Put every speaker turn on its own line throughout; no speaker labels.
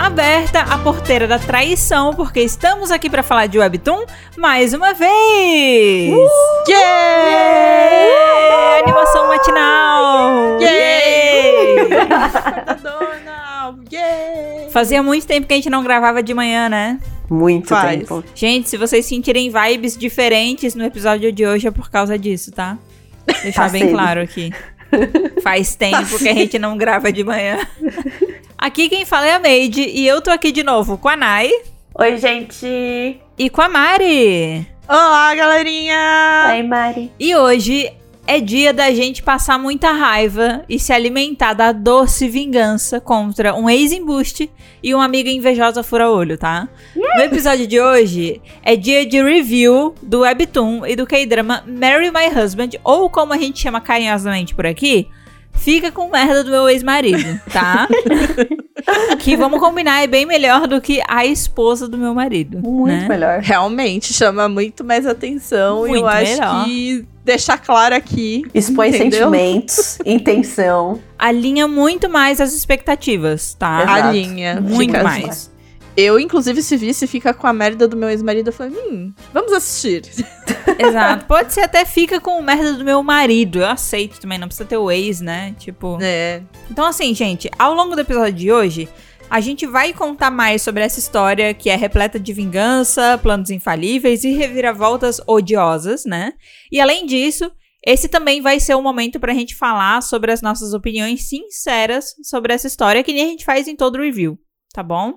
Está aberta a porteira da traição, porque estamos aqui para falar de Webtoon mais uma vez! Uh!
Yeah!
Animação matinal!
Yeah!
Fazia muito tempo que a gente não gravava de manhã, né?
Muito
Faz.
tempo.
Gente, se vocês sentirem vibes diferentes no episódio de hoje é por causa disso, tá? Deixar
Tá
bem
sendo.
claro aqui. Faz tempo que a gente não grava de manhã. Aqui quem fala é a Made e eu tô aqui de novo com a Nai
Oi, gente.
e com a Mari.
Olá, galerinha!
Oi, Mari.
E hoje é dia da gente passar muita raiva e se alimentar da doce vingança contra um ex-embuste e uma amiga invejosa fura-olho, tá? No episódio de hoje é dia de review do Webtoon e do K-drama Marry My Husband, ou como a gente chama carinhosamente por aqui, Fica com merda do meu ex-marido, tá? que vamos combinar é bem melhor do que a esposa do meu marido.
Muito
né?
melhor.
Realmente chama muito mais atenção e
Muito
eu acho
melhor.
que deixar claro aqui.
Expõe
entendeu?
sentimentos, intenção.
Alinha muito mais as expectativas, tá?
Exato.
A linha.
Muito
fica
mais.
assim. Eu, inclusive, se visse fica com a merda do meu ex-marido, eu falei, hum, vamos assistir.
Exato. Pode ser até fica com o merda do meu marido. Eu aceito também, não precisa ter o ex, né? Tipo.
É.
Então, assim, gente, ao longo do episódio de hoje, a gente vai contar mais sobre essa história que é repleta de vingança, planos infalíveis e reviravoltas odiosas, né? E além disso. Esse também vai ser o momento pra gente falar sobre as nossas opiniões sinceras sobre essa história, que nem a gente faz em todo review, tá bom?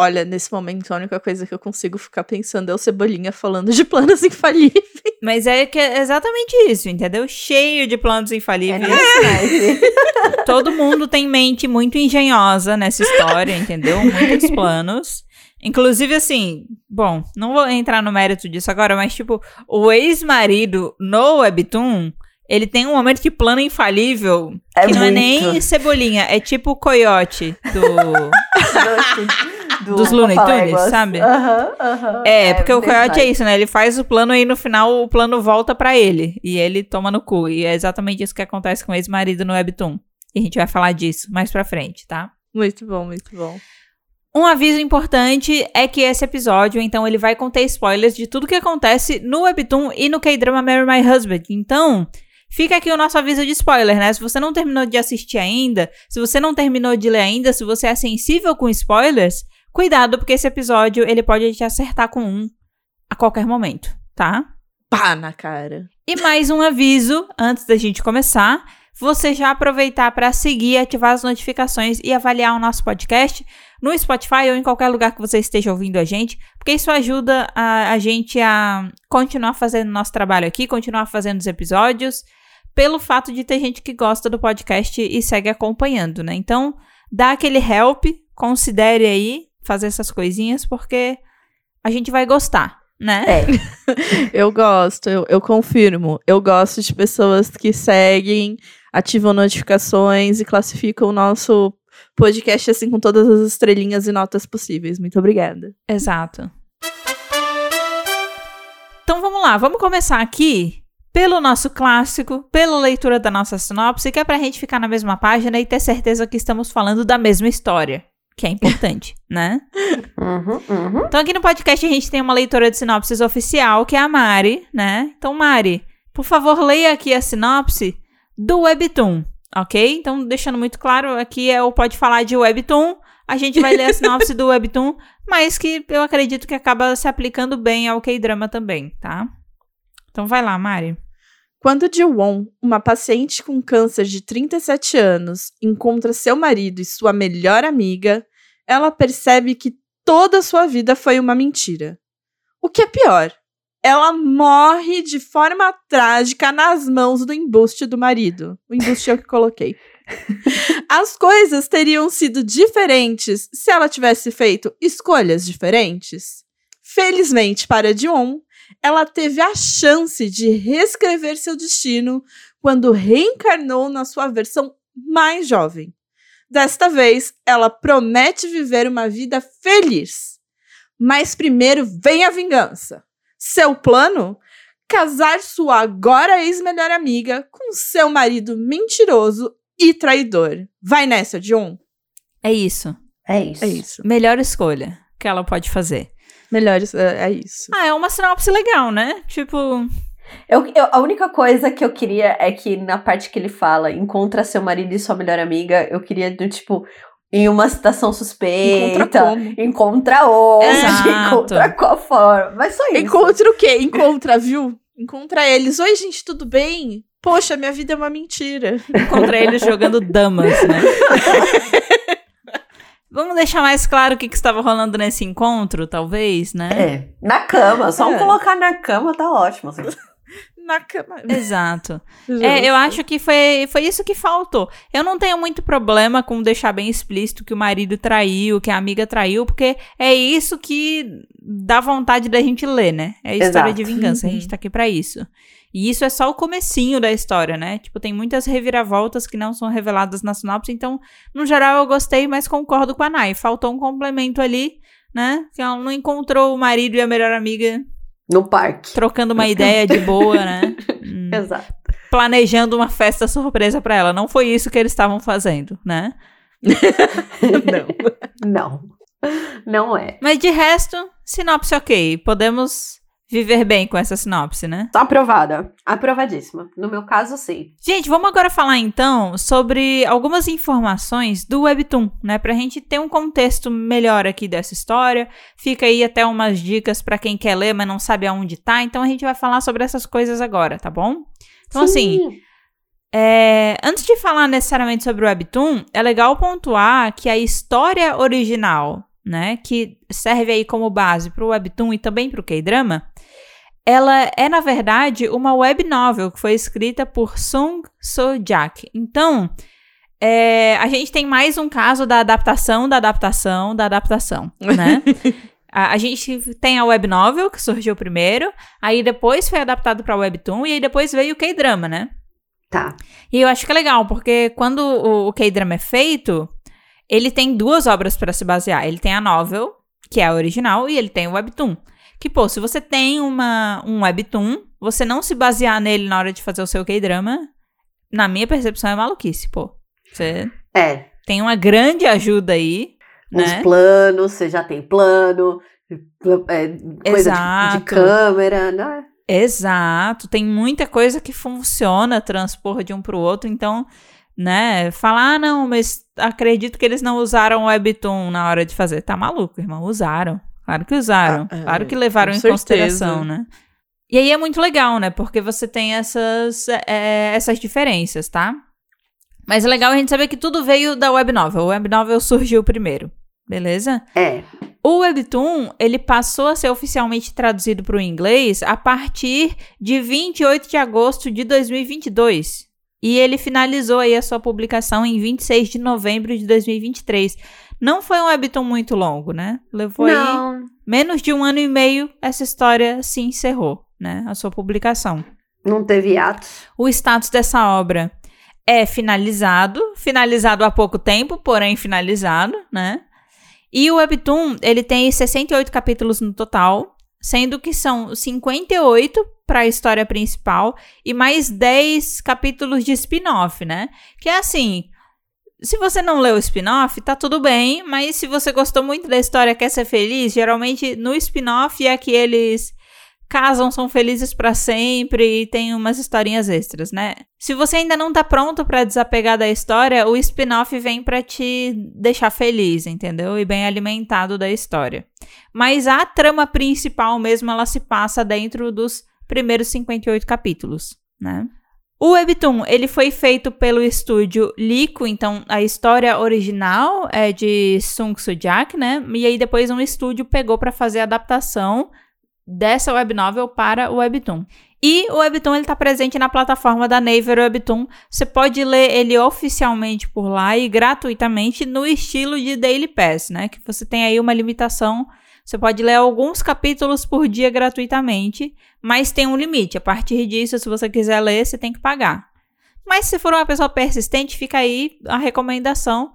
Olha, nesse momento, a única coisa que eu consigo ficar pensando é o Cebolinha falando de planos infalíveis.
Mas é que é exatamente isso, entendeu? Cheio de planos
É
infalíveis.
naipe.
Todo mundo tem mente muito engenhosa nessa história, entendeu? Muitos planos. Inclusive, assim, bom, não vou entrar no mérito disso agora, mas, tipo, o ex-marido no Webtoon, ele tem um momento de plano infalível
É
que não é
muito.
nem cebolinha, é tipo o coiote do.
Do
Dos Looney. Tunes, sabe?
Aham, aham.
É, porque o coiote é isso, né? Ele faz o plano e no final o plano volta pra ele. E ele toma no cu. E é exatamente isso que acontece com o ex-marido no Webtoon. E a gente vai falar disso mais pra frente, tá?
Muito bom, muito bom.
Um aviso importante é que esse episódio, então, ele vai conter spoilers de tudo que acontece no Webtoon e no K-drama Marry My Husband. Então, fica aqui o nosso aviso de spoiler, né? Se você não terminou de assistir ainda, se você não terminou de ler ainda, se você é sensível com spoilers, cuidado, porque esse episódio, ele pode te acertar com um a qualquer momento, tá?
Pá na cara.
E mais um aviso antes da gente começar. Você já aproveitar para seguir, ativar as notificações e avaliar o nosso podcast no Spotify ou em qualquer lugar que você esteja ouvindo a gente, porque isso ajuda a, a gente a continuar fazendo nosso trabalho aqui, continuar fazendo os episódios, pelo fato de ter gente que gosta do podcast e segue acompanhando, né? Então, dá aquele help, considere aí fazer essas coisinhas, porque a gente vai gostar, né?
É,
Eu gosto, eu, eu confirmo. Eu gosto de pessoas que seguem, ativam notificações e classificam o nosso podcast assim com todas as estrelinhas e notas possíveis. Muito obrigada.
Exato. Então vamos lá, vamos começar aqui pelo nosso clássico, pela leitura da nossa sinopse, que é pra gente ficar na mesma página e ter certeza que estamos falando da mesma história, que é importante, né?
uhum, uhum.
Então aqui no podcast a gente tem uma leitora de sinopses oficial, que é a Mari, né? Então Mari, por favor, leia aqui a sinopse do Webtoon, ok? Então deixando muito claro, aqui é o Pode Falar de Webtoon, a gente vai ler a sinopse do Webtoon, mas que eu acredito que acaba se aplicando bem ao K-drama também, tá? Então vai lá, Mari.
Quando Ji-won, uma paciente com câncer de 37 anos, encontra seu marido e sua melhor amiga, ela percebe que toda a sua vida foi uma mentira. O que é pior, ela morre de forma trágica nas mãos do embuste do marido. O embuste é o que coloquei. As coisas teriam sido diferentes se ela tivesse feito escolhas diferentes. Felizmente para Dion, ela teve a chance de reescrever seu destino quando reencarnou na sua versão mais jovem. Desta vez, ela promete viver uma vida feliz. Mas primeiro vem a vingança. Seu plano? Casar sua agora ex-melhor amiga com seu marido mentiroso e traidor. Vai nessa, John.
É isso.
É isso.
É isso.
Melhor escolha que ela pode fazer.
Melhores, é, é isso.
Ah, é uma sinopse legal, né? Tipo,
Eu, eu- a única coisa que eu queria é que na parte que ele fala encontra seu marido e sua melhor amiga, eu queria do tipo em uma situação suspeita.
Encontra como?
Encontra onde?
Exato.
Encontra qual forma. Mas só isso.
Encontra o quê? Encontra, viu? Encontra eles. Oi, gente, tudo bem? Poxa, minha vida é uma mentira.
contra eles jogando damas, né? Vamos deixar mais claro o que, que estava rolando nesse encontro, talvez, né?
É, na cama. Só um
É.
colocar na cama tá ótimo. assim.
Na cama.
Exato. É, eu acho que foi, foi isso que faltou. Eu não tenho muito problema com deixar bem explícito que o marido traiu, que a amiga traiu, porque é isso que dá vontade da gente ler, né? É a história
Exato.
de vingança. A
Uhum.
gente tá aqui pra isso. E isso é só o comecinho da história, né? Tipo, tem muitas reviravoltas que não são reveladas na sinopse, então, no geral, eu gostei, mas concordo com a Nai. Faltou um complemento ali, né? Que ela não encontrou o marido e a melhor amiga
No parque.
trocando uma ideia de boa, né? Hum
Exato.
planejando uma festa surpresa pra ela. Não foi isso que eles estavam fazendo, né?
Não.
Não. Não é.
Mas de resto, sinopse ok. Podemos viver bem com essa sinopse, né?
Tá aprovada. Aprovadíssima. No meu caso, sim.
Gente, vamos agora falar então sobre algumas informações do Webtoon, né? Pra gente ter um contexto melhor aqui dessa história. Fica aí até umas dicas pra quem quer ler, mas não sabe aonde tá. Então a gente vai falar sobre essas coisas agora, tá bom? Então, assim,
Sim.
É, antes de falar necessariamente sobre o Webtoon, é legal pontuar que a história original, né, que serve aí como base para o Webtoon e também para o K-drama, ela é na verdade uma web novel que foi escrita por Sung So Jak. Então, é, a gente tem mais um caso da adaptação, da adaptação, da adaptação, né? A, a gente tem a web novel que surgiu primeiro, aí depois foi adaptado para Webtoon e aí depois veio o K-drama, né?
Tá.
E eu acho que é legal, porque quando o, o K-drama é feito, ele tem duas obras para se basear. Ele tem a novel, que é a original, e ele tem o webtoon. Que, pô, se você tem uma, um webtoon, você não se basear nele na hora de fazer o seu K-drama, na minha percepção é maluquice, pô. Você
É.
tem uma grande ajuda aí,
Os
né?
planos, você já tem plano. é, coisa de, de câmera, né?
Exato, tem muita coisa que funciona transpor de um para o outro, então, né, falar, ah, não, mas acredito que eles não usaram o Webtoon na hora de fazer. Tá maluco, irmão, usaram. Claro que usaram,
Ah, é,
claro que levaram em
certeza.
consideração, né? E aí é muito legal, né, porque você tem essas, é, essas diferenças, tá? Mas é legal a gente saber que tudo veio da Web Novel, o Web Novel surgiu primeiro, beleza?
É.
O Webtoon, ele passou a ser oficialmente traduzido para o inglês a partir de 28 de agosto de 2022. E ele finalizou aí a sua publicação em 26 de novembro de 2023. Não foi um Webtoon muito longo, né? Levou aí
Não.
menos de um ano e meio, essa história se encerrou, né? A sua publicação.
Não teve ato.
O status dessa obra é finalizado, finalizado há pouco tempo, porém finalizado, né? E o Webtoon, ele tem 68 capítulos no total, sendo que são 58 para a história principal e mais 10 capítulos de spin-off, né? Que é assim, se você não leu o spin-off, tá tudo bem, mas se você gostou muito da história, quer ser feliz, geralmente no spin-off é que eles casam, são felizes pra sempre e tem umas historinhas extras, né? Se você ainda não tá pronto pra desapegar da história, o spin-off vem pra te deixar feliz, entendeu? E bem alimentado da história. Mas a trama principal mesmo, ela se passa dentro dos primeiros 58 capítulos, né? O Webtoon, ele foi feito pelo estúdio Lico, então a história original é de Sung Soo Jak, né? E aí depois um estúdio pegou pra fazer a adaptação dessa web novel para o Webtoon. E o Webtoon ele tá presente na plataforma da Naver Webtoon. Você pode ler ele oficialmente por lá e gratuitamente no estilo de Daily Pass, né? Que você tem aí uma limitação. Você pode ler alguns capítulos por dia gratuitamente, mas tem um limite. A partir disso, se você quiser ler, você tem que pagar. Mas se for uma pessoa persistente, fica aí a recomendação.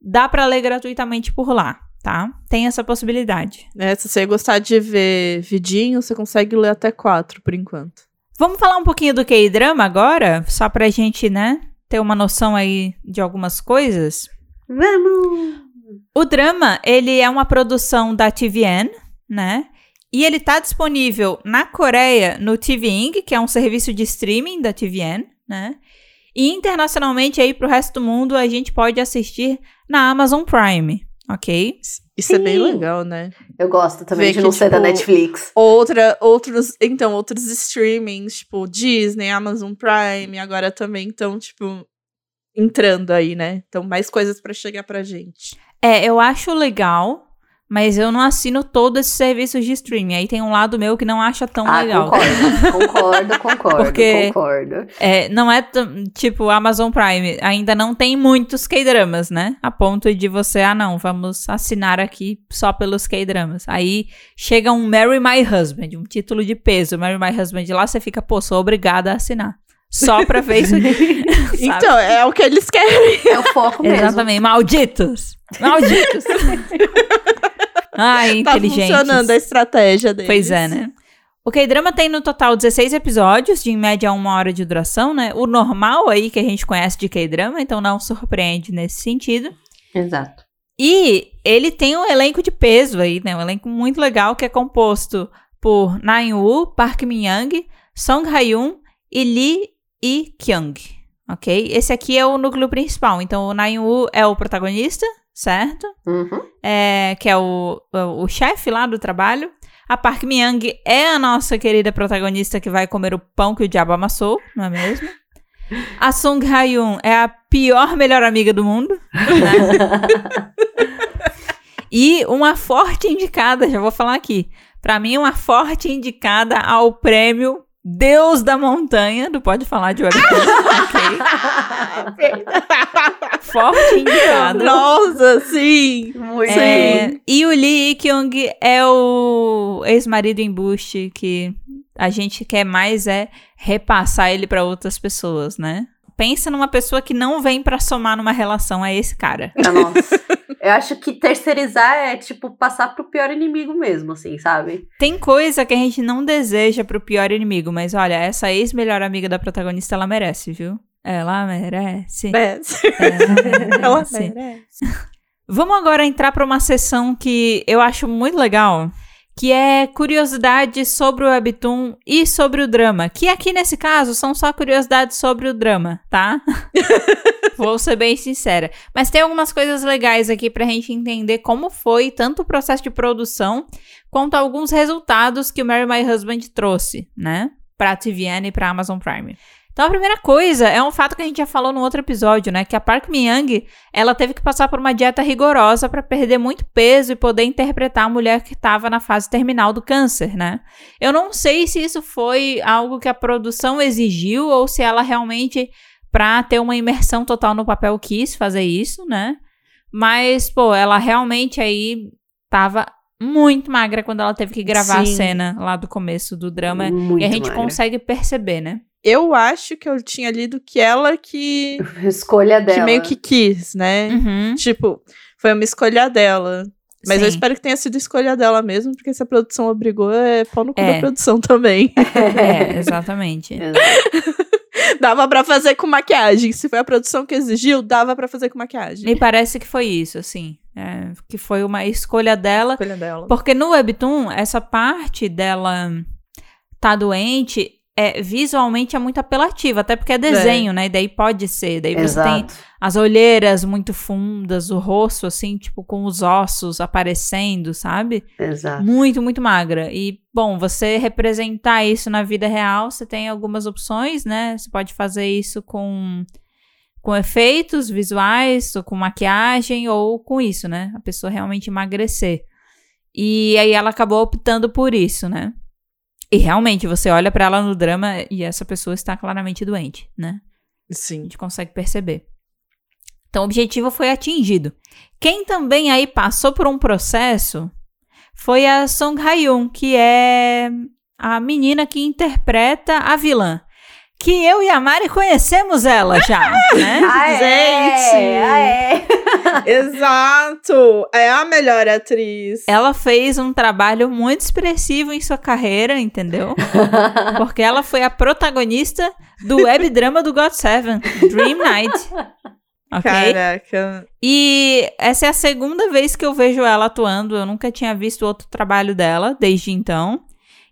Dá para ler gratuitamente por lá, tá? Tem essa possibilidade.
É, se você gostar de ver vidinho, você consegue ler até quatro, por enquanto.
Vamos falar um pouquinho do K-drama agora, só pra gente, né, ter uma noção aí de algumas coisas.
Vamos!
O drama, ele é uma produção da TVN, né? E ele tá disponível na Coreia no TVing, que é um serviço de streaming da TVN, né? E internacionalmente aí pro resto do mundo a gente pode assistir na Amazon Prime, ok?
Isso é bem
Sim.
legal, né?
Eu gosto também
Vê
de
que,
não ser da
tipo,
Netflix.
Outra, outros, então, outros streamings, tipo Disney, Amazon Prime, agora também estão, tipo, entrando aí, né? Então, mais coisas pra chegar pra gente.
É, eu acho legal, mas eu não assino todos esses serviços de streaming. Aí tem um lado meu que não acha tão
ah,
legal.
concordo, concordo, concordo,
Porque-
concordo.
É, não é tipo Amazon Prime, ainda não tem muitos K-dramas, né? A ponto de você, ah não, vamos assinar aqui só pelos K-dramas. Aí chega um Marry My Husband, um título de peso, Marry My Husband lá, você fica, pô, sou obrigada a assinar. Só pra ver isso aqui.
Então, é o que eles querem.
É o foco mesmo.
Exatamente, malditos! Malditos! Ai,
Tá
inteligentes.
funcionando a estratégia deles.
Pois é, né? O K-drama tem no total 16 episódios, de em média uma hora de duração, né? O normal aí que a gente conhece de K-drama, então não surpreende nesse sentido.
Exato.
E ele tem um elenco de peso aí, né? Um elenco muito legal que é composto por Nain-woo, Park Min-young, Song Ha-yoon e Lee E-kyung, ok? Esse aqui é o núcleo principal. Então o Nain-woo é o protagonista, certo?
Uhum.
é, que é o, o, o chefe lá do trabalho. A Park Myung é a nossa querida protagonista que vai comer o pão que o diabo amassou, não é mesmo? A Sung Ha-yoon é a pior melhor amiga do mundo. né? e uma forte indicada, já vou falar aqui. Pra mim, uma forte indicada ao prêmio Deus da Montanha, do Pode Falar de Oricon, ok? Forte indicada.
Nossa, sim.
Muito
É, e o Lee Kyung é o ex-marido embuste que a gente quer mais é repassar ele pra outras pessoas, né? Pensa numa pessoa que não vem pra somar numa relação a esse cara.
Ah, Nossa. Eu acho que terceirizar é, tipo, passar pro pior inimigo mesmo, assim, sabe?
Tem coisa que a gente não deseja pro pior inimigo, mas olha, essa ex-melhor amiga da protagonista, ela merece, viu? Ela merece.
Merece.
Ela
Ela
merece.
merece.
Vamos agora entrar para uma sessão que eu acho muito legal, que é curiosidades sobre o webtoon e sobre o drama, que aqui nesse caso são só curiosidades sobre o drama, tá? Vou ser bem sincera. Mas tem algumas coisas legais aqui pra gente entender como foi tanto o processo de produção quanto alguns resultados que o Marry My Husband trouxe, né? Pra TVN e pra Amazon Prime. Então a primeira coisa é um fato que a gente já falou no outro episódio, né? Que a Park Min-young, ela teve que passar por uma dieta rigorosa pra perder muito peso e poder interpretar a mulher que estava na fase terminal do câncer, né? Eu não sei se isso foi algo que a produção exigiu ou se ela realmente pra ter uma imersão total no papel quis fazer isso, né? Mas, pô, ela realmente aí tava muito magra quando ela teve que gravar a
Sim.
cena lá do começo do drama.
Muito
e a gente
magra.
consegue perceber, né?
Eu acho que eu tinha lido que ela que,
Escolha dela.
que meio que quis, né?
Uhum.
Tipo, foi uma escolha dela. Mas eu
Sim.
espero que tenha sido escolha dela mesmo, porque se a produção obrigou, é pau no cu
É.
da produção também.
É, exatamente.
Exato.
dava pra fazer com maquiagem. Se foi a produção que exigiu, dava pra fazer com maquiagem.
Me parece que foi isso, assim. É, que foi uma escolha dela.
Escolha dela.
Porque no Webtoon, essa parte dela tá doente, é, visualmente é muito apelativa. Até porque é desenho, né? E daí pode ser. Daí você tem
Exato.
as olheiras muito fundas, o rosto, assim, tipo, com os ossos aparecendo, sabe?
Exato.
Muito, muito magra. E, bom, você representar isso na vida real, você tem algumas opções, né? Você pode fazer isso com, com efeitos visuais, ou com maquiagem, ou com isso, né? A pessoa realmente emagrecer. E aí ela acabou optando por isso, né? E realmente, você olha pra ela no drama e essa pessoa está claramente doente, né? A
Sim.
gente consegue perceber. Então, o objetivo foi atingido. Quem também aí passou por um processo foi a Song Ha-yoon, que é a menina que interpreta a vilã. Que eu e a Mari conhecemos ela já, né?
Ah, é,
Gente!
ah, é.
Exato! É a melhor atriz.
Ela fez um trabalho muito expressivo em sua carreira, entendeu? Porque ela foi a protagonista do web drama do God Seven, Dream Night. Ok?
Caraca.
E essa é a segunda vez que eu vejo ela atuando. Eu nunca tinha visto outro trabalho dela desde então.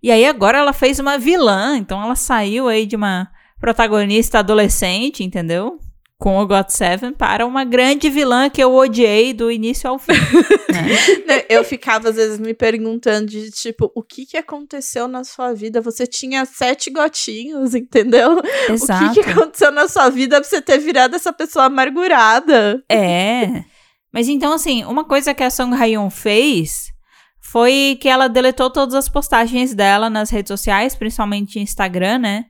E aí agora ela fez uma vilã, então ela saiu aí de uma protagonista adolescente, entendeu? Com o God Seven para uma grande vilã que eu odiei do início ao fim. né?
Né, Eu ficava, às vezes, me perguntando de, tipo, o que que aconteceu na sua vida? Você tinha sete gotinhos, entendeu?
Exato.
O que que aconteceu na sua vida pra você ter virado essa pessoa amargurada?
É. Mas então, assim, uma coisa que a Song Hayon fez foi que ela deletou todas as postagens dela nas redes sociais, principalmente Instagram, né?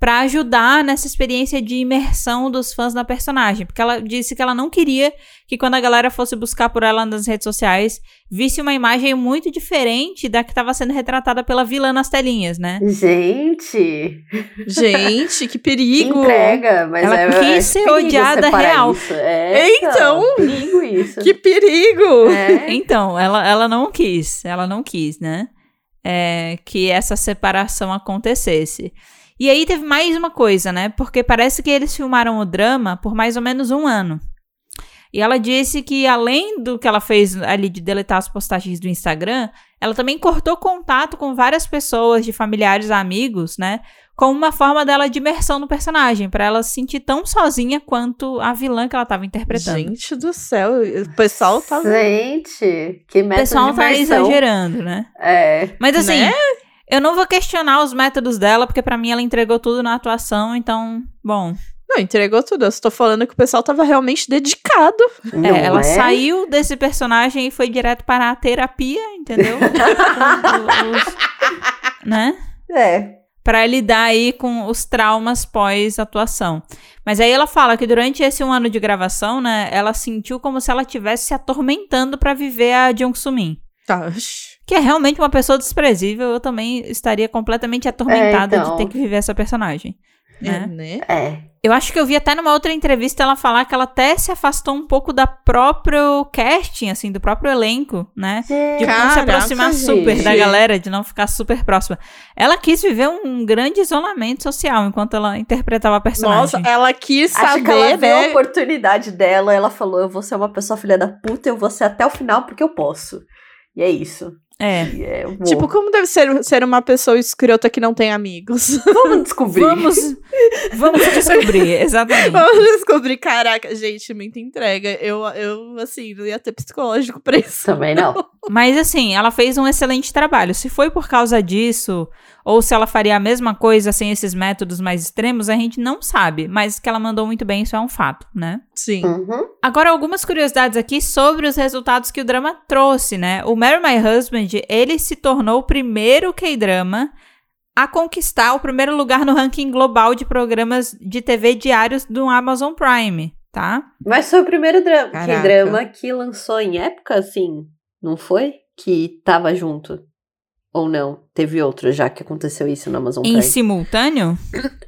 Pra ajudar nessa experiência de imersão dos fãs na personagem. Porque ela disse que ela não queria que quando a galera fosse buscar por ela nas redes sociais, visse uma imagem muito diferente da que estava sendo retratada pela vilã nas telinhas, né?
Gente,
Gente, que
que
perigo!
entrega, mas
Ela
é,
quis ser odiada real.
Isso. É,
Então.
perigo isso.
Que perigo!
É.
Então, ela, ela não quis, ela não quis, né? É, que essa separação acontecesse. E aí teve mais uma coisa, né? Porque parece que eles filmaram o drama por mais ou menos um ano. E ela disse que além do que ela fez ali de deletar as postagens do Instagram, ela também cortou contato com várias pessoas, de familiares a amigos, né? Como uma forma dela de imersão no personagem, pra ela se sentir tão sozinha quanto a vilã que ela tava interpretando.
Gente do céu, o pessoal tá.
Gente, que
o
método
pessoal
de
tá
imersão.
exagerando, né?
É.
Mas assim,
Né?
Eu não vou questionar os métodos dela, porque pra mim ela entregou tudo na atuação, então, bom.
Não, entregou tudo. Eu estou falando que o pessoal tava realmente dedicado.
Não
é, ela
é?
saiu desse personagem e foi direto para a terapia, entendeu? Os- né?
É.
Pra lidar aí com os traumas pós-atuação. Mas aí ela fala que durante esse um ano de gravação, né, ela sentiu como se ela estivesse se atormentando pra viver a Jung Soo-min.
Tá.
Que é realmente uma pessoa desprezível, eu também estaria completamente atormentada
então.
de ter que viver essa personagem.
É,
Né?
né?
É.
Eu acho que eu vi até numa outra entrevista ela falar que ela até se afastou um pouco da próprio casting, assim, do próprio elenco, né? De não se
Caraca,
aproximar super
gente.
da galera, de não ficar super próxima. Ela quis viver um grande isolamento social enquanto ela interpretava a personagem.
Nossa, ela quis
Acho que ela
saber,
viu a
né?
oportunidade dela, ela falou, eu vou ser uma pessoa filha da puta, eu vou ser até o final porque eu posso. E é isso.
É.
É.
Tipo, como deve ser ser uma pessoa escrota que não tem amigos?
vamos descobrir.
Vamos, vamos descobrir, exatamente.
Vamos descobrir. Caraca, gente, muita entrega. Eu, eu, assim, não ia ter psicológico pra isso.
Também não.
Mas assim, ela fez um excelente trabalho. Se foi por causa disso, ou se ela faria a mesma coisa sem esses métodos mais extremos, a gente não sabe. Mas que ela mandou muito bem, isso é um fato, né?
Sim.
Uhum.
Agora, algumas curiosidades aqui sobre os resultados que o drama trouxe, né? O Marry My Husband, ele se tornou o primeiro K-drama a conquistar o primeiro lugar no ranking global de programas de TV diários do Amazon Prime, tá?
Mas foi o primeiro dra
Caraca.
que drama que lançou em época, assim, não foi? Que tava junto. Ou não? Teve outro já que aconteceu isso no Amazon
Em
Prime.
simultâneo?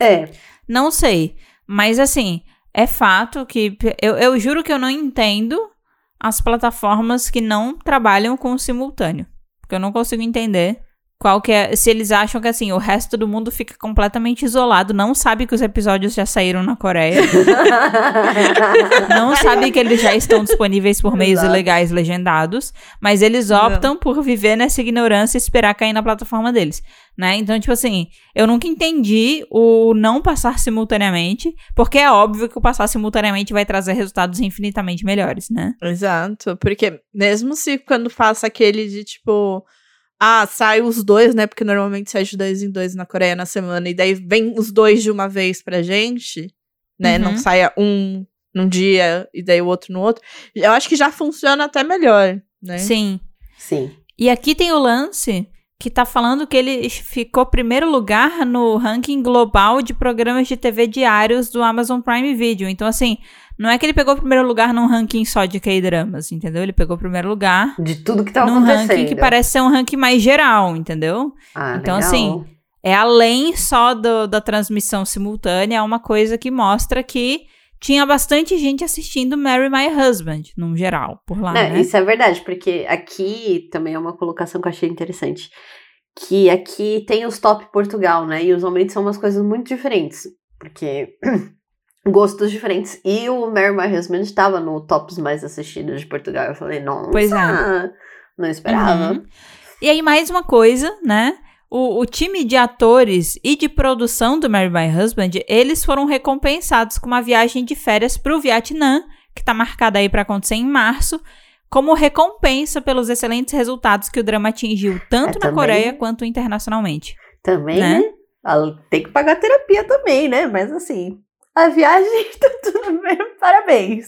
É.
Não sei. Mas assim, é fato que. Eu, eu juro que eu não entendo as plataformas que não trabalham com simultâneo. Porque eu não consigo entender qual que é. Se eles acham que assim, o resto do mundo fica completamente isolado, não sabe que os episódios já saíram na Coreia. não sabe que eles já estão disponíveis por meios
Exato.
ilegais legendados, mas eles optam por viver nessa ignorância e esperar cair na plataforma deles, né? Então, tipo assim, eu nunca entendi o não passar simultaneamente, porque é óbvio que o passar simultaneamente vai trazer resultados infinitamente melhores, né?
Exato. Porque mesmo se quando passa aquele de tipo. Ah, sai os dois, né? Porque normalmente sai de dois em dois na Coreia na semana. E daí vem os dois de uma vez pra gente, né?
Uhum.
Não saia um num dia e daí o outro no outro. Eu acho que já funciona até melhor, né?
Sim.
Sim.
E aqui tem o lance que tá falando que ele ficou primeiro lugar no ranking global de programas de TV diários do Amazon Prime Video. Então, assim, não é que ele pegou o primeiro lugar num ranking só de K-dramas, entendeu? Ele pegou o primeiro lugar
De tudo que
num
acontecendo.
ranking que parece ser um ranking mais geral, entendeu?
Ah,
Então,
legal.
assim, É além só do- da transmissão simultânea, é uma coisa que mostra que tinha bastante gente assistindo Marry My Husband, num geral, por lá,
Não,
né?
Isso é verdade, porque aqui também é uma colocação que eu achei interessante. Que aqui tem os top Portugal, né? E os aumentos são umas coisas muito diferentes. Porque gostos diferentes. E o Mary My Husband estava no tops mais assistidos de Portugal. Eu falei, nossa,
Pois é.
não esperava.
Uhum. E aí, mais uma coisa, né? O, o time de atores e de produção do Marry My Husband, eles foram recompensados com uma viagem de férias para o Vietnã, que tá marcada aí para acontecer em março, como recompensa pelos excelentes resultados que o drama atingiu tanto
É,
na
também-
Coreia quanto internacionalmente.
Também,
Né?
né? Tem que pagar terapia também, né? Mas assim, a viagem tá tudo bem, parabéns.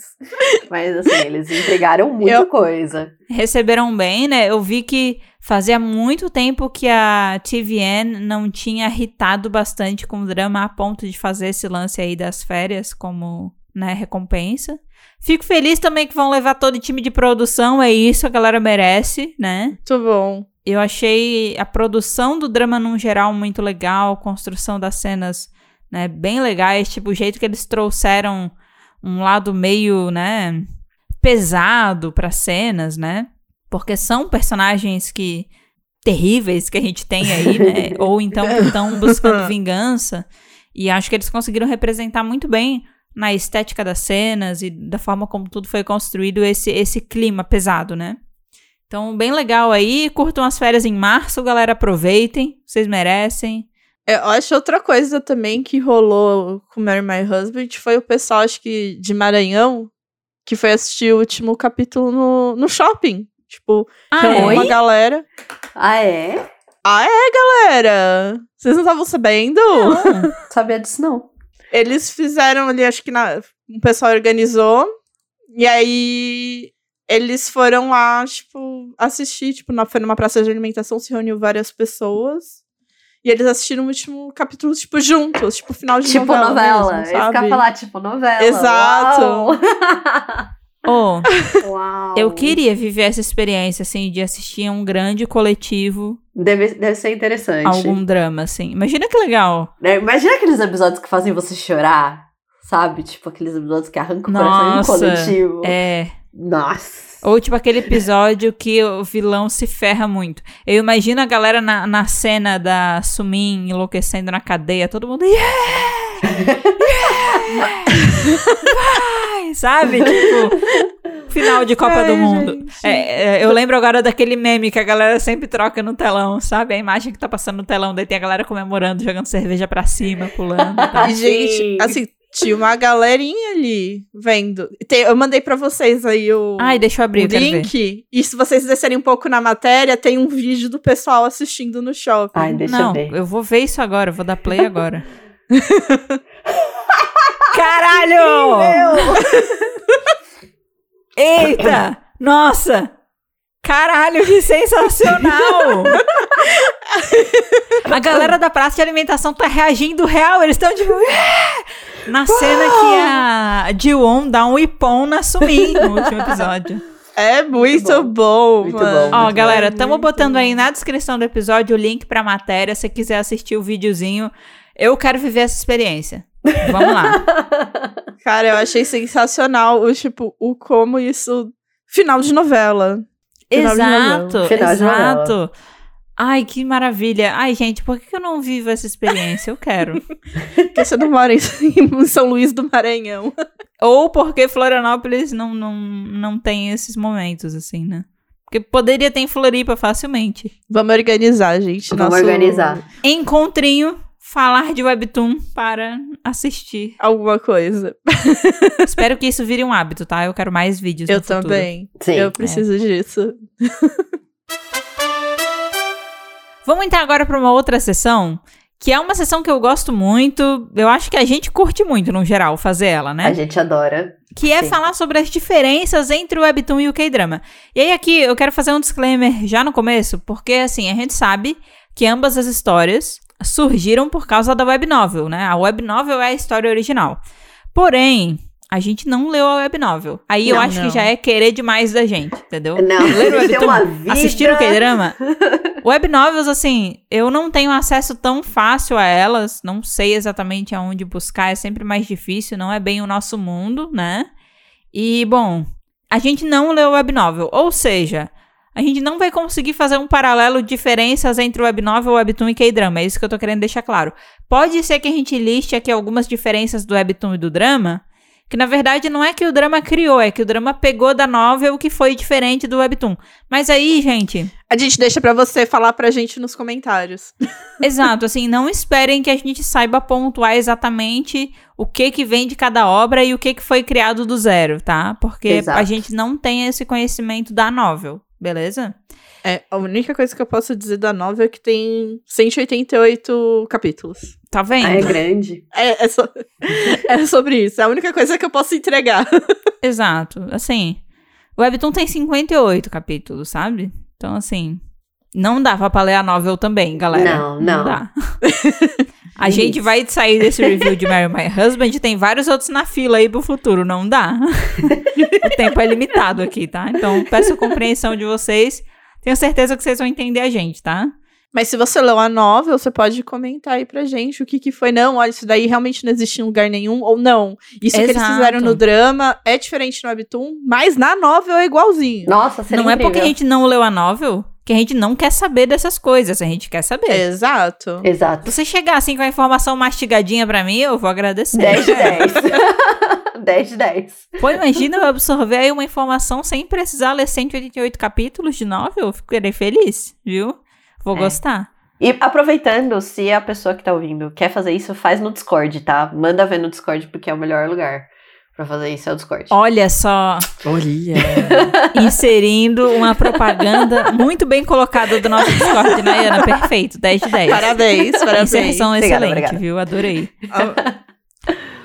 Mas assim, eles entregaram muita
Eu-
coisa.
Receberam bem, né? Eu vi que fazia muito tempo que a TVN não tinha irritado bastante com o drama a ponto de fazer esse lance aí das férias como, né, recompensa. Fico feliz também que vão levar todo o time de produção, é isso, a galera merece, né?
Muito bom.
Eu achei a produção do drama num geral muito legal, a construção das cenas, né, bem legais, tipo o jeito que eles trouxeram um lado meio, né, pesado para cenas, né? Porque são personagens que terríveis que a gente tem aí, né? Ou então que estão buscando vingança. E acho que eles conseguiram representar muito bem na estética das cenas e da forma como tudo foi construído esse esse clima pesado, né? Então, bem legal aí. Curtam as férias em março, galera. Aproveitem. Vocês merecem.
Eu acho outra coisa também que rolou com Mary My Husband foi o pessoal, acho que de Maranhão, que foi assistir o último capítulo no, no shopping. Tipo,
Ah,
reuniu
é?
uma galera.
Ah, é?
Ah, é, galera? Vocês não estavam sabendo?
Não.
Sabia disso, não.
Eles fizeram ali, acho que na, um pessoal organizou. E aí eles foram lá, tipo, assistir. Tipo, na, foi numa praça de alimentação, se reuniu várias pessoas. E eles assistiram o último capítulo, tipo, juntos, tipo, final de
tipo
novela.
novela.
mesmo, sabe?
eu falar, tipo novela.
Exato.
Uau.
Oh,
Uau.
eu queria viver essa experiência, assim, de assistir a um grande coletivo,
Deve, deve ser interessante.
algum drama, assim. Imagina que legal.
Né, Imagina aqueles episódios que fazem você chorar, sabe? Tipo aqueles episódios que arrancam o coração em coletivo.
É.
Nossa.
Ou tipo aquele episódio que o vilão se ferra muito. Eu imagino a galera na, na cena da Sumin enlouquecendo na cadeia, todo mundo. Yeah! Yeah! Vai! Sabe? Tipo, final de Copa
Ai,
do Mundo. É, é, eu lembro agora daquele meme que a galera sempre troca no telão, sabe? A imagem que tá passando no telão, daí tem a galera comemorando, jogando cerveja pra cima, pulando. E,
gente,
Sim.
assim, tinha uma galerinha ali vendo. Tem- eu mandei pra vocês aí o,
Ai, deixa eu abrir,
o link. E se vocês descerem um pouco na matéria, tem um vídeo do pessoal assistindo no shopping.
Ai, deixa
Não,
eu ver.
eu vou ver isso agora, eu vou dar play agora. Caralho! Eita! Nossa! Caralho, que sensacional! A galera da praça de alimentação tá reagindo real, eles estão tipo. Na cena que a Jiwon dá um ipom na Sumin no último episódio.
É muito,
Muito
bom.
Muito
mano.
bom.
Ó,
Muito
galera,
bom.
estamos
Muito
botando
bom.
aí na descrição do episódio o link pra matéria. Se quiser assistir o videozinho, eu quero viver essa experiência. Vamos lá.
Cara, eu achei sensacional o tipo, o como isso. Final de novela.
Exato, exato. Ai, que maravilha. Ai, gente, por que eu não vivo essa experiência? Eu quero.
Porque você não mora em, em São Luís do Maranhão.
Ou porque Florianópolis não, não, não tem esses momentos, assim, né? Porque poderia ter em Floripa facilmente.
Vamos organizar, gente.
Vamos
nosso-
organizar.
Encontrinho, falar de Webtoon para assistir.
Alguma coisa.
Espero que isso vire um hábito, tá? Eu quero mais vídeos
Eu também.
Sim.
Eu preciso disso.
Vamos entrar agora para uma outra sessão, que é uma sessão que eu gosto muito. Eu acho que a gente curte muito, no geral, fazer ela, né?
A gente adora.
Que é
Sim.
falar sobre as diferenças entre o Webtoon e o K-Drama. E aí aqui eu quero fazer um disclaimer já no começo, porque assim, a gente sabe que ambas as histórias surgiram por causa da web novel, né? A web novel é a história original. Porém, a gente não leu a web novel. Aí eu
Não,
acho
não.
que já é querer demais da gente, entendeu?
Não,
Ler o
eles têm
Webtoon,
uma vida.
assistir o K-drama. Web novels, assim, eu não tenho acesso tão fácil a elas, não sei exatamente aonde buscar, é sempre mais difícil, não é bem o nosso mundo, né? E, bom, a gente não leu web novel, ou seja, a gente não vai conseguir fazer um paralelo de diferenças entre o Web Novel, Webtoon e K-Drama. É isso que eu tô querendo deixar claro. Pode ser que a gente liste aqui algumas diferenças do Webtoon e do drama, que na verdade não é que o drama criou, é que o drama pegou da novel que foi diferente do Webtoon. Mas aí, gente.
A gente deixa pra você falar pra gente nos comentários.
Exato, assim, não esperem que a gente saiba pontuar exatamente o que que vem de cada obra e o que que foi criado do zero, tá? Porque
Exato.
a gente não tem esse conhecimento da novel, beleza?
É, a única coisa que eu posso dizer da novel é que tem 188 capítulos.
Tá vendo?
Ah, é grande.
É, é, so- é sobre isso. É a única coisa que eu posso entregar.
Exato. Assim, o Webtoon tem 58 capítulos, sabe? Então, assim, não dava pra ler a novel também, galera.
Não, não.
dá. A gente vai sair desse review de Marry My Husband, tem vários outros na fila aí pro futuro, não dá. o tempo é limitado aqui, tá? Então, peço compreensão de vocês. Tenho certeza que vocês vão entender a gente, tá?
Mas se você leu a novel, você pode comentar aí pra gente o que que foi. Não, olha, isso daí realmente não existe em lugar nenhum. Ou não, isso que eles
Exato.
fizeram no drama é diferente no webtoon, mas na novel é igualzinho.
Nossa, seria
não é porque a
incrível.
gente não leu a novel que a gente não quer saber dessas coisas. A gente quer saber.
Exato.
Exato.
Se você chegar assim com a informação mastigadinha pra mim, eu vou agradecer.
10 de 10. 10 de 10.
Pô, imagina eu absorver aí uma informação sem precisar ler 188 capítulos de novel. Eu ficarei feliz, viu? Vou
É.
gostar.
E aproveitando, se a pessoa que tá ouvindo quer fazer isso, faz no Discord, tá? Manda ver no Discord, porque é o melhor lugar pra fazer isso, é o Discord.
Olha só,
Olha.
inserindo uma propaganda muito bem colocada do nosso Discord, Nayana. Perfeito, 10 de 10.
parabéns, parabéns.
Inserção
Obrigada,
excelente,
obrigada.
viu? Adorei.
Ah,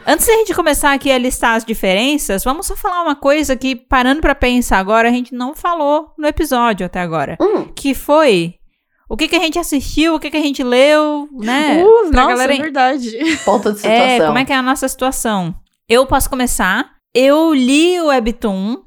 Antes da gente começar aqui a listar as diferenças, vamos só falar uma coisa que, parando pra pensar agora, a gente não falou no episódio até agora.
Hum,
Que foi o que, que a gente assistiu, o que, que a gente leu, né?
uh, nossa,
galera-
é verdade.
ponto de situação.
É, como é que é a nossa situação? Eu posso começar. Eu li o Webtoon,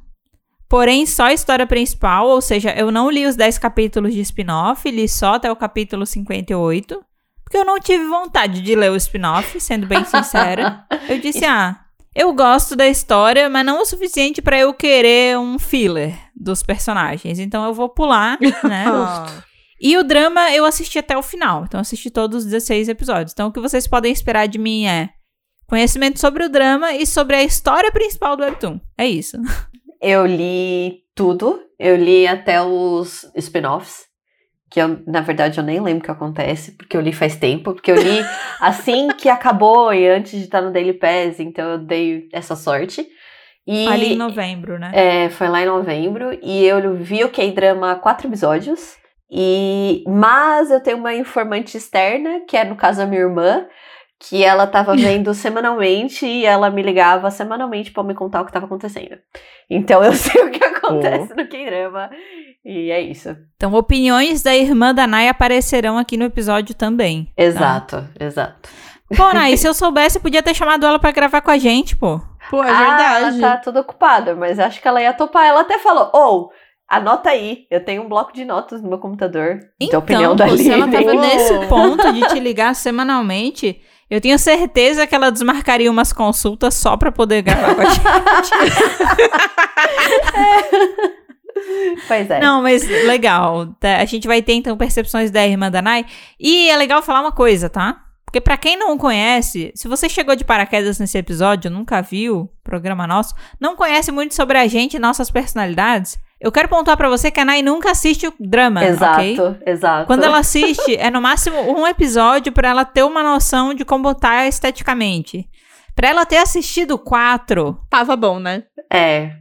porém só a história principal, ou seja, eu não li os 10 capítulos de spin-off, li só até o capítulo 58, porque eu não tive vontade de ler o spin-off, sendo bem sincera. Eu disse, ah, eu gosto da história, mas não o suficiente pra eu querer um filler dos personagens, então eu vou pular, né? E o drama eu assisti até o final. Então, eu assisti todos os 16 episódios. Então, o que vocês podem esperar de mim é conhecimento sobre o drama e sobre a história principal do Webtoon. É isso.
Eu li tudo. Eu li até os spin-offs. Que eu, na verdade, eu nem lembro o que acontece, porque eu li faz tempo. Porque eu li assim que acabou e antes de estar no Daily Pass, então eu dei essa sorte. E
Ali em novembro, né?
É, foi lá em novembro e eu vi o K-drama quatro episódios. E mas eu tenho uma informante externa, que é no caso a minha irmã, que ela tava vendo semanalmente e ela me ligava semanalmente pra me contar o que tava acontecendo. Então eu sei o que acontece no K-drama. E é isso.
Então, opiniões da irmã da Nai aparecerão aqui no episódio também. tá?
Exato, exato.
Pô, Nai, se eu soubesse, podia ter chamado ela pra gravar com a gente, pô.
Pô, é
Ah,
verdade.
ela tá toda ocupada, mas acho que ela ia topar. Ela até falou, ou, anota aí, eu tenho um bloco de notas no meu computador.
Então,
de opinião da
pô, se ela
Aline.
tava nesse ponto de te ligar semanalmente, eu tenho certeza que ela desmarcaria umas consultas só pra poder gravar com a gente.
Pois é.
Não, mas legal. tá? A gente vai ter então percepções da irmã da Nai. E é legal falar uma coisa, tá? Porque pra quem não conhece, se você chegou de paraquedas nesse episódio, nunca viu o programa nosso, não conhece muito sobre a gente e nossas personalidades, eu quero pontuar pra você que a Nai nunca assiste o drama,
Exato,
ok?
exato.
Quando ela assiste, é no máximo um episódio pra ela ter uma noção de como tá esteticamente. Pra ela ter assistido quatro,
Tava bom, né?
É.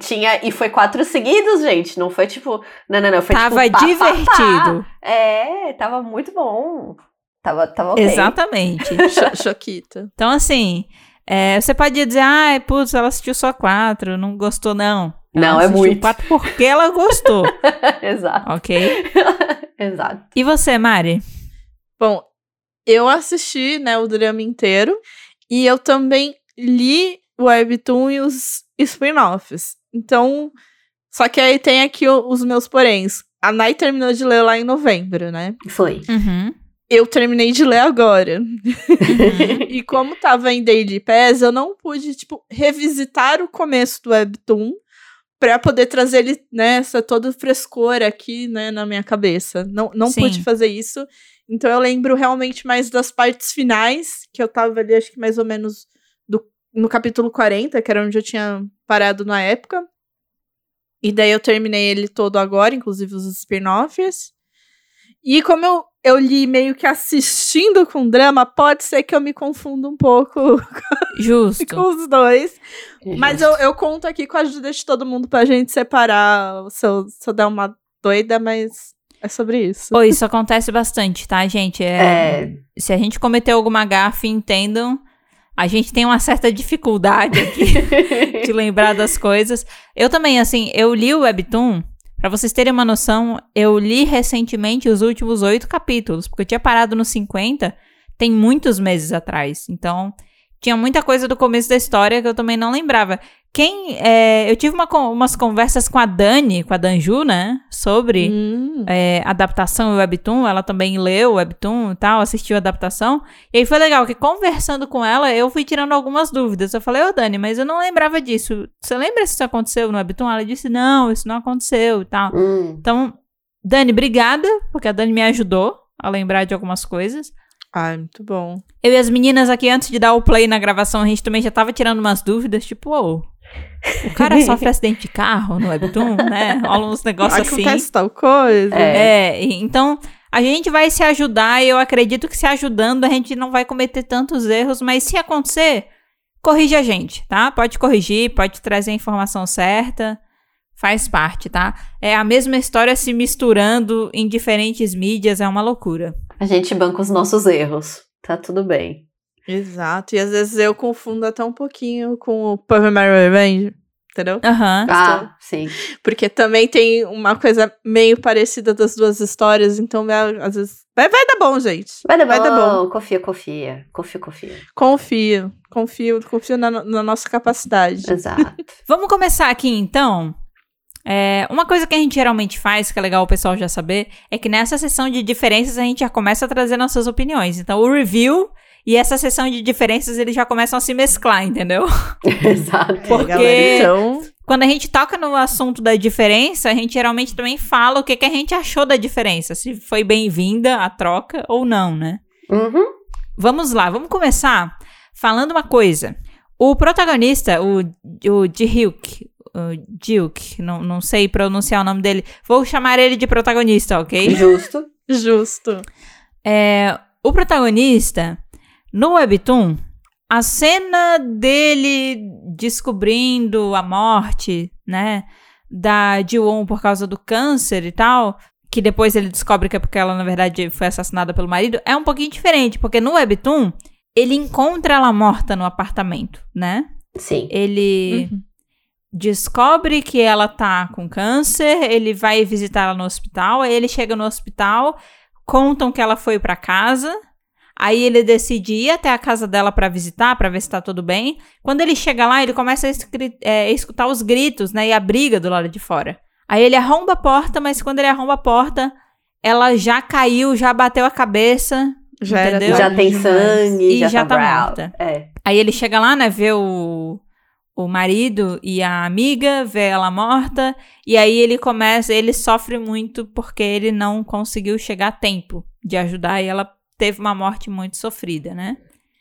tinha. E foi quatro seguidos, gente. Não foi tipo. Não, não, não. Foi
tava
tipo. pá, pá,
divertido.
pá. É, tava muito bom. Tava, tava ok.
Exatamente.
Cho- Choquita.
Então, assim, é, você pode dizer, ah, putz, ela assistiu só quatro, não gostou, não. Ela
Não, é muito.
quatro porque ela gostou,
Exato.
ok?
Exato.
E você, Mari?
Bom, eu assisti, né, o drama inteiro e eu também li o Webtoon e os spin-offs. Então, só que aí tem aqui o- os meus poréns. A Nai terminou de ler lá em novembro, né?
Foi.
Uhum.
Eu terminei de ler agora.
Uhum.
E como tava em Daily Pass, eu não pude, tipo, revisitar o começo do Webtoon, pra poder trazer ele, né, essa toda frescor aqui, né, na minha cabeça. Não, não
Sim.
pude fazer isso. Então eu lembro realmente mais das partes finais, que eu tava ali, acho que mais ou menos do, no capítulo 40, que era onde eu tinha parado na época. E daí eu terminei ele todo agora, inclusive os spin-offs. E como eu, eu li meio que assistindo com drama, pode ser que eu me confunda um pouco
Justo.
com os dois. Mas eu, eu conto aqui com a ajuda de todo mundo pra gente separar se eu, se eu der uma doida, mas é sobre isso.
Pô, isso acontece bastante, tá, gente? É,
É,
Se a gente cometeu alguma gafe, entendam. A gente tem uma certa dificuldade aqui de lembrar das coisas. Eu também, assim, eu li o Webtoon. Pra vocês terem uma noção, eu li recentemente os últimos oito capítulos, porque eu tinha parado nos 50 tem muitos meses atrás. Então, tinha muita coisa do começo da história que eu também não lembrava. Quem. é, eu tive uma umas conversas com a Dani, com a Danju, né? Sobre
Hum.
é, adaptação e webtoon, ela também leu o webtoon e tal, assistiu a adaptação. E aí foi legal que conversando com ela, eu fui tirando algumas dúvidas. Eu falei, ô Dani, mas eu não lembrava disso. Você lembra se isso aconteceu no webtoon? Ela disse, não, isso não aconteceu e tal.
hum,
Então, Dani, obrigada, porque a Dani me ajudou a lembrar de algumas coisas.
Ai, muito bom.
Eu e as meninas aqui, antes de dar o play na gravação, a gente também já tava tirando umas dúvidas, tipo, ô, o cara sofre acidente de carro no webtoon, né? Rola uns negócios assim.
Acontece tal coisa.
É.
É, então a gente vai se ajudar e eu acredito que se ajudando a gente não vai cometer tantos erros, mas se acontecer, corrige a gente, tá? Pode corrigir, pode trazer a informação certa, faz parte, tá? É a mesma história se misturando em diferentes mídias, é uma loucura.
a gente banca os nossos erros. Tá tudo bem.
Exato. E às vezes eu confundo até um pouquinho com o Puppet Mario Revenge. Entendeu?
Aham.
Ah, sim.
Porque também tem uma coisa meio parecida das duas histórias. Então, é, às vezes. Vai, vai dar bom, gente.
Vai dar bom.
Vai dar bom.
Confia, confia. Confia, confia.
Confio. Confio, confio na, na nossa capacidade.
Exato.
Vamos começar aqui então. É, uma coisa que a gente geralmente faz, que é legal o pessoal já saber, é que nessa sessão de diferenças a gente já começa a trazer nossas opiniões. Então, o review e essa sessão de diferenças eles já começam a se mesclar, entendeu?
Exato.
Porque-
Galera, então.
Quando a gente toca no assunto da diferença, a gente geralmente também fala o que, que a gente achou da diferença, se foi bem-vinda a troca ou não, né?
Uhum.
Vamos lá, vamos começar falando uma coisa. O protagonista, o, o Jihyuk, o Jihyuk, não, não sei pronunciar o nome dele, vou chamar ele de protagonista, ok?
Justo.
Justo.
É, o protagonista, no Webtoon, a cena dele descobrindo a morte, né, da Ji-won por causa do câncer e tal, que depois ele descobre que é porque ela, na verdade, foi assassinada pelo marido, é um pouquinho diferente, porque no Webtoon, ele encontra ela morta no apartamento, né?
Sim.
Ele
Uhum.
descobre que ela tá com câncer, ele vai visitar ela no hospital, aí ele chega no hospital, contam que ela foi pra casa, aí ele decide ir até a casa dela pra visitar, pra ver se tá tudo bem. Quando ele chega lá, ele começa a é, escutar os gritos, né, e a briga do lado de fora. Aí ele arromba a porta, mas quando ele arromba a porta, ela já caiu, já bateu a cabeça,
Já
Entendeu?
Já tem sangue,
E
já,
já
tá,
tá morta.
É.
Aí ele chega lá, né, vê o, o marido e a amiga, vê ela morta, e aí ele começa, ele sofre muito porque ele não conseguiu chegar a tempo de ajudar e ela teve uma morte muito sofrida, né?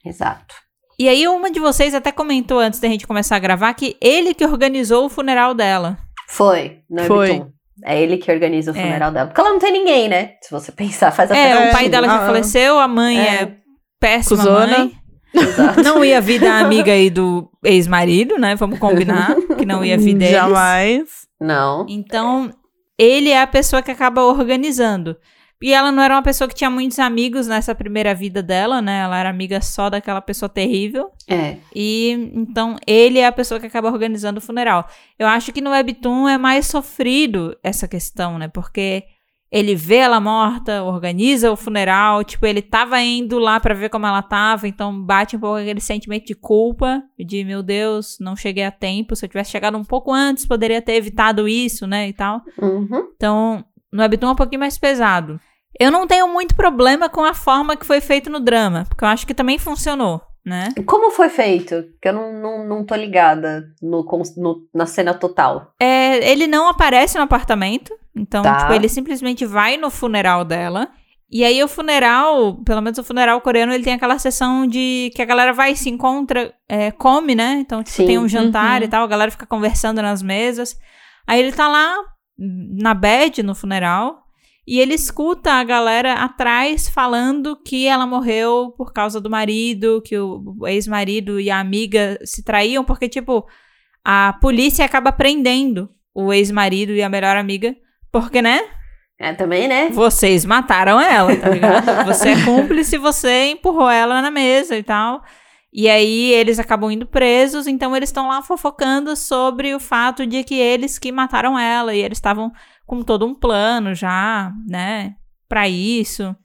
Exato.
E aí uma de vocês até comentou antes da gente começar a gravar que ele que organizou o funeral dela.
Foi. No
Foi.
Webtoon. É ele que organiza o
É.
funeral dela. Porque ela não tem ninguém, né? Se você pensar, faz até
É, o pai dela já
Ah,
faleceu, a mãe é,
É.
péssima
Cusona.
mãe.
Exato.
Não ia vir da amiga aí do ex-marido, né? Vamos combinar que não ia vir deles.
Jamais.
Não.
Então, ele é a pessoa que acaba organizando. E ela não era uma pessoa que tinha muitos amigos nessa primeira vida dela, né? Ela era amiga só daquela pessoa terrível.
É.
E então ele é a pessoa que acaba organizando o funeral. Eu acho que no Webtoon é mais sofrido essa questão, né? Porque ele vê ela morta, organiza o funeral, tipo, ele tava indo lá pra ver como ela tava, então bate um pouco aquele sentimento de culpa, de meu Deus, não cheguei a tempo, se eu tivesse chegado um pouco antes, poderia ter evitado isso, né, e tal.
Uhum.
Então, no Webtoon é um pouquinho mais pesado. Eu não tenho muito problema com a forma que foi feito no drama, porque eu acho que também funcionou. né?
Como foi feito? Que eu não, não, não tô ligada no, no, na cena total.
É, ele não aparece no apartamento. Então,
Tá.
tipo, ele simplesmente vai no funeral dela. E aí o funeral, pelo menos o funeral coreano, ele tem aquela sessão de que a galera vai e se encontra, é, come, né? Então, tipo,
Sim.
tem um jantar
Uhum.
e tal, a galera fica conversando nas mesas. Aí ele tá lá na bed no funeral e ele escuta a galera atrás falando que ela morreu por causa do marido, que o ex-marido e a amiga se traíam, porque, tipo, a polícia acaba prendendo o ex-marido e a melhor amiga, porque, né?
É, também, né?
Vocês mataram ela, tá ligado? Você é cúmplice, você empurrou ela na mesa e tal. E aí eles acabam indo presos, então eles estão lá fofocando sobre o fato de que eles que mataram ela e eles estavam com todo um plano já, né, Pra isso.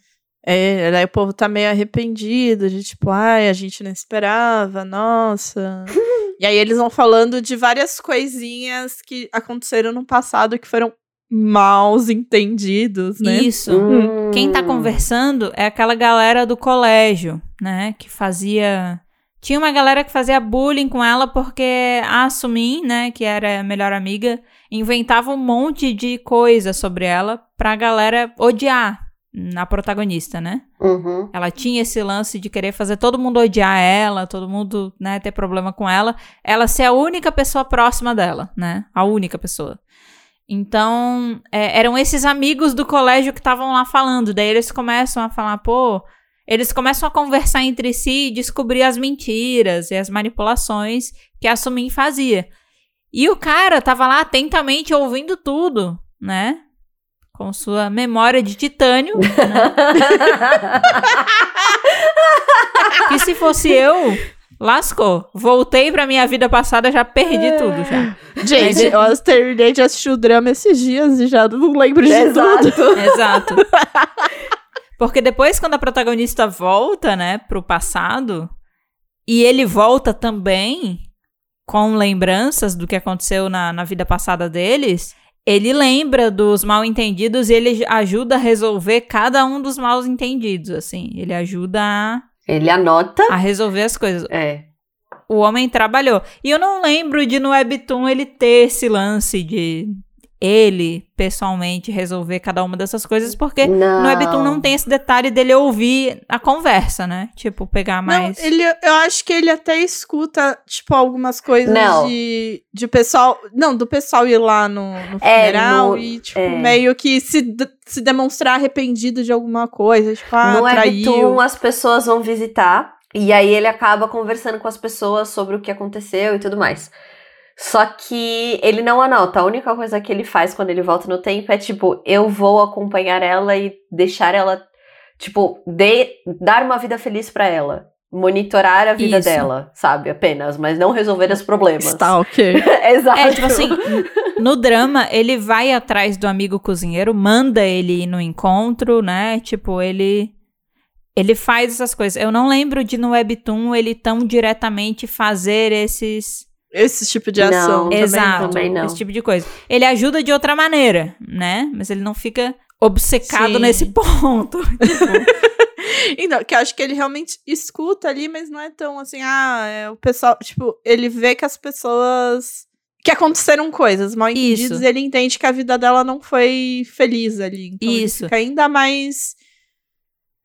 É, daí o povo tá meio arrependido, de tipo, ai, a gente não esperava, nossa. e aí eles vão falando de várias coisinhas que aconteceram no passado que foram mal entendidos, né?
Isso.
Hum.
Quem tá conversando é aquela galera do colégio, né? Que fazia. Tinha uma galera que fazia bullying com ela porque a Sumin, né? Que era a melhor amiga, inventava um monte de coisa sobre ela pra galera odiar a protagonista, né?
Uhum.
Ela tinha esse lance de querer fazer todo mundo odiar ela, todo mundo, né, ter problema com ela, ela ser a única pessoa próxima dela, né? A única pessoa. Então, é, eram esses amigos do colégio que estavam lá falando. Daí eles começam a falar, pô. Eles começam a conversar entre si e descobrir as mentiras e as manipulações que a Sumin fazia. E o cara tava lá atentamente ouvindo tudo, né? Com sua memória de titânio, né? Que se fosse eu, lascou. Voltei pra minha vida passada, já perdi tudo já.
Gente, eu terminei de assistir o drama esses dias e já não lembro de tudo.
Exato.
Exato. Porque depois, quando a protagonista volta, né, pro passado, e ele volta também com lembranças do que aconteceu na, na vida passada deles, ele lembra dos mal entendidos e ele ajuda a resolver cada um dos mal entendidos, assim. Ele ajuda a,
Ele anota.
a resolver as coisas.
É.
O homem trabalhou. E eu não lembro de no Webtoon ele ter esse lance de ele pessoalmente resolver cada uma dessas coisas, porque
Não.
no Webtoon não tem esse detalhe dele ouvir a conversa, né? Tipo, pegar mais.
Não, ele, eu acho que ele até escuta, tipo, algumas coisas
Não.
de, de pessoal. Não, do pessoal ir lá no, no
É,
funeral
no-
e, tipo,
é.
meio que se, se demonstrar arrependido de alguma coisa. Tipo, ah,
no
traiu.
Webtoon, as pessoas vão visitar. E aí ele acaba conversando com as pessoas sobre o que aconteceu e tudo mais. Só que ele não anota. A única coisa que ele faz quando ele volta no tempo é tipo, eu vou acompanhar ela e deixar ela, tipo, de- dar uma vida feliz pra ela. Monitorar a vida
Isso.
dela, sabe? Apenas, mas não resolver os problemas.
Stalker.
Exato.
É, tipo assim, no drama, ele vai atrás do amigo cozinheiro, manda ele ir no encontro, né? Tipo, ele. Ele faz essas coisas. Eu não lembro de no Webtoon ele tão diretamente fazer esses.
Esse tipo de
Não,
ação. também
Exato.
também não.
Esse tipo de coisa. Ele ajuda de outra maneira, né? Mas ele não fica obcecado
Sim.
nesse ponto. Tipo,
Então, que eu acho que ele realmente escuta ali, mas não é tão assim, ah, é o pessoal, tipo, ele vê que as pessoas que aconteceram coisas mal entendidas, ele entende que a vida dela não foi feliz ali. Então
Isso.
ele fica ainda mais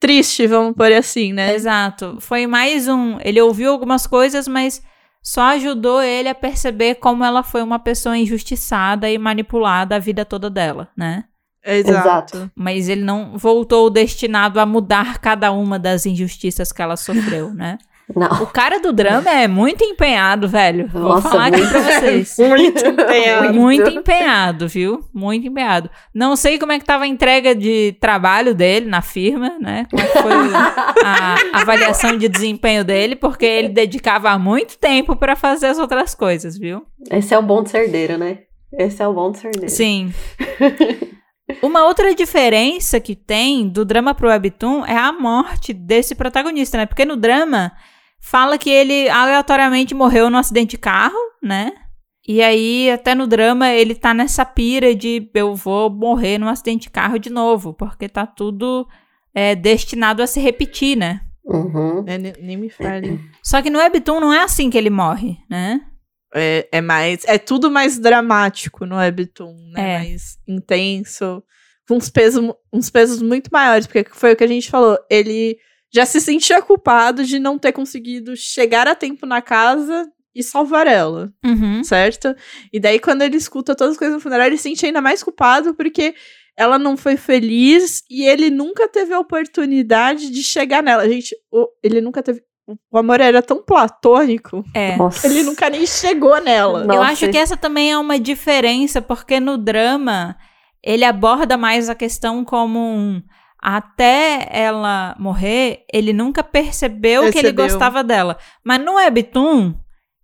triste, vamos por assim, né?
Exato. Foi mais um. Ele ouviu algumas coisas, mas só ajudou ele a perceber como ela foi uma pessoa injustiçada e manipulada a vida toda dela, né?
Exato.
Mas ele não voltou destinado a mudar cada uma das injustiças que ela sofreu, né?
Não.
O cara do drama é muito empenhado, velho. Vou
Nossa,
falar aqui
muito.
pra vocês.
Muito empenhado.
Muito empenhado, viu? Muito empenhado. Não sei como é que tava a entrega de trabalho dele na firma, né? Como é que foi a avaliação de desempenho dele, porque ele dedicava muito tempo pra fazer as outras coisas, viu?
Esse é o bom de cerdeiro, né? Esse é o bom de cerdeiro.
Sim. Uma outra diferença que tem do drama pro webtoon é a morte desse protagonista, né? Porque no drama fala que ele aleatoriamente morreu num acidente de carro, né? E aí, até no drama, ele tá nessa pira de eu vou morrer num acidente de carro de novo, porque tá tudo é, destinado a se repetir, né?
Uhum.
É, ne- nem me fale.
Só que no Webtoon não é assim que ele morre, né?
É, é mais. É tudo mais dramático no Webtoon, né?
É.
Mais intenso. Com uns pesos, uns pesos muito maiores, porque foi o que a gente falou. Ele já se sentia culpado de não ter conseguido chegar a tempo na casa e salvar ela,
Uhum.
certo? E daí, quando ele escuta todas as coisas no funeral, ele se sente ainda mais culpado porque ela não foi feliz e ele nunca teve a oportunidade de chegar nela. Gente, o- ele nunca teve. O amor era tão platônico
É.
Nossa.
ele nunca nem chegou nela.
Não.
Eu
Nossa.
acho que essa também é uma diferença, porque no drama ele aborda mais a questão como um. Até ela morrer, ele nunca percebeu, que ele
Percebeu.
gostava dela. Mas no Webtoon,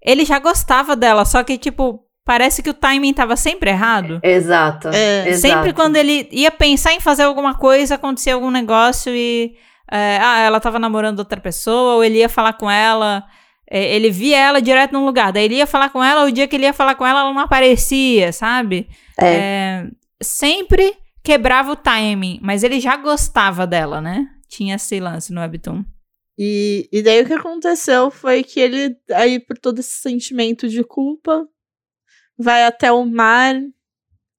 ele já gostava dela, só que, tipo, parece que o timing tava sempre errado.
Exato.
É.
exato.
Sempre quando ele ia pensar em fazer alguma coisa, acontecia algum negócio e. é, ah, ela tava namorando outra pessoa, ou ele ia falar com ela. é, ele via ela direto num lugar. Daí ele ia falar com ela, o dia que ele ia falar com ela, ela não aparecia, sabe?
É.
É, sempre quebrava o timing, mas ele já gostava dela, né? Tinha esse lance no Webtoon.
E, e daí o que aconteceu foi que ele, aí por todo esse sentimento de culpa, vai até o mar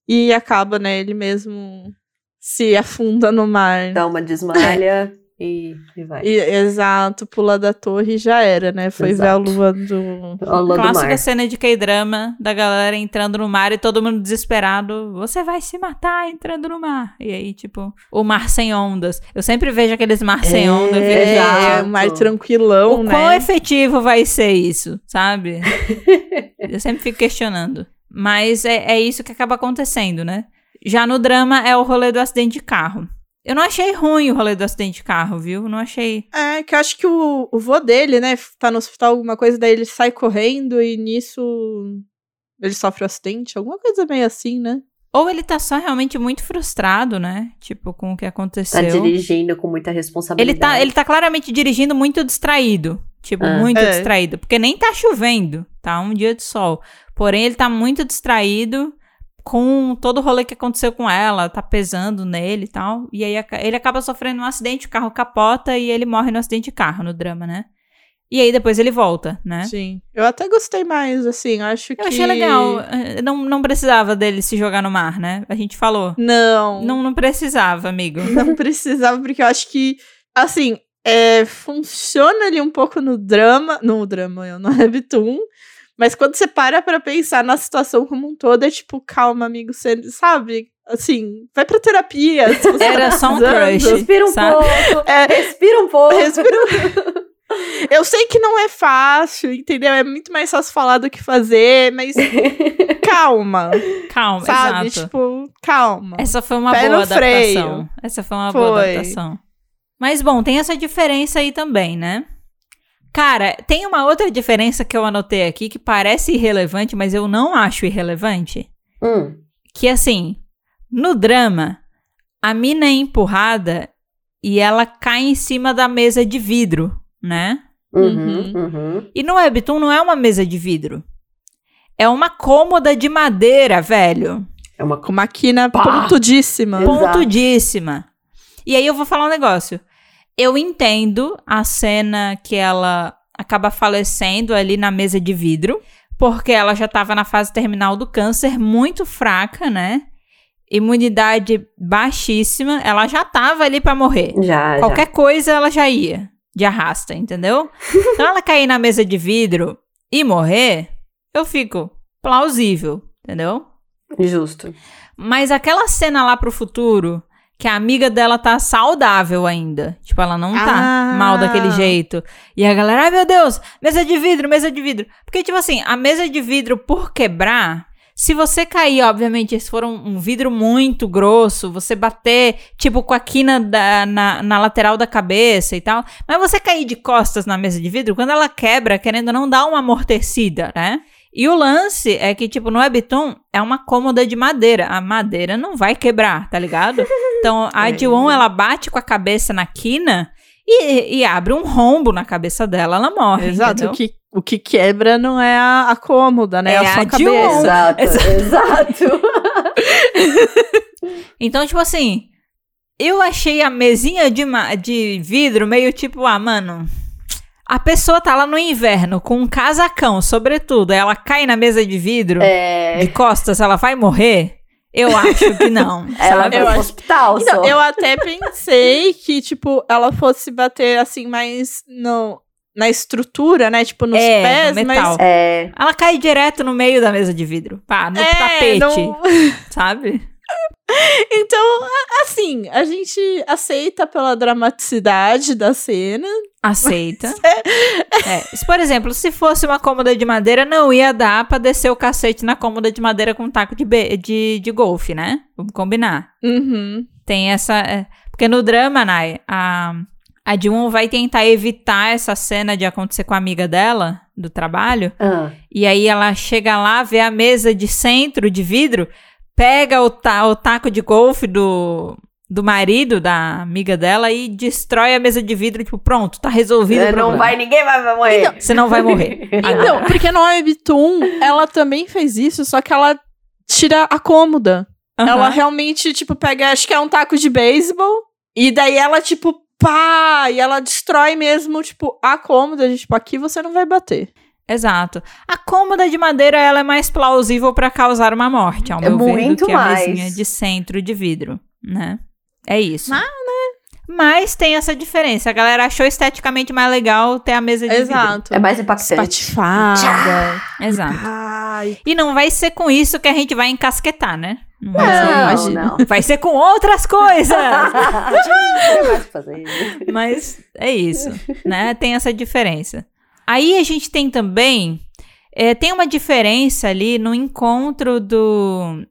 e acaba, né? Ele mesmo se afunda no mar.
Dá uma desmalha e, e vai.
E, exato, pula da torre e já era, né? Foi ver a
Exato.
lua do.
Ó, Lua do
Clássica
mar.
cena de K-drama da galera entrando no mar e todo mundo desesperado. Você vai se matar entrando no mar. E aí, tipo, o mar sem ondas. Eu sempre vejo aqueles mar sem
É,
onda. eu fico,
É,
exato.
o mar tranquilão,
o
né?
quão efetivo vai ser isso, sabe? Eu sempre fico questionando. Mas é, é isso que acaba acontecendo, né? Já no drama é o rolê do acidente de carro. Eu não achei ruim o rolê do acidente de carro, viu? Não achei.
É, que eu acho que o, o vô dele, né, tá no hospital, alguma coisa, daí ele sai correndo e nisso ele sofre um acidente, alguma coisa meio assim, né?
Ou ele tá só realmente muito frustrado, né? Tipo, com o que
Tá
aconteceu.
dirigindo com muita
ele,
responsabilidade.
tá, ele tá claramente dirigindo muito distraído. Tipo,
Ah.
muito
É.
distraído. Porque nem tá chovendo, tá? Um dia de sol. Porém, ele tá muito distraído com todo o rolê que aconteceu com ela. Tá pesando nele e tal. E aí ele acaba sofrendo um acidente, o carro capota e ele morre no acidente de carro, no drama, né? E aí depois ele volta, né?
Sim. Eu até gostei mais, assim, acho que...
Eu achei legal. Eh, Não, não precisava dele se jogar no mar, né? A gente falou.
Não, não,
Não, não precisava, amigo.
precisava, porque eu acho que, assim, é, funciona ali um pouco no drama, no drama, eu, no Webtoon, mas quando você para pra pensar na situação como um todo, é tipo, calma, amigo, você sabe, assim, vai pra terapia. se você
Era
tá
só um crush.
Respira um
sabe?
pouco.
É.
Respira um pouco.
Respira- Eu sei que não é fácil, entendeu? É muito mais fácil falar do que fazer, mas calma,
Calma,
sabe?
exato.
Tipo, calma.
Essa foi uma
Pé
boa
no freio.
adaptação. Essa foi uma boa
Foi.
adaptação. Mas bom, tem essa diferença aí também, né? Cara, tem uma outra diferença que eu anotei aqui que parece irrelevante, mas eu não acho irrelevante.
Hum,
Que assim, no drama, a mina é empurrada e ela cai em cima da mesa de vidro, né?
uhum, uhum.
E no Webtoon não é uma mesa de vidro. É uma cômoda de madeira, velho.
É uma
uma quina
Pá.
pontudíssima.
Exato.
Pontudíssima. E aí eu vou falar um negócio. Eu entendo a cena que ela acaba falecendo ali na mesa de vidro, porque ela já estava na fase terminal do câncer, muito fraca, né? Imunidade baixíssima, ela já tava ali pra morrer.
Já,
Qualquer coisa ela já ia de arrasta, entendeu? então ela cair na mesa de vidro e morrer, eu fico plausível, entendeu?
já. Justo.
Mas aquela cena lá pro futuro, que a amiga dela tá saudável ainda. Tipo, ela não tá
Ah.
mal daquele jeito. E a galera, ai meu Deus, mesa de vidro, mesa de vidro. Porque, tipo assim, a mesa de vidro por quebrar. Se você cair, obviamente, se for um, um vidro muito grosso, você bater, tipo, com a quina da- na, na lateral da cabeça e tal. Mas você cair de costas na mesa de vidro, quando ela quebra, querendo não dar uma amortecida, né? E o lance é que, tipo, no Webtoon é uma cômoda de madeira. A madeira não vai quebrar, tá ligado? Então, a
É.
Jiwon, ela bate com a cabeça na quina e, e abre um rombo na cabeça dela, ela morre,
Exato, o que, o que quebra não é a, a cômoda, né?
É
a sua
a
cabeça.
Exato,
Exato.
exato.
Então, tipo assim, Eu achei a mesinha de, de vidro meio tipo, ah, mano. A pessoa tá lá no inverno com um casacão, sobretudo, ela cai na mesa de vidro,
É,
de costas, ela vai morrer? Eu acho que não.
ela vai
Eu
pro hospital
Então,
só.
eu até pensei que, tipo, ela fosse bater assim mais no, na estrutura, né? Tipo, nos
É,
pés,
no metal.
mas.
É,
Ela cai direto no meio da mesa de vidro. Pá, no
É,
tapete,
não-
sabe?
Então, assim, a gente aceita pela dramaticidade da cena.
Aceita. É, se, por exemplo, se fosse uma cômoda de madeira, não ia dar pra descer o cacete na cômoda de madeira com um taco de, be- de, de golfe, né? Vamos combinar.
Uhum.
Tem essa. é, porque no drama, Nai, a, a Jun vai tentar evitar essa cena de acontecer com a amiga dela, do trabalho.
ah,
E aí ela chega lá, vê a mesa de centro de vidro, pega o, ta o taco de golfe do, do marido da amiga dela e destrói a mesa de vidro, tipo, pronto, tá resolvido o
não
problema.
vai, ninguém vai, morrer.
Você não vai morrer.
Então, porque no Webtoon, ela também fez isso, só que ela tira a cômoda.
Aham.
Ela realmente, tipo, pega, acho que é um taco de beisebol, e daí ela, tipo, pá, e ela destrói mesmo, tipo, a cômoda, de, tipo, aqui você não vai bater.
Exato. A cômoda de madeira ela é mais plausível pra causar uma morte, ao
É
meu ver, do
muito
que a
mais.
mesinha de centro de vidro, né? É isso.
Mas,
Mas tem essa diferença. A galera achou esteticamente mais legal ter a mesa de
Exato.
É mais impactante.
Espatifada.
vidro. Exato.
Ai.
E não vai ser com isso que a gente vai encasquetar, né? Não vai ser.
Não,
imagina.
não.
Vai ser com outras coisas.
Não.
Mas é isso, né? Tem essa diferença. Aí a gente tem também. é, tem uma diferença ali no encontro do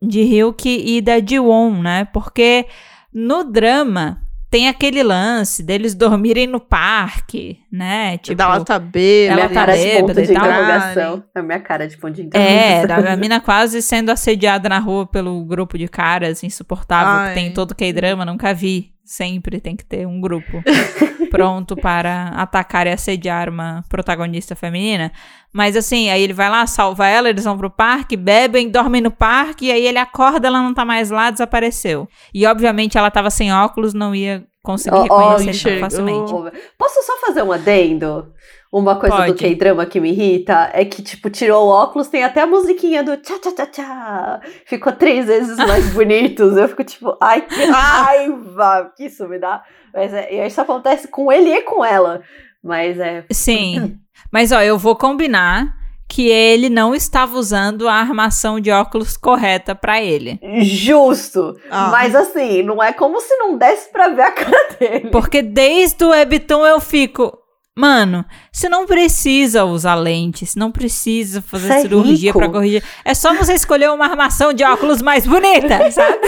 de Ryuki e da Jiwon, né? Porque no drama tem aquele lance deles dormirem no parque, né?
Tipo, ela tá
É
bêbada.
minha
tá bêbada
de interrogação. É a minha cara de ponto de
É,
interrogação.
da- a mina quase sendo assediada na rua pelo grupo de caras insuportável
Ai.
que tem em todo K-drama, nunca vi. Sempre tem que ter um grupo pronto para atacar e assediar uma protagonista feminina. Mas assim, aí ele vai lá, salva ela, eles vão pro parque, bebem, dormem no parque, e aí ele acorda, ela não tá mais lá, desapareceu. E obviamente ela tava sem óculos, não ia conseguir
ó,
reconhecer
enxergou.
facilmente.
Posso só fazer um adendo? Uma coisa do
Pode.
K-drama que me irrita é que, tipo, tirou o óculos, tem até a musiquinha do tchá tchá tchá tchá. Ficou três vezes mais bonitos. Eu fico tipo, ai, que raiva que isso me dá. Mas é, isso acontece com ele e com ela. Mas é.
Sim. Mas ó, eu vou combinar que ele não estava usando a armação de óculos correta pra ele.
Justo.
Ah.
Mas assim, não é como se não desse pra ver a cara dele.
Porque desde o Webtoon eu fico. Mano, você não precisa usar lente, você não precisa fazer
Você é
cirurgia
rico.
pra corrigir. É só você escolher uma armação de óculos mais bonita, sabe?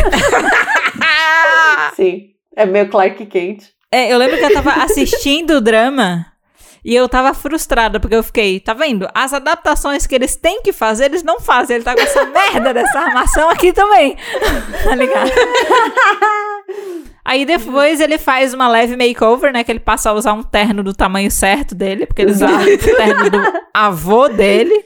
Sim. É meio Clark Kent.
É, eu lembro que eu tava assistindo o drama e eu tava frustrada, porque eu fiquei, tá vendo? As adaptações que eles têm que fazer, eles não fazem. Ele tá com essa merda dessa armação aqui também. tá ligado? Aí depois ele faz uma leve makeover, né? Que ele passa a usar um terno do tamanho certo dele, porque ele usa o terno do avô dele,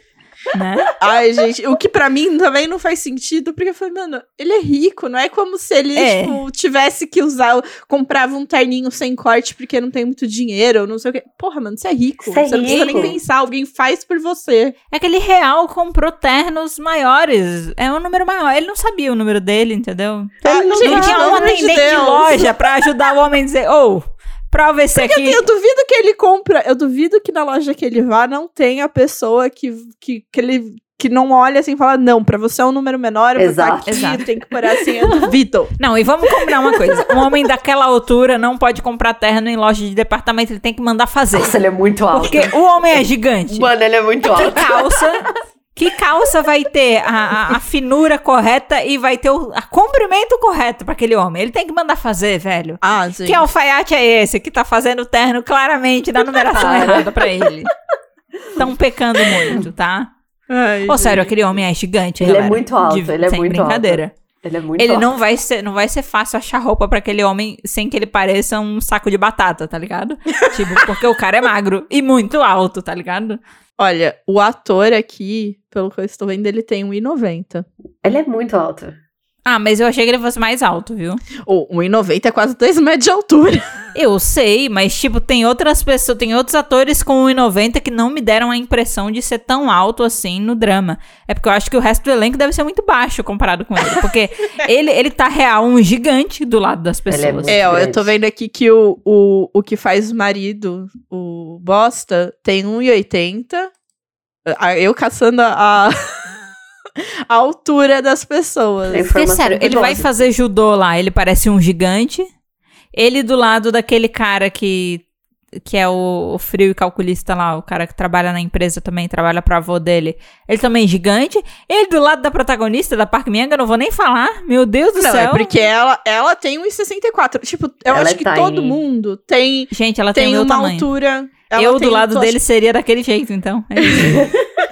né?
Ai, gente, o que pra mim também não faz sentido, porque eu falei, mano, ele é rico, não é como se ele,
É.
tipo, tivesse que usar, comprava um terninho sem corte porque não tem muito dinheiro, ou não sei o quê. Porra, mano, você é rico.
Você é
não precisa nem
rico.
pensar, alguém faz por você.
É que ele real comprou ternos maiores. É um número maior. Ele não sabia o número dele, entendeu?
Ah,
não
gente,
Não tinha um
de
atendente de
Deus.
loja pra ajudar o homem a dizer, ô, prova esse aqui.
Eu duvido que ele compra, eu duvido que na loja que ele vá não tenha a pessoa que, que, que ele que não olha assim e fala, não, pra você é um número menor, eu vou
Exato.
aqui,
Exato.
tem que pôr assim, eu duvido.
Não, e vamos combinar uma coisa. Um homem daquela altura não pode comprar terno em loja de departamento, ele tem que mandar fazer.
Nossa, ele é muito alto.
Porque o homem é gigante.
Mano, ele é muito alto.
calça. Que calça vai ter a, a- a finura correta e vai ter o a comprimento correto pra aquele homem? Ele tem que mandar fazer, velho.
Ah, gente.
Que alfaiate é esse que tá fazendo o terno claramente na numeração errada pra ele? Estão pecando muito, tá?
Ai,
Ô, sério, aquele homem é gigante,
Ele é
galera.
muito alto,
De-
ele é
sem
muito
brincadeira.
Ele é muito
Ele
alto.
não vai ser, não vai ser fácil achar roupa pra aquele homem sem que ele pareça um saco de batata, tá ligado? tipo, porque o cara é magro e muito alto, tá ligado?
Olha, o ator aqui, pelo que eu estou vendo, ele tem 1,90.
Ele é muito alto.
Ah, mas eu achei que ele fosse mais alto, viu?
O 1,90 é quase 2 metros de altura.
Eu sei, mas tipo, tem outras pessoas, tem outros atores com 1,90 que não me deram a impressão de ser tão alto assim no drama. É porque eu acho que o resto do elenco deve ser muito baixo comparado com ele. Porque ele, ele tá real um gigante do lado das
Ele é
pessoas.
É, ó, eu tô vendo aqui que o, o, o que faz o marido, o Bosta, tem 1,80. Ah, Eu caçando a, a altura das pessoas.
Tem
Porque, sério, ele vai fazer judô lá, ele parece um gigante. Ele do lado daquele cara que que é o, o frio e calculista lá, o cara que trabalha na empresa também, trabalha pro avô dele. Ele também é gigante. Ele do lado da protagonista da Park Myung, eu não vou nem falar. Meu Deus do
Não,
céu.
é porque ela, ela tem 1,64. Tipo, eu
Ela
acho
é
que
tiny.
todo mundo tem,
Gente, ela tem,
tem uma
tamanho.
altura. ela
eu
tem-
do lado dele seria daquele jeito, então. É isso.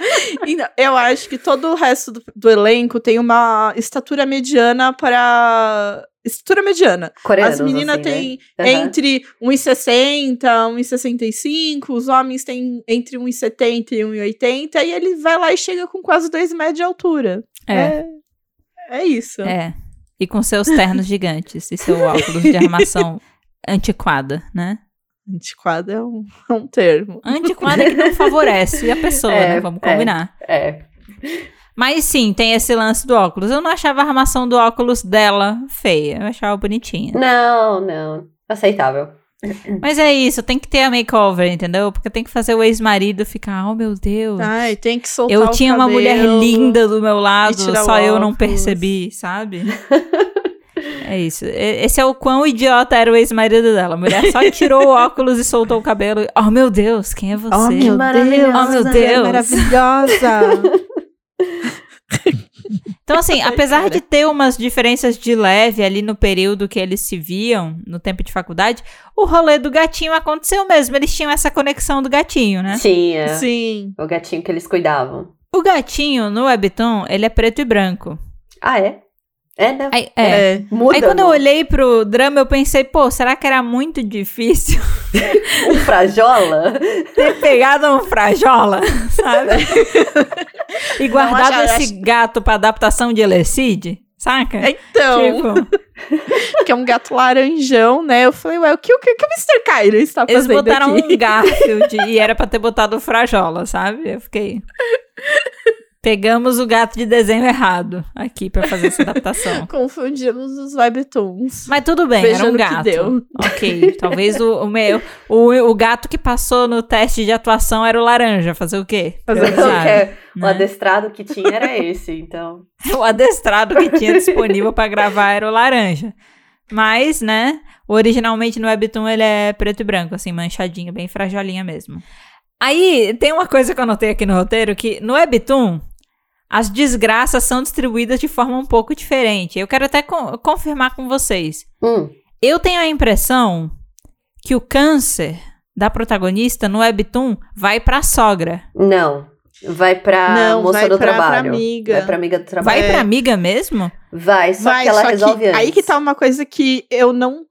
Então, Eu acho que todo o resto do, do elenco tem uma estatura mediana para. Estatura mediana.
Coreanos,
As meninas
assim, né?
têm
Aham.
entre 1,60, 1,65, os homens têm entre 1,70 e 1,80, e ele vai lá e chega com quase 2 metros de altura.
É,
É, é isso.
é. E com seus ternos gigantes e seu óculos de armação antiquada, né?
Antiquado é um, é um termo.
Antiquada que não favorece a pessoa,
É,
né? Vamos
é.
combinar.
É.
Mas sim, tem esse lance do óculos. Eu não achava a armação do óculos dela feia. Eu achava bonitinha.
Não, não. Aceitável.
Mas é isso, tem que ter a makeover, entendeu? Porque tem que fazer o ex-marido ficar, oh meu Deus.
Ai, tem que soltar
eu tinha uma mulher linda do meu lado, só eu não percebi, sabe? É isso. Esse é o quão idiota era o ex-marido dela. A mulher só tirou o óculos e soltou o cabelo. Oh, meu Deus, quem é você?
Oh, meu
Maravilhosa.
Deus.
Oh, meu Deus.
Maravilhosa.
Então, assim, apesar de ter umas diferenças de leve ali no período que eles se viam, no tempo de faculdade, o rolê do gatinho aconteceu mesmo. Eles tinham essa conexão do gatinho, né?
Tinha.
Sim.
O gatinho que eles cuidavam.
O gatinho, no Webtoon, ele é preto e branco.
Ah, é? É, né?
Aí, é.
É.
Muda.
Aí quando eu
não?
olhei pro drama, eu pensei, pô, será que era muito difícil
Um frajola?
ter pegado um frajola, sabe? e guardado
acho-
esse gato pra adaptação de Elecid, saca?
Então,
Tipo,
que é um gato laranjão, né? Eu falei, ué, o que o, que, o que o Mr. Kylie está
eles
fazendo
botaram
aqui?
um Garfield e era pra ter botado o frajola, sabe? Eu fiquei... Pegamos o gato de desenho errado aqui pra fazer essa adaptação.
Confundimos os webtoons.
Mas tudo bem, era um
no que
gato.
deu.
Ok, talvez o, o, meu, o, o gato que passou no teste de atuação era o laranja. Fazer o quê?
Fazer o
é- O
né?
adestrado que tinha era esse, então.
O adestrado que tinha disponível pra gravar era o laranja. Mas, né, originalmente no Webtoon ele é preto e branco, assim, manchadinho, bem frajolinha mesmo. Aí, tem uma coisa que eu anotei aqui no roteiro, que no Webtoon, as desgraças são distribuídas de forma um pouco diferente. Eu quero até co- confirmar com vocês.
Hum.
Eu tenho a impressão que o câncer da protagonista no Webtoon vai pra sogra.
Não. Vai pra
Não,
moça
vai
do
pra- pra
trabalho.
amiga.
Vai pra amiga do trabalho.
Vai
É.
pra amiga mesmo?
Vai, só
Vai,
que ela
só
resolve
que
antes.
aí que tá uma coisa que eu não.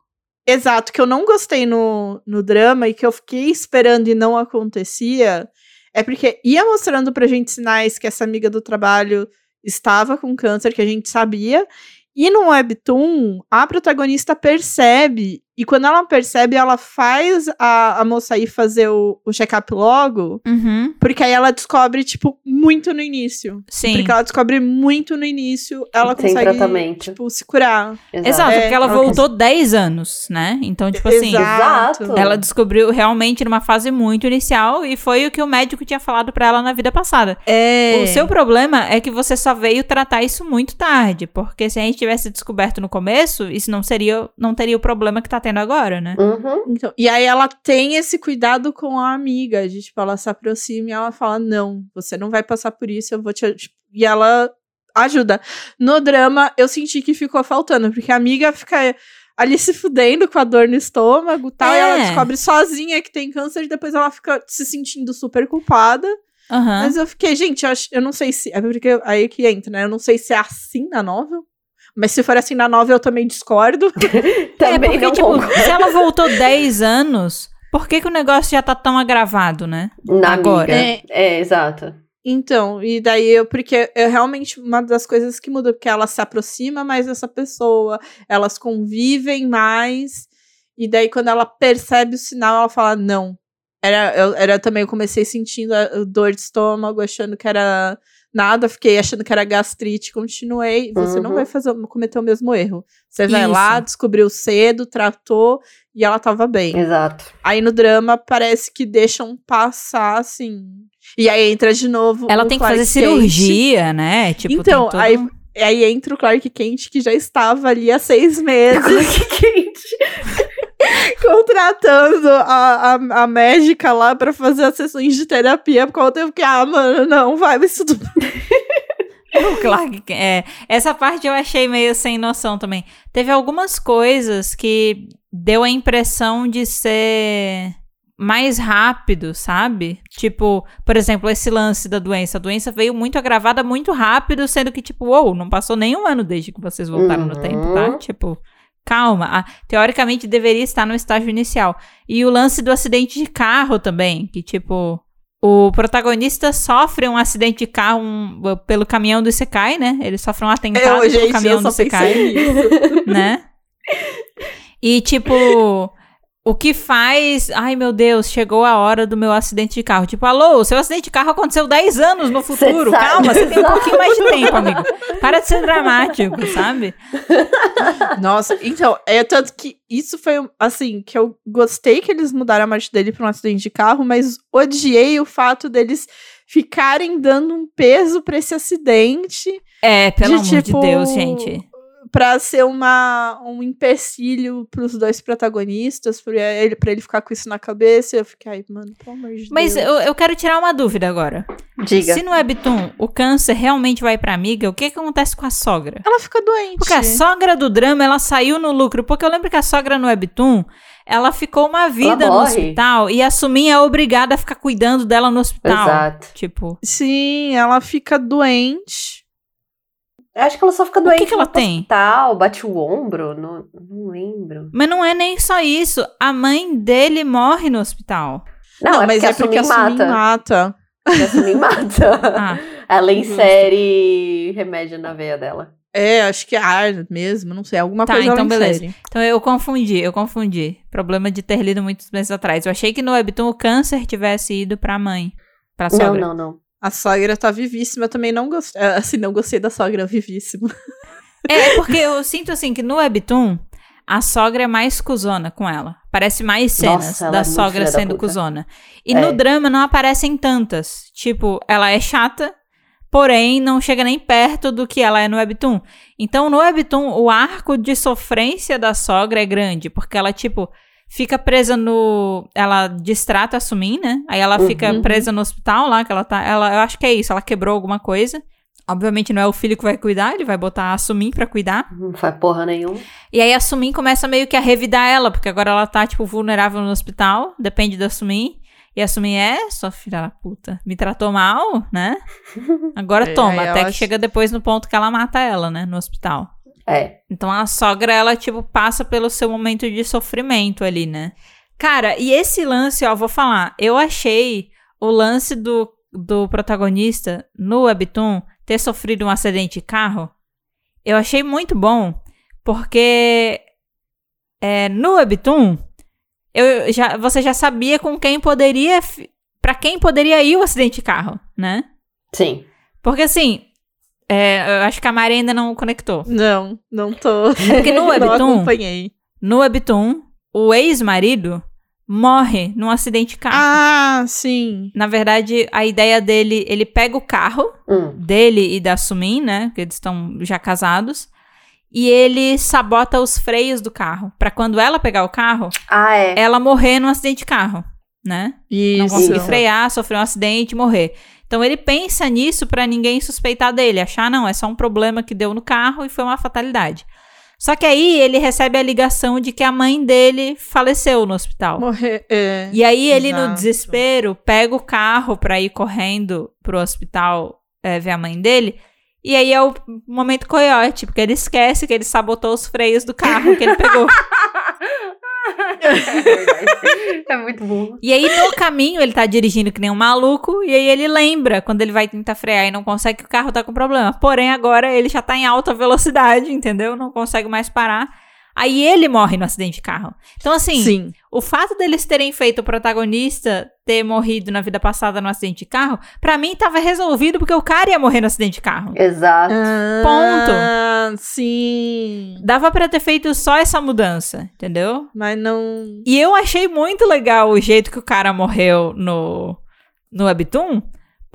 Exato, que eu não gostei no, no drama e que eu fiquei esperando e não acontecia. É porque ia mostrando pra gente sinais que essa amiga do trabalho estava com câncer, que a gente sabia. E no Webtoon, a protagonista percebe, e quando ela percebe, ela faz a, a moça ir fazer o, o check-up logo,
Uhum.
porque aí ela descobre, tipo, muito no início.
Sim.
Porque ela descobre muito no início, ela
Tem
consegue,
tratamento.
tipo, se curar.
Exato,
É,
porque ela
ela
voltou 10 anos, né? Então, tipo assim,
Exato.
Exato.
ela descobriu realmente numa fase muito inicial e foi o que o médico tinha falado pra ela na vida passada.
É.
O seu problema é que você só veio tratar isso muito tarde, porque se a gente tivesse descoberto no começo, isso não seria, não teria o problema que tá tendo agora, né?
Uhum.
Então, e aí ela tem esse cuidado com a amiga, de tipo, ela se aproxima e ela fala: Não, você não vai passar por isso, eu vou te. aj-" E ela ajuda. No drama, eu senti que ficou faltando, porque a amiga fica ali se fudendo com a dor no estômago e tal, e ela
É.
descobre sozinha que tem câncer e depois ela fica se sentindo super culpada.
Aham.
Mas eu fiquei, gente, eu, acho- eu não sei se. É porque aí que entra, né? Eu não sei se é assim na novel. Mas se for assim na novel, eu também discordo.
Também
é porque,
não
tipo, se ela voltou 10 anos, por que, que o negócio já tá tão agravado, né?
Na
agora.
amiga. É, exato.
Então, e daí eu, porque é realmente uma das coisas que muda, porque ela se aproxima mais dessa pessoa, elas convivem mais, e daí quando ela percebe o sinal, ela fala, não. Era, eu, era também, eu comecei sentindo a, a dor de estômago, achando que era nada, fiquei achando que era gastrite, continuei. Você não
Uhum.
vai fazer, cometer o mesmo erro. Você vai
Isso.
lá, descobriu cedo, tratou, e ela tava bem.
Exato.
Aí no drama parece que deixam passar assim. E aí entra de novo.
Ela
o
tem que
Clark
fazer
Kent.
cirurgia, né? Tipo,
Então,
todo
aí- aí entra o Clark Kent, que já estava ali há seis meses,
que quente.
contratando a, a, a médica lá pra fazer as sessões de terapia, porque eu teve que, ah, mano, não, vai, mas tudo
O Clark é, essa parte eu achei meio sem noção também. Teve algumas coisas que deu a impressão de ser mais rápido, sabe? Tipo, por exemplo, esse lance da doença. A doença veio muito agravada muito rápido, sendo que, tipo, uou, não passou nem um ano desde que vocês voltaram no
Uhum.
tempo, tá? Tipo, calma. Ah, teoricamente deveria estar no estágio inicial. E o lance do acidente de carro também, que, tipo, o protagonista sofre um acidente de carro um- pelo caminhão do Isekai, né? Ele sofre um atentado
Eu,
pelo
gente,
caminhão do
nisso.
né? E tipo, o que faz. Ai meu Deus, chegou a hora do meu acidente de carro. Tipo, alô, seu acidente de carro aconteceu 10 anos no
Cê
futuro.
sabe.
Calma, você tem um pouquinho mais de tempo, amigo. Para de ser dramático, sabe?
Nossa, então, é tanto que isso foi, assim, que eu gostei que eles mudaram a morte dele pra um acidente de carro, mas odiei o fato deles ficarem dando um peso pra esse acidente.
É, pelo
de,
amor
tipo,
de Deus, gente.
Pra ser uma, um empecilho pros dois protagonistas, pra ele, pra ele ficar com isso na cabeça. Eu fiquei, ai, mano, pelo amor de
Mas
Deus.
eu, eu quero tirar uma dúvida agora.
Diga.
Se no Webtoon o câncer realmente vai pra amiga, o que, que acontece com a sogra?
Ela fica doente.
Porque a sogra do drama, ela saiu no lucro. Porque eu lembro que a sogra no Webtoon, ela ficou uma vida no hospital e a Sumin é obrigada a ficar cuidando dela no hospital.
Exato.
Tipo,
Sim, ela fica doente.
Eu acho que ela só fica
O
doente
que que ela tem?
hospital, bate o ombro, não, não lembro.
mas não é nem só isso. A mãe dele morre no hospital.
Não, é
mas
porque
é
a
porque a Sumin
mata.
mata.
Porque a Sumin mata.
Ah,
Ela
Justo.
insere remédio na veia dela.
É, acho que é ar mesmo, não sei, alguma
Tá,
coisa
então beleza.
insere.
então eu confundi, eu confundi. Problema de ter lido muitos meses atrás. Eu achei que no Webtoon o câncer tivesse ido pra mãe. Pra
Não,
sogra.
não, não.
A sogra tá vivíssima, eu também não gostei. Assim, não gostei da sogra vivíssima.
É, é porque eu sinto assim que no Webtoon a sogra é mais cuzona com ela. Parece mais cenas
Nossa,
da
é
sogra
da
sendo
puta.
cuzona. E
É.
no drama não aparecem tantas. Tipo, ela é chata, porém não chega nem perto do que ela é no Webtoon. Então no Webtoon o arco de sofrência da sogra é grande, porque ela, tipo, fica presa no. Ela distrata a Sumin, né? Aí ela fica
Uhum.
presa no hospital lá, que ela tá. Ela, eu acho que é isso, ela quebrou alguma coisa. Obviamente não é o filho que vai cuidar, ele vai botar a Sumin pra cuidar.
Não faz porra nenhuma.
E aí a Sumin começa meio que a revidar ela, porque agora ela tá, tipo, vulnerável no hospital, depende da Sumin. E a Sumin é, sua filha da puta, me tratou mal, né? Agora
É,
toma, até que
acho-
chega depois no ponto que ela mata ela, né, no hospital.
É.
Então a sogra, ela, tipo, passa pelo seu momento de sofrimento ali, né? Cara, e esse lance, ó, vou falar, eu achei o lance do, do protagonista no Webtoon ter sofrido um acidente de carro, eu achei muito bom, porque é, no Webtoon, eu já, você já sabia com quem poderia, pra quem poderia ir o acidente de carro, né?
Sim.
Porque assim, é, eu acho que a Mari ainda não conectou.
Não, não tô.
porque no
não
Webtoon-
acompanhei.
No Webtoon, o ex-marido morre num acidente de carro.
Ah, sim.
Na verdade, a ideia dele, ele pega o carro
Hum.
dele e da Sumin, né? Que eles estão já casados. E ele sabota os freios do carro. Pra quando ela pegar o carro,
Ah, é.
ela morrer num acidente de carro, né? Não
Isso.
conseguir frear, sofrer um acidente e morrer. Então ele pensa nisso pra ninguém suspeitar dele, achar não, é só um problema que deu no carro e foi uma fatalidade. Só que aí ele recebe a ligação de que a mãe dele faleceu no hospital.
Morrer. É.
E aí ele no
Exato.
desespero pega o carro pra ir correndo pro hospital é, ver a mãe dele. E aí é o momento coiote, porque ele esquece que ele sabotou os freios do carro que ele pegou.
é muito bom.
E aí, no caminho, ele tá dirigindo que nem um maluco, e aí ele lembra quando ele vai tentar frear e não consegue que o carro tá com problema. Porém, agora ele já tá em alta velocidade, entendeu? Não consegue mais parar. Aí ele morre no acidente de carro. Então, assim,
Sim.
O fato deles terem feito o protagonista ter morrido na vida passada no acidente de carro, pra mim tava resolvido porque o cara ia morrer no acidente de carro.
Exato.
Ah, Sim.
Dava pra ter feito só essa mudança, entendeu?
Mas não.
E eu achei muito legal o jeito que o cara morreu no, no Webtoon,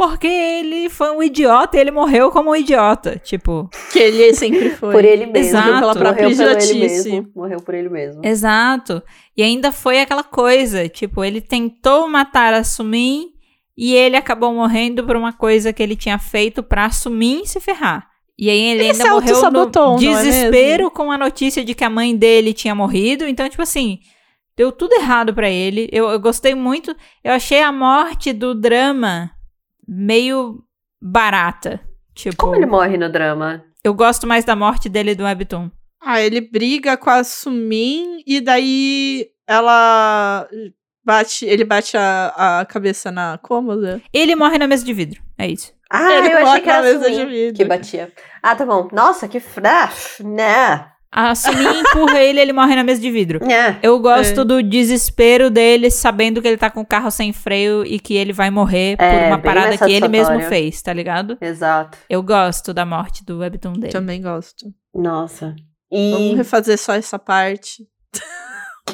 porque ele foi um idiota e ele morreu como um idiota. Tipo,
Que ele sempre foi.
Por ele mesmo.
Exato.
Pela própria
Morreu por ele
idiotice.
mesmo. Morreu por ele mesmo.
exato. E ainda foi aquela coisa, tipo, ele tentou matar a Sumin e ele acabou morrendo por uma coisa que ele tinha feito pra Sumin se ferrar. E aí ele,
Ele
ainda morreu no
é
desespero
mesmo?
com a notícia de que a mãe dele tinha morrido. Então, tipo assim, deu tudo errado pra ele. Eu, eu gostei muito. Eu achei a morte do drama meio barata. Tipo,
Como ele morre no drama?
eu gosto mais da morte dele do Webtoon.
Ah, ele briga com a Sumin e daí ela bate. Ele bate a, a cabeça na cômoda.
Ele morre na mesa de vidro. É isso.
Ah,
Ele
eu achei que
na
era
mesa
Sumin
de vidro.
que batia. Ah, tá bom. Nossa, que... fra- né?
A Sumin empurra ele ele morre na mesa de vidro.
Né?
Eu gosto
É.
do desespero dele sabendo que ele tá com o carro sem freio e que ele vai morrer por
É,
uma
bem
parada que ele mesmo fez, tá ligado?
Exato.
Eu gosto da morte do Webtoon dele.
Também gosto.
Nossa.
Vamos
E
refazer só essa parte.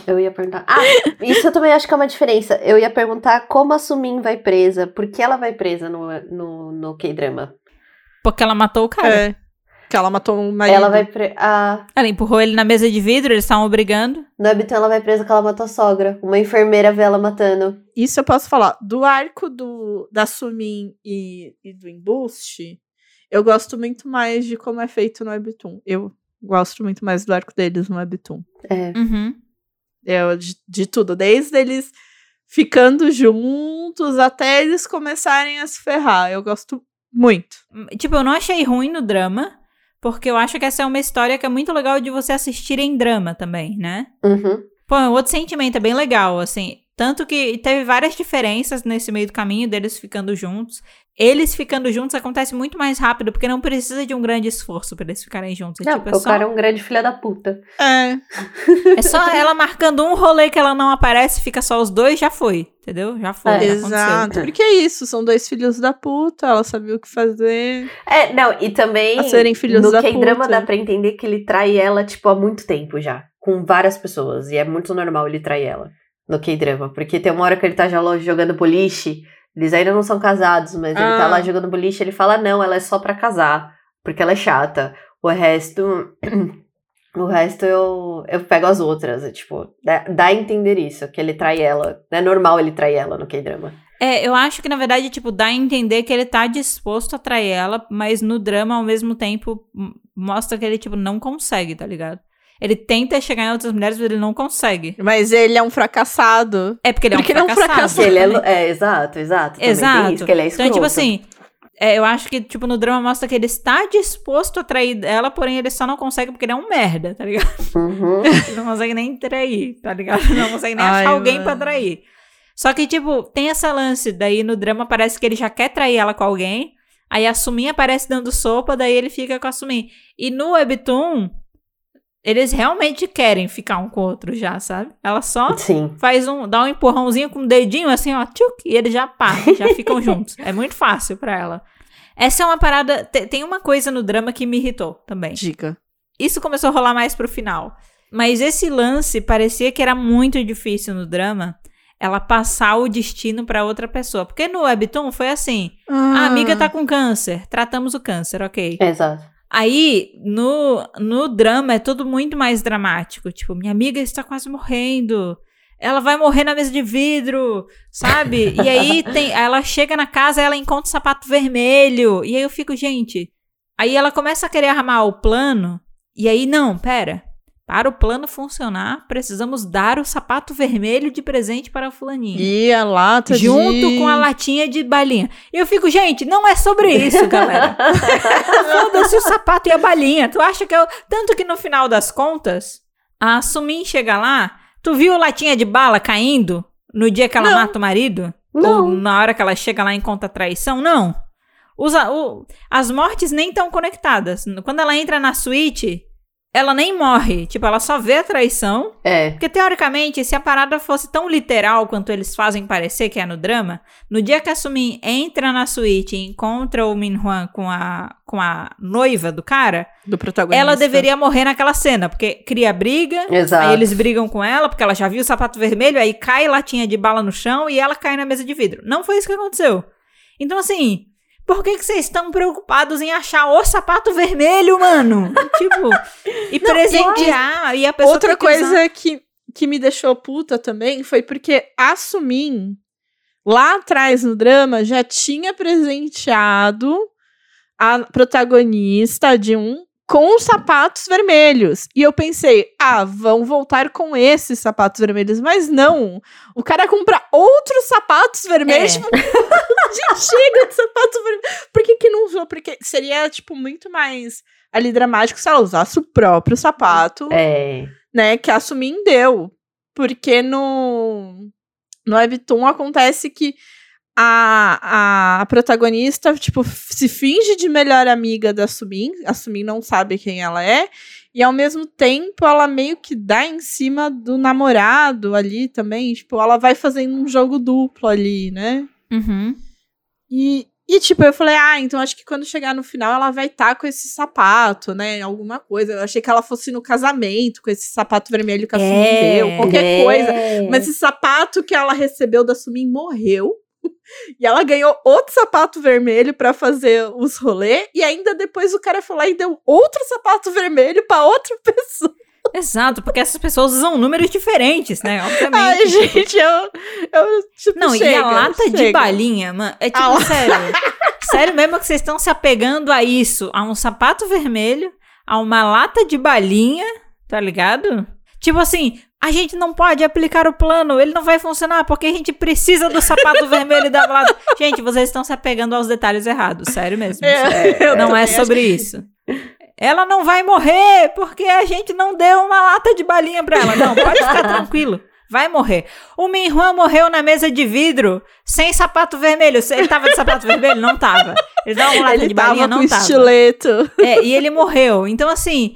eu ia perguntar. Ah, isso eu também acho que é uma diferença. Eu ia perguntar como a Sumin vai presa. Por que ela vai presa no, no, no K-drama?
Porque ela matou o cara.
É. Que ela matou um marido.
Ela vai pre... ah,
Ela empurrou ele na mesa de vidro, eles estavam brigando.
No Webtoon ela vai presa que ela matou a sogra. Uma enfermeira vê ela matando.
Isso eu posso falar. Do arco do, da Sumin e, e do Embuste, eu gosto muito mais de como é feito no Webtoon. Eu gosto muito mais do arco deles no Webtoon.
É.
Uhum.
Eu, de, de tudo. Desde eles ficando juntos até eles começarem a se ferrar. Eu gosto muito.
Tipo, eu não achei ruim no drama, porque eu acho que essa é uma história que é muito legal de você assistir em drama também, né?
Uhum.
Pô, é outro sentimento, é bem legal, assim. Tanto que teve várias diferenças nesse meio do caminho deles ficando juntos. Eles ficando juntos acontece muito mais rápido, porque não precisa de um grande esforço pra eles ficarem juntos. É,
Não,
tipo,
porque
é
o
só,
cara é um grande filho da puta.
É.
é só ela marcando um rolê que ela não aparece, fica só os dois, já foi. Entendeu? Já foi.
É.
já
Exato. Porque é isso. São dois filhos da puta. Ela sabia o que fazer.
É, não, e também
A serem filhos
no
da
K-drama
puta.
dá pra entender que ele trai ela, tipo, há muito tempo já. Com várias pessoas. E é muito normal ele trair ela no K-drama. Porque tem uma hora que ele tá já jogando boliche. Eles ainda não são casados, mas ele tá
Ah.
lá jogando boliche ele fala, não, ela é só pra casar. Porque ela é chata. O resto. O resto eu, eu pego as outras. é, tipo, dá, dá a entender isso, que ele trai ela. Não é normal ele trair ela no K-drama.
É, eu acho que na verdade, tipo, dá a entender que ele tá disposto a trair ela, mas no drama, ao mesmo tempo, mostra que ele, tipo, não consegue, tá ligado? Ele tenta chegar em outras mulheres, mas ele não consegue.
Mas ele é um fracassado.
É porque ele
Porque
é um
ele é um
fracassado.
fracassado.
Ele é, é, exato, exato.
Exato.
isso, que ele é
então, tipo
escroto.
assim, é, eu acho que, tipo, no drama mostra que ele está disposto a trair ela, porém ele só não consegue porque ele é um merda, tá ligado?
Uhum.
Ele não consegue nem trair, tá ligado? Ele Não consegue nem
Ai,
achar alguém
mano.
pra trair. Só que, tipo, tem essa lance, daí no drama parece que ele já quer trair ela com alguém, aí a Sumin aparece dando sopa, daí ele fica com a Sumin. E no Webtoon, eles realmente querem ficar um com o outro já, sabe? Ela só
Sim.
faz um, dá um empurrãozinho com o dedinho assim, ó, tchuc, e eles já pá, já ficam juntos. É muito fácil pra ela. Essa é uma parada, te- tem uma coisa no drama que me irritou também.
Diga.
Isso começou a rolar mais pro final. Mas esse lance parecia que era muito difícil no drama, ela passar o destino pra outra pessoa. Porque no Webtoon foi assim, a amiga tá com câncer, tratamos o câncer, ok.
Exato.
Aí, no, no drama, é tudo muito mais dramático. Tipo, minha amiga está quase morrendo. Ela vai morrer na mesa de vidro, sabe? E aí tem, ela chega na casa, ela encontra o sapato vermelho. E aí eu fico, gente. Aí ela começa a querer armar o plano. E aí, não, pera. Para o plano funcionar, precisamos dar o sapato vermelho de presente para a fulaninha.
E a lata
Junto
de...
com a latinha de balinha. E eu fico, gente, não é sobre isso, galera. Foda-se o sapato e a balinha. Tu acha que eu. Tanto que no final das contas, a Sumin chega lá, Tu viu latinha de bala caindo no dia que ela
Não.
mata o marido?
Não.
Ou na hora que ela chega lá e encontra a traição? Não. Usa, o- as mortes nem estão conectadas. Quando ela entra na suíte, ela nem morre. Tipo, ela só vê a traição.
É.
Porque, teoricamente, se a parada fosse tão literal quanto eles fazem parecer que é no drama, no dia que a Sumin entra na suíte e encontra o Minhuan com a, com a noiva do cara,
Do protagonista.
ela deveria morrer naquela cena, porque cria briga,
Exato.
aí eles brigam com ela, porque ela já viu o sapato vermelho, aí cai latinha de bala no chão e ela cai na mesa de vidro. Não foi isso que aconteceu. Então, assim, por que, que vocês estão preocupados em achar o sapato vermelho, mano? tipo, e presentear, e a pessoa
Outra
que usar-
coisa que, que me deixou puta também foi porque a Sumin, lá atrás no drama, já tinha presenteado a protagonista de um com sapatos vermelhos. E eu pensei, ah, vão voltar com esses sapatos vermelhos. Mas não. O cara compra outros sapatos vermelhos.
É.
Tipo, gente, chega de sapato vermelho. Por que, que não usou? Porque seria, tipo, muito mais ali dramático se ela usasse o próprio sapato
É.
né, que a Sumin deu. Porque no, no Webtoon acontece que a, a protagonista, tipo, se finge de melhor amiga da Sumin, a Sumin não sabe quem ela é, e ao mesmo tempo ela meio que dá em cima do namorado ali também, tipo, ela vai fazendo um jogo duplo ali, né?
Uhum.
E, e, tipo, eu falei, ah, então acho que quando chegar no final ela vai estar com esse sapato, né? Alguma coisa. Eu achei que ela fosse no casamento com esse sapato vermelho que a Sumin
É,
deu, qualquer
É.
coisa. Mas esse sapato que ela recebeu da Sumin morreu. E ela ganhou outro sapato vermelho pra fazer os rolê. E ainda depois o cara foi lá e deu outro sapato vermelho pra outra pessoa.
Exato, porque essas pessoas usam números diferentes, né? Obviamente.
Ai,
tipo,
gente, eu. eu tipo,
Não, e
chega,
a lata de
chega.
balinha, mano, é tipo,
A la-
sério. sério mesmo que vocês estão se apegando a isso, a um sapato vermelho, a uma lata de balinha, tá ligado? Tipo assim, a gente não pode aplicar o plano, ele não vai funcionar porque a gente precisa do sapato vermelho da lata. Gente, vocês estão se apegando aos detalhes errados, sério mesmo.
É,
não é
acho
sobre isso. Ela não vai morrer porque a gente não deu uma lata de balinha pra ela. Não, pode ficar tranquilo. Vai morrer. O Minhuan morreu na mesa de vidro sem sapato vermelho. Ele tava de sapato vermelho? Não tava. Ele dava uma lata de balinha?
com
Não tava.
estileto.
É, e ele morreu. Então, assim,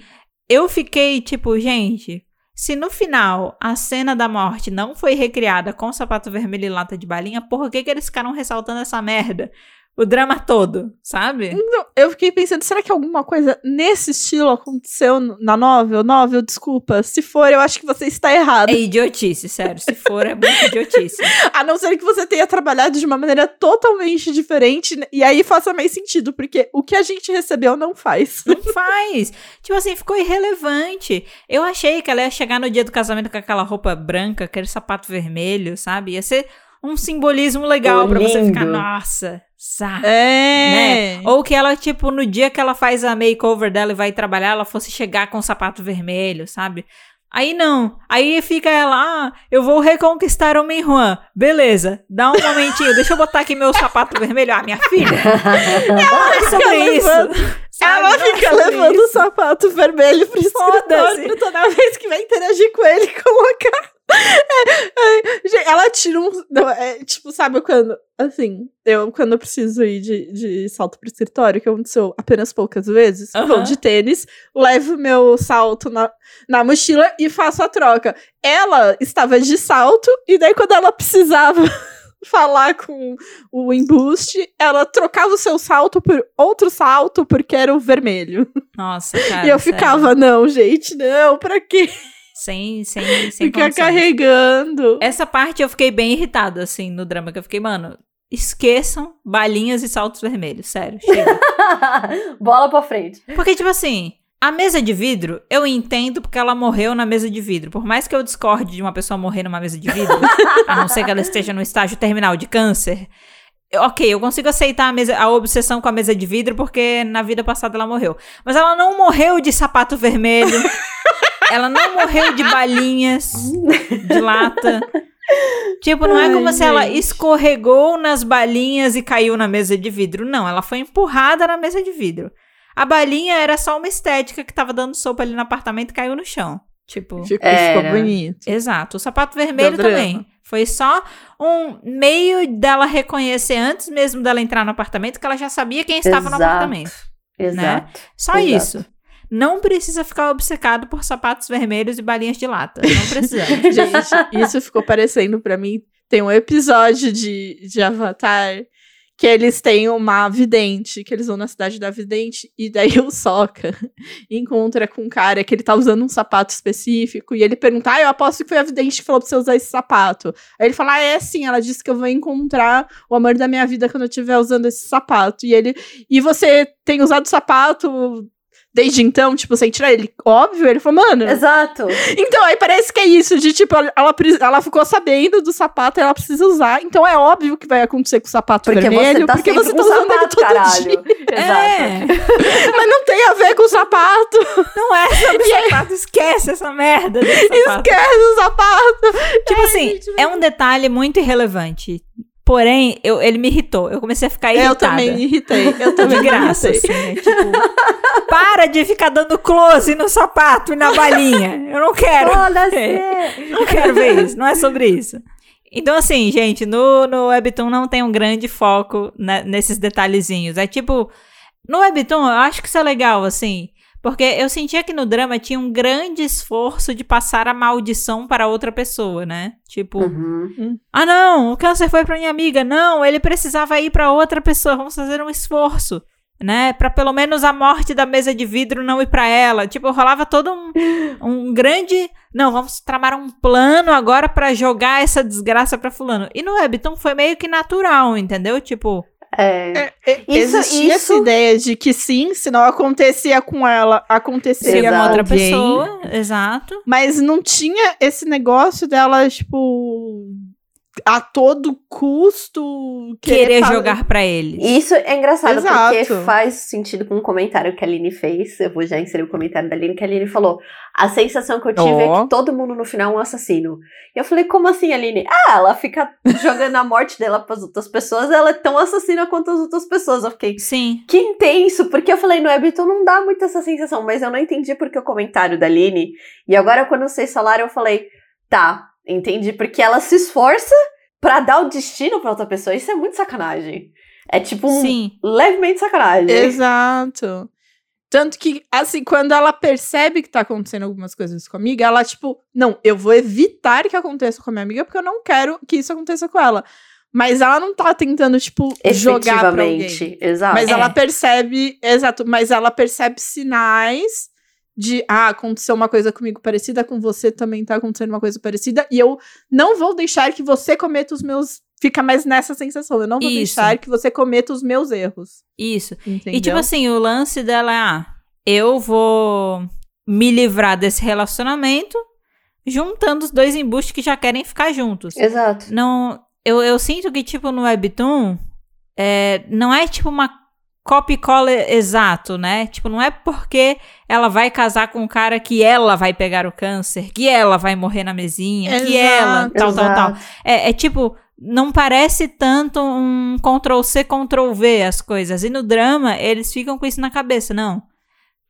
eu fiquei tipo, gente, se no final a cena da morte não foi recriada com sapato vermelho e lata de balinha, por que, que eles ficaram ressaltando essa merda? O drama todo, sabe?
Não, eu fiquei pensando, será que alguma coisa nesse estilo aconteceu na novel? Novel, desculpa. Se for, eu acho que você está errado.
É idiotice, sério. Se for, é muito idiotice.
A não ser que você tenha trabalhado de uma maneira totalmente diferente, né? e aí faça mais sentido, porque o que a gente recebeu não faz.
Não faz. Tipo assim, ficou irrelevante. Eu achei que ela ia chegar no dia do casamento com aquela roupa branca, aquele sapato vermelho, sabe? Ia ser um simbolismo legal pra você ficar, nossa, sabe?
É.
Né? Ou que ela, tipo, no dia que ela faz a makeover dela e vai trabalhar, ela fosse chegar com o sapato vermelho, sabe? Aí não. Aí fica ela, ah, eu vou reconquistar o Minhuan. Beleza, dá um momentinho, deixa eu botar aqui meu sapato vermelho. Ah, minha filha. Não é sobre isso.
levando-
sabe?
Ela
Não é
fica
sobre
levando
isso.
o sapato vermelho pro escritório pra toda vez que vai interagir com ele colocar. Ela tira um. não, é, tipo, sabe quando. Assim, eu quando eu preciso ir de, de salto pro escritório, que aconteceu apenas poucas vezes,
Aham.
vou de tênis, levo meu salto na, na mochila e faço a troca. Ela estava de salto, e daí quando ela precisava. Falar com o embuste, ela trocava o seu salto por outro salto porque era o vermelho.
Nossa, cara.
e eu
sério.
ficava, não, gente, não, pra quê?
Sem, sem, sem
Ficar
condições.
carregando.
Essa parte eu fiquei bem irritada, assim, no drama, que eu fiquei, mano, esqueçam balinhas e saltos vermelhos, sério, chega.
Bola pra frente.
Porque, tipo assim, a mesa de vidro, eu entendo porque ela morreu na mesa de vidro. Por mais que eu discorde de uma pessoa morrer numa mesa de vidro, a não ser que ela esteja no estágio terminal de câncer, ok, eu consigo aceitar a, mesa, a obsessão com a mesa de vidro porque na vida passada ela morreu. Mas ela não morreu de sapato vermelho. ela não morreu de balinhas de lata. Tipo, não é
Ai,
como se ela
gente.
escorregou nas balinhas e caiu na mesa de vidro. Não, ela foi empurrada na mesa de vidro. A balinha era só uma estética que tava dando sopa ali no apartamento e caiu no chão. Tipo,
Ficou, ficou bonito.
exato. O sapato vermelho
Deu drama.
também. Foi só um meio dela reconhecer antes mesmo dela entrar no apartamento que ela já sabia quem estava no
Exato.
apartamento.
Exato.
Só
Exato.
isso. Não precisa ficar obcecado por sapatos vermelhos e balinhas de lata. Não precisa.
Gente, isso ficou parecendo pra mim. Tem um episódio de, de Avatar que eles têm uma vidente, que eles vão na cidade da vidente, e daí o Sokka encontra com um cara que ele tá usando um sapato específico, e ele pergunta, ah, eu aposto que foi a vidente que falou pra você usar esse sapato. Aí ele fala, ah, é sim, ela disse que eu vou encontrar o amor da minha vida quando eu estiver usando esse sapato. E ele, e você tem usado o sapato desde então, tipo, sem tirar ele? Óbvio, ele falou, mano,
Exato.
então, aí parece que é isso, de tipo, ela, ela, ficou sabendo do sapato e ela precisa usar. Então é óbvio que vai acontecer com o sapato
Porque
vermelho,
você tá
porque você tá usando ele
sapato,
todo
caralho.
dia.
Exato.
É,
Mas não tem a ver com o sapato.
não é sobre sapato. Esquece essa merda.
Esquece o sapato.
Tipo
É,
assim,
gente,
é um detalhe muito irrelevante. Porém, eu- ele me irritou. Eu comecei a ficar irritada.
Eu também me irritei. Eu também
De graça, assim, né? Tipo, para de ficar dando close no sapato e na balinha. Eu não quero.
Foda-se.
Não quero ver isso. Não é sobre isso. Então, assim, gente, no, no Webtoon não tem um grande foco né, nesses detalhezinhos. É tipo. No Webtoon, eu acho que isso é legal, assim. Porque eu sentia que no drama tinha um grande esforço de passar a maldição para outra pessoa, né? Tipo,
Uhum.
ah, não, o câncer foi para minha amiga. Não, ele precisava ir para outra pessoa. Vamos fazer um esforço, né? Para pelo menos a morte da mesa de vidro não ir para ela. Tipo, rolava todo um, um grande. Não, vamos tramar um plano agora para jogar essa desgraça para fulano. E no Webtoon foi meio que natural, entendeu? Tipo,
É.
É,
Isso-
Existia essa
isso-
ideia de que sim, se não acontecia com ela, acontecia
seria
com
uma outra
alguém.
pessoa, exato.
Mas não tinha esse negócio dela, tipo, a todo custo
Querer
fa-
jogar para eles.
Isso é engraçado,
Exato.
porque faz sentido com um comentário que a Aline fez. Eu vou já inserir o comentário da Aline, que a Aline falou. A sensação que eu tive é
Ó.
que todo mundo no final é um assassino. E eu falei, como assim, Aline? Ah, ela fica jogando a morte dela pras outras pessoas, ela é tão assassina quanto as outras pessoas. Eu fiquei,
Sim.
que intenso, porque eu falei, no Webtoon não dá muito essa sensação, mas eu não entendi porque o comentário da Aline. E agora, quando vocês falaram, eu falei, tá, entendi, porque ela se esforça pra dar o destino pra outra pessoa. Isso é muito sacanagem. É tipo um
Sim.
levemente sacanagem.
Exato. Tanto que, assim, quando ela percebe que tá acontecendo algumas coisas com a amiga, ela, tipo, não, eu vou evitar que aconteça com a minha amiga, porque eu não quero que isso aconteça com ela. Mas ela não tá tentando, tipo, jogar pra alguém.
Exato.
Mas
É.
ela percebe, exato, mas ela percebe sinais de, ah, aconteceu uma coisa comigo parecida, com você também tá acontecendo uma coisa parecida, e eu não vou deixar que você cometa os meus. Fica mais nessa sensação, eu não vou
Isso.
deixar que você cometa os meus erros.
Isso.
Entendeu?
E tipo assim, o lance dela é, ah, eu vou me livrar desse relacionamento juntando os dois embustes que já querem ficar juntos.
Exato.
Não, eu, eu sinto que tipo no Webtoon, é, não é tipo uma copy cola exato, né? Tipo, não é porque ela vai casar com um cara que ela vai pegar o câncer, que ela vai morrer na mesinha, que ela,
Exato.
tal, tal, tal.
Exato.
É, é tipo, não parece tanto um Ctrl-C, Ctrl-V as coisas. E no drama, eles ficam com isso na cabeça. Não.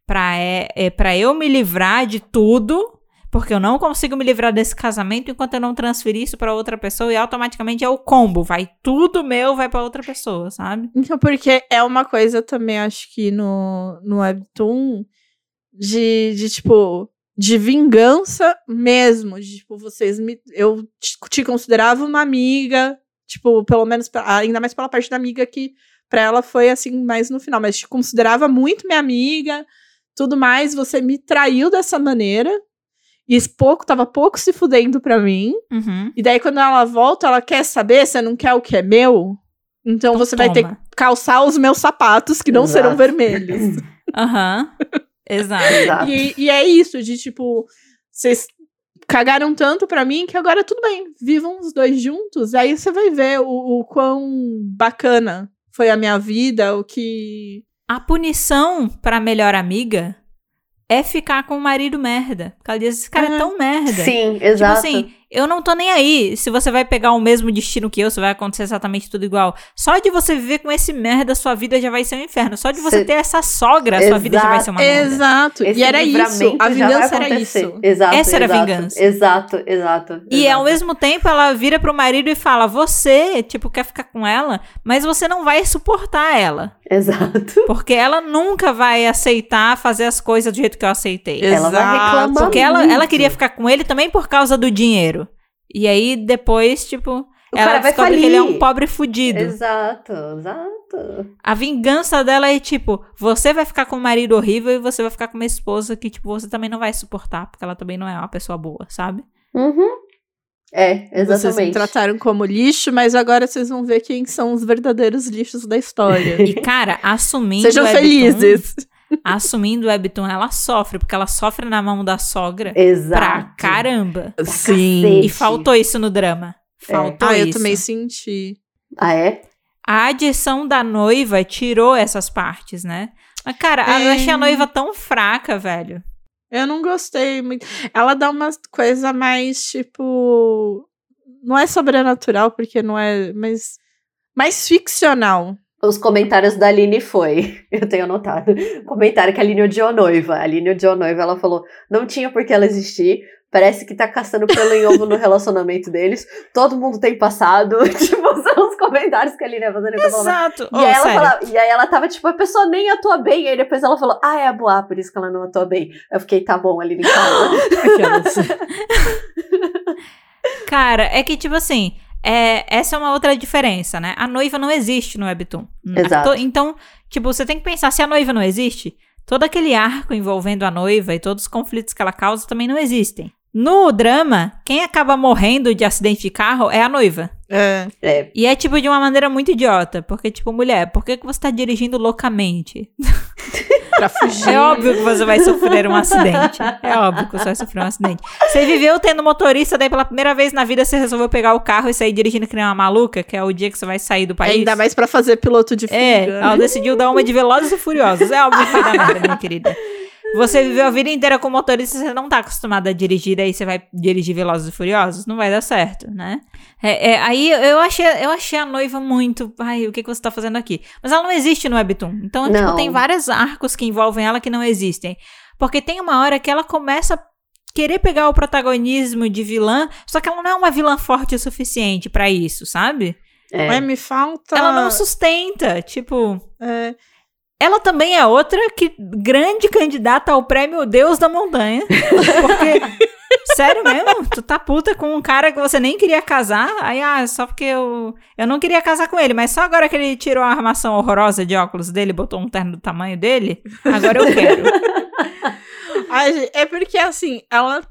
Pra, é, é pra eu me livrar de tudo, porque eu não consigo me livrar desse casamento enquanto eu não transferir isso pra outra pessoa e automaticamente é o combo. Vai tudo meu, vai pra outra pessoa, sabe?
Então, porque é uma coisa também, acho que no, no Webtoon, de, de tipo, de vingança mesmo. De, tipo, vocês me. Eu te, te considerava uma amiga, tipo, pelo menos, ainda mais pela parte da amiga que pra ela foi assim, mais no final, mas te considerava muito minha amiga, tudo mais. Você me traiu dessa maneira. E esse pouco, tava pouco se fudendo pra mim.
Uhum.
E daí, quando ela volta, ela quer saber, você não quer o que é meu? Então você vai ter que
Toma.
calçar os meus sapatos, que não
Exato.
serão vermelhos.
Aham. Exato.
Exato.
e, e é isso, de tipo, vocês cagaram tanto pra mim que agora tudo bem, vivam os dois juntos. Aí você vai ver o, o quão bacana foi a minha vida, o que.
A punição pra melhor amiga é ficar com o marido merda. Porque ela diz, esse cara é
Uhum.
tão merda.
Sim,
Tipo
exato.
assim, eu não tô nem aí se você vai pegar o mesmo destino que eu, se vai acontecer exatamente tudo igual. Só de você viver com esse merda, sua vida já vai ser um inferno. Só de você
Cê-
ter essa sogra, sua vida já vai ser uma merda.
Exato.
Esse
e era isso. A vingança era isso.
Exato,
Essa era a
exato,
vingança.
Exato, exato.
E
exato.
ao mesmo tempo ela vira pro marido e fala: Você, tipo, quer ficar com ela, mas você não vai suportar ela.
Exato.
Porque ela nunca vai aceitar fazer as coisas do jeito que eu aceitei.
Ela vai
Exato.
reclamar
Porque ela, ela queria ficar com ele também por causa do dinheiro. E aí depois, tipo,
O
ela
cara vai
descobre que ele é um pobre fudido.
Exato, exato.
A vingança dela é tipo, você vai ficar com um marido horrível e você vai ficar com uma esposa que, tipo, você também não vai suportar, porque ela também não é uma pessoa boa, sabe?
Uhum. É,
Vocês me
exatamente.
trataram como lixo, mas agora vocês vão ver quem são os verdadeiros lixos da história.
E, cara, assumindo.
Sejam
Webtoon-
felizes.
Assumindo o Webtoon, ela sofre, porque ela sofre na mão da sogra
Exato.
pra caramba.
Sim.
cacete.
E faltou isso no drama.
É.
Faltou
Ah, eu
isso.
também senti.
Ah, é?
A adição da noiva tirou essas partes, né? Mas, cara, eu
É.
achei a noiva tão fraca, velho.
Eu não gostei muito. Ela dá uma coisa mais, tipo. Não é sobrenatural, porque não é. Mas. Mais ficcional.
Os comentários da Aline foi, eu tenho anotado, comentário que a Aline odiou noiva. A Aline odiou noiva, ela falou, não tinha por que ela existir, parece que tá caçando pelo em ovo no relacionamento deles, todo mundo tem passado, tipo, são os comentários que a Aline ia fazendo.
Exato.
E,
Ô,
aí ela fala- e aí ela tava tipo, a pessoa nem atua bem. Aí depois ela falou, ah, é a Boa, por isso que ela não atua bem. Eu fiquei, tá bom, Aline, calma.
Cara, é que, tipo assim, é, essa é uma outra diferença, né? A noiva não existe no Webtoon.
Exato.
A to- Então, tipo, você tem que pensar, se a noiva não existe, todo aquele arco envolvendo a noiva e todos os conflitos que ela causa também não existem. No drama, quem acaba morrendo de acidente de carro é a noiva.
É.
É,
E é, tipo, de uma maneira muito idiota. Porque, tipo, mulher, por que, que você tá dirigindo loucamente?
Pra fugir.
É óbvio que você vai sofrer um acidente. É óbvio que você vai sofrer um acidente. Você viveu tendo motorista, daí pela primeira vez na vida você resolveu pegar o carro e sair dirigindo que nem uma maluca, que é o dia que você vai sair do país.
Ainda mais pra fazer piloto de fuga.
É, ela decidiu dar uma de Velozes e Furiosos. É óbvio que vai dar merda, minha querida. Você viveu a vida inteira com motorista, você não tá acostumada a dirigir, aí você vai dirigir Velozes e Furiosos? Não vai dar certo, né? É, é, aí eu achei, eu achei a noiva muito. Ai, o que, que você tá fazendo aqui? Mas ela não existe no Webtoon. Então, tipo, tem vários arcos que envolvem ela que não existem. Porque tem uma hora que ela começa a querer pegar o protagonismo de vilã, só que ela não é uma vilã forte o suficiente pra isso, sabe?
é.
Mas me falta.
Ela não sustenta, tipo.
É,
Ela também é outra que grande candidata ao prêmio Deus da Montanha. Porque, sério mesmo, tu tá puta com um cara que você nem queria casar. Aí, ah, só porque eu, eu não queria casar com ele, mas só agora que ele tirou a armação horrorosa de óculos dele, botou um terno do tamanho dele, agora eu quero.
É porque, assim, ela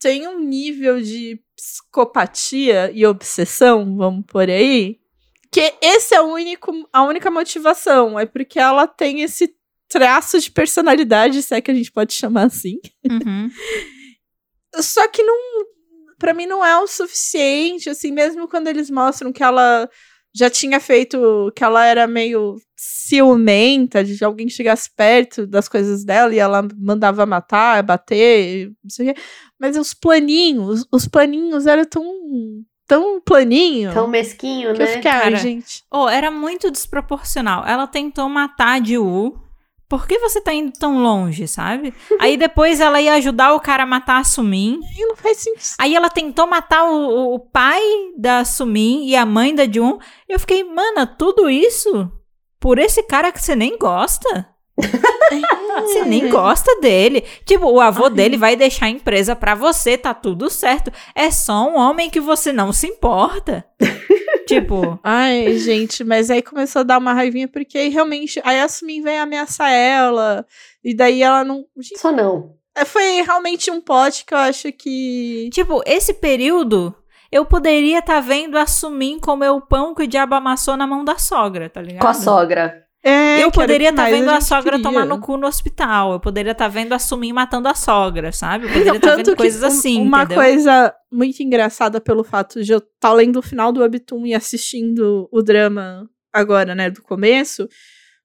tem um nível de psicopatia e obsessão, vamos por aí, que esse é o único, a única motivação. É porque ela tem esse traço de personalidade, se é que a gente pode chamar assim.
Uhum.
Só que não, para mim não é o suficiente, assim, mesmo quando eles mostram que ela já tinha feito, que ela era meio ciumenta de alguém chegasse perto das coisas dela e ela mandava matar, bater, não sei o quê. Mas os planinhos, os planinhos eram tão, tão planinho
Tão mesquinho,
que
né?
eu fiquei,
cara?
gente.
Oh, era muito desproporcional. Ela tentou matar a Jiwoo. Por que você tá indo tão longe, sabe? Aí depois ela ia ajudar o cara a matar a Sumin.
E não faz sentido.
Aí ela tentou matar o, o- o pai da Sumin e a mãe da Jun. Eu fiquei, mana, tudo isso por esse cara que você nem gosta? Você nem gosta dele. Tipo, o avô
Ai.
dele vai deixar a empresa pra você, tá tudo certo. É só um homem que você não se importa. tipo,
Ai, gente, mas aí começou a dar uma raivinha, porque aí realmente. Aí a Sumin vem ameaçar ela. E daí ela não. Gente,
Só não.
é, foi realmente um plot que eu acho que.
tipo, esse período eu poderia estar vendo a Sumin comer o pão que o diabo amassou na mão da sogra, tá ligado?
Com a sogra.
É,
Eu poderia estar
mais
vendo a
gente
sogra
queria.
tomar no cu no hospital. Eu poderia estar vendo a Sumin matando a sogra, sabe? Eu poderia estar
Tanto
vendo coisas
um-
assim,
Uma
entendeu?
coisa muito engraçada pelo fato de eu estar lendo o final do Webtoon e assistindo o drama agora, né, do começo,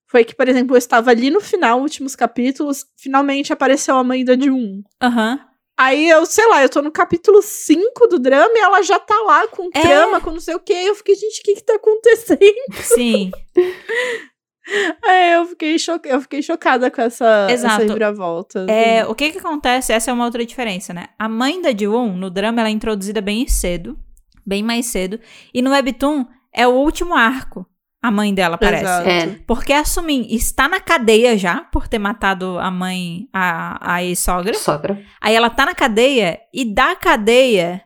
foi que, por exemplo, eu estava ali no final, últimos capítulos, finalmente apareceu a mãe da Jun.
Aham.
Aí eu, sei lá, eu tô no capítulo 5 do drama e ela já tá lá com
É.
trama, com não sei o quê. Eu fiquei, gente, o que que tá acontecendo?
Sim.
Aí eu fiquei, cho eu fiquei chocada com essa, essa
Exato.
reviravolta.
É, o que que acontece? Essa é uma outra diferença, né? A mãe da Ji-woon, no drama, ela é introduzida bem cedo. Bem mais cedo. E no Webtoon, é o último arco. A mãe dela aparece.
Exato.
É.
Porque a Sumin está na cadeia já, por ter matado a mãe, a, a ex-sogra.
Sogra.
Aí ela tá na cadeia, e da cadeia,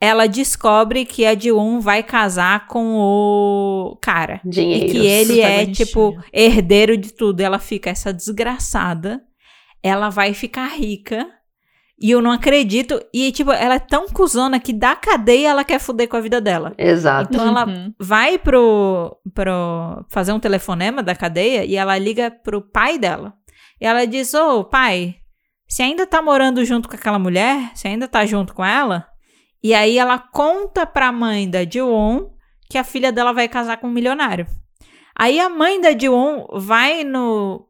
ela descobre que a Ji-woon vai casar com o cara.
Dinheiro.
E que ele é, tipo, herdeiro de tudo. Ela fica, essa desgraçada, ela vai ficar rica. E eu não acredito. E, tipo, ela é tão cuzona que da cadeia ela quer foder com a vida dela.
Exato.
Então ela
Uhum.
vai pro, pro fazer um telefonema da cadeia e ela liga pro pai dela. E ela diz: Ô, pai, você ainda tá morando junto com aquela mulher? Você ainda tá junto com ela? E aí ela conta pra mãe da Jiwon que a filha dela vai casar com um milionário. Aí a mãe da Jiwon vai no.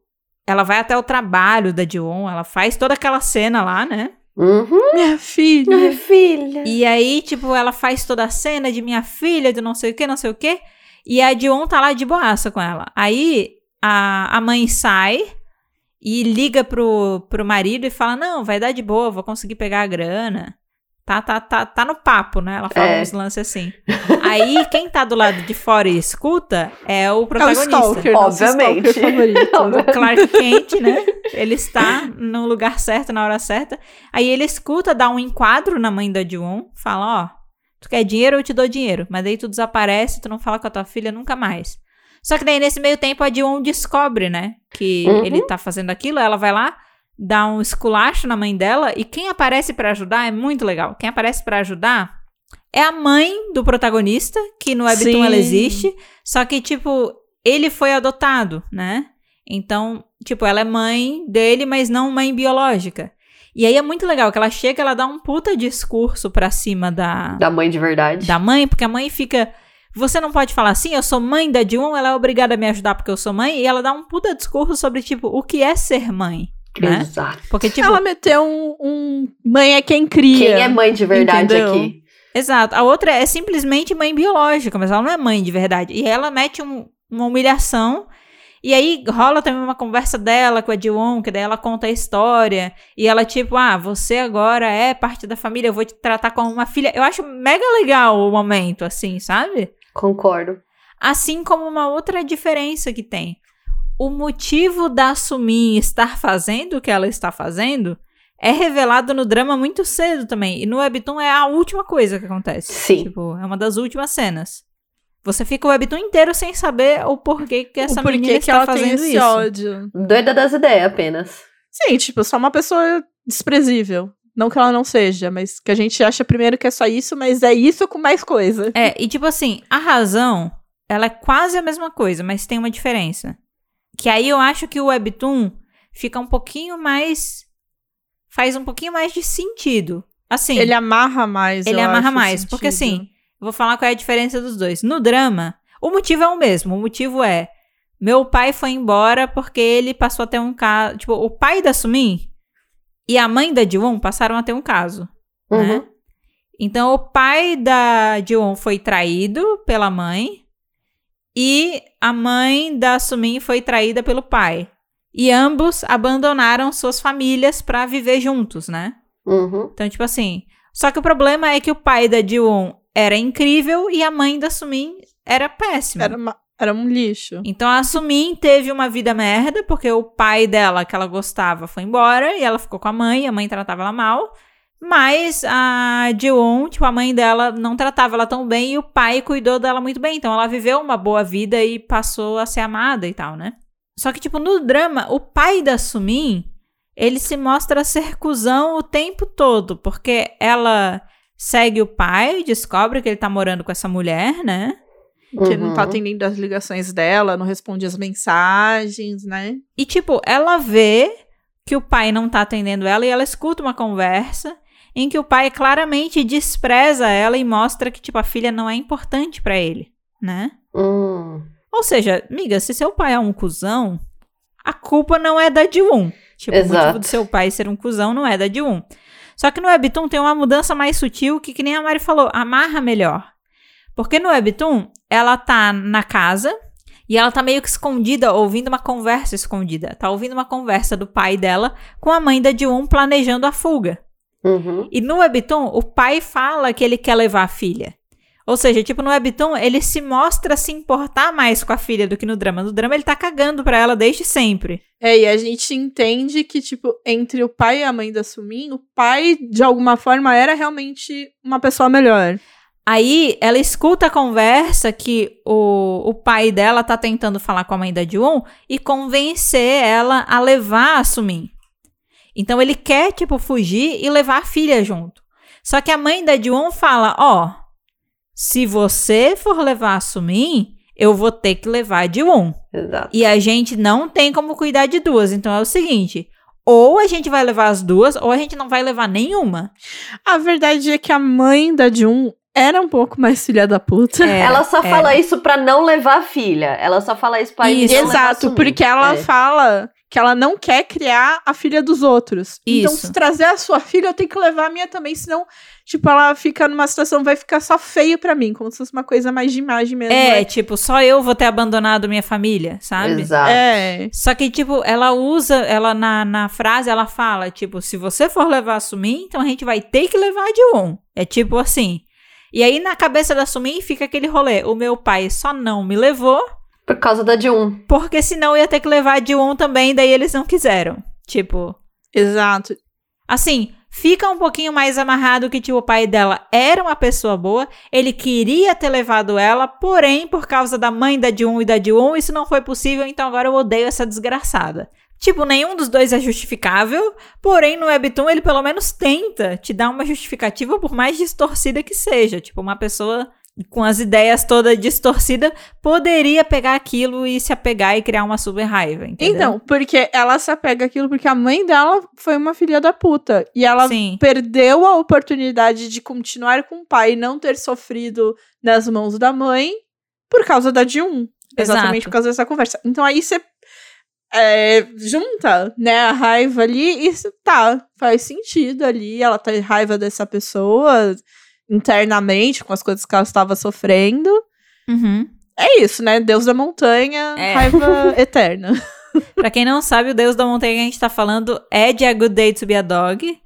Ela vai até o trabalho da Jiwon, ela faz toda aquela cena lá, né?
Uhum.
Minha filha.
Minha filha.
E aí, tipo, ela faz toda a cena de minha filha, de não sei o que, não sei o que. E a Dion tá lá de boaça com ela. Aí a, a mãe sai e liga pro, pro marido e fala: Não, vai dar de boa, vou conseguir pegar a grana. Tá, tá, tá, tá no papo, né? Ela fala
É.
uns lances assim. Aí, quem tá do lado de fora e escuta é o
É o
protagonista.
Stalker, nosso
Obviamente.
Stalker favorito.
O Clark Kent, né? Ele está no lugar certo, na hora certa. Aí ele escuta, dá um enquadro na mãe da Jiwon, fala, ó, tu quer dinheiro, eu te dou dinheiro. Mas daí tu desaparece, tu não fala com a tua filha nunca mais. Só que daí, nesse meio tempo, a Jiwon descobre, né? Que
Uhum.
ele tá fazendo aquilo, ela vai lá, dá um esculacho na mãe dela, e quem aparece pra ajudar é muito legal. Quem aparece pra ajudar é a mãe do protagonista, que no Webtoon ela existe, só que, tipo, ele foi adotado, né? Então, tipo, ela é mãe dele, mas não mãe biológica. E aí é muito legal que ela chega, ela dá um puta discurso pra cima da,
Da mãe de verdade.
da mãe, porque a mãe fica. Você não pode falar assim, eu sou mãe da Jun, ela é obrigada a me ajudar porque eu sou mãe, e ela dá um puta discurso sobre, tipo, o que é ser mãe, né?
Exato.
Porque, tipo,
Ela meteu um, um mãe é quem cria.
Quem é mãe de verdade
Entendeu?
aqui?
Exato. A outra é simplesmente mãe biológica, mas ela não é mãe de verdade. E ela mete um- uma humilhação. E aí rola também uma conversa dela com a Jiwon, que daí ela conta a história. E ela, tipo, ah, você agora é parte da família, eu vou te tratar como uma filha. Eu acho mega legal o momento, assim, sabe?
Concordo.
Assim como uma outra diferença que tem. O motivo da Sumin estar fazendo o que ela está fazendo é revelado no drama muito cedo também. E no Webtoon é a última coisa que acontece.
Sim.
Tipo, é uma das últimas cenas. Você fica o Webtoon inteiro sem saber o porquê que essa
o porquê
menina
que
está
ela tem
fazendo
esse
isso.
ódio.
Doida das ideias apenas.
Sim, tipo, só uma pessoa desprezível. Não que ela não seja, mas que a gente acha primeiro que é só isso, mas é isso com mais coisa.
É, e tipo assim, a razão, ela é quase a mesma coisa, mas tem uma diferença. Que aí eu acho que o Webtoon fica um pouquinho mais. faz um pouquinho mais de sentido. Assim,
Ele amarra mais.
Ele amarra mais, porque assim, vou falar qual é a diferença dos dois. No drama, o motivo é o mesmo. O motivo é: meu pai foi embora porque ele passou a ter um caso. Tipo, o pai da Sumin e a mãe da Jiwon passaram a ter um caso,
Uhum.
né? Então, o pai da Jiwon foi traído pela mãe e a mãe da Sumin foi traída pelo pai. E ambos abandonaram suas famílias pra viver juntos, né?
Uhum.
Então, tipo assim. Só que o problema é que o pai da Jiwon era incrível e a mãe da Sumin era péssima.
Era, uma- era um lixo.
Então a Sumin teve uma vida merda, porque o pai dela, que ela gostava, foi embora e ela ficou com a mãe, a mãe tratava ela mal. Mas a Jiwon, tipo, a mãe dela não tratava ela tão bem e o pai cuidou dela muito bem. Então ela viveu uma boa vida e passou a ser amada e tal, né? Só que, tipo, no drama, o pai da Sumin, ele se mostra ser cuzão o tempo todo, porque ela segue o pai, descobre que ele tá morando com essa mulher, né?
Que não tá
Uhum.
atendendo as ligações dela, não responde as mensagens, né?
E, tipo, ela vê que o pai não tá atendendo ela e ela escuta uma conversa em que o pai claramente despreza ela e mostra que, tipo, a filha não é importante pra ele, né?
Hum.
Ou seja, amiga, se seu pai é um cuzão, a culpa não é da Jiwon. Tipo, o
Exato.
motivo do seu pai ser um cuzão não é da Jiwon. Só que no Webtoon tem uma mudança mais sutil que, que nem a Mari falou, amarra melhor. Porque no Webtoon, ela tá na casa e ela tá meio que escondida, ouvindo uma conversa escondida. Tá ouvindo uma conversa do pai dela com a mãe da Ji-Woon planejando a fuga.
Uhum.
E no Webtoon, o pai fala que ele quer levar a filha. Ou seja, tipo, no Webtoon, ele se mostra se importar mais com a filha do que no drama. No drama, ele tá cagando pra ela desde sempre.
É, e a gente entende que, tipo, entre o pai e a mãe da Sumin, o pai, de alguma forma, era realmente uma pessoa melhor.
Aí, ela escuta a conversa que o, o pai dela tá tentando falar com a mãe da Jun e convencer ela a levar a Sumin. Então, ele quer, tipo, fugir e levar a filha junto. Só que a mãe da Jun fala, ó, se você for levar a Sumin, eu vou ter que levar a Jiwon.
Exato.
E a gente não tem como cuidar de duas. Então é o seguinte: ou a gente vai levar as duas, ou a gente não vai levar nenhuma.
A verdade é que a mãe da Jun era um pouco mais filha da puta.
Era,
ela só
era.
fala isso pra não levar a filha. Ela só fala isso pra
Isso.
Exato, porque ela
É.
fala que ela não quer criar a filha dos outros. Então,
Isso.
se trazer a sua filha, eu tenho que levar a minha também, senão, tipo, ela fica numa situação, vai ficar só feio pra mim, como se fosse uma coisa mais de imagem mesmo.
É,
né?
tipo, só eu vou ter abandonado minha família, sabe?
Exato.
É.
Só que, tipo, ela usa, ela na, na frase, ela fala, tipo, se você for levar a Sumin, então a gente vai ter que levar a Jiwon. É tipo assim. E aí, na cabeça da Sumin, fica aquele rolê. O meu pai só não me levou,
Por causa da de um.
porque senão ia ter que levar a Jiwon também, daí eles não quiseram. Tipo,
Exato.
Assim, fica um pouquinho mais amarrado que, tipo, o pai dela era uma pessoa boa, ele queria ter levado ela, porém, por causa da mãe da Jun e da Jun, isso não foi possível, então agora eu odeio essa desgraçada. Tipo, nenhum dos dois é justificável, porém, no Webtoon ele pelo menos tenta te dar uma justificativa, por mais distorcida que seja. Tipo, uma pessoa com as ideias todas distorcidas poderia pegar aquilo e se apegar e criar uma super raiva, entendeu?
Então, porque ela se apega àquilo porque a mãe dela foi uma filha da puta. E ela
Sim.
perdeu a oportunidade de continuar com o pai e não ter sofrido nas mãos da mãe por causa da Jun. Exatamente
Exato.
por causa dessa conversa. Então aí você é, junta, né, a raiva ali e tá, faz sentido ali. Ela tá em raiva dessa pessoa internamente com as coisas que ela estava sofrendo.
Uhum.
É isso, né? Deus da montanha,
É.
raiva eterna.
Pra quem não sabe, o Deus da Montanha que a gente tá falando é de A Good Day to Be a Dog.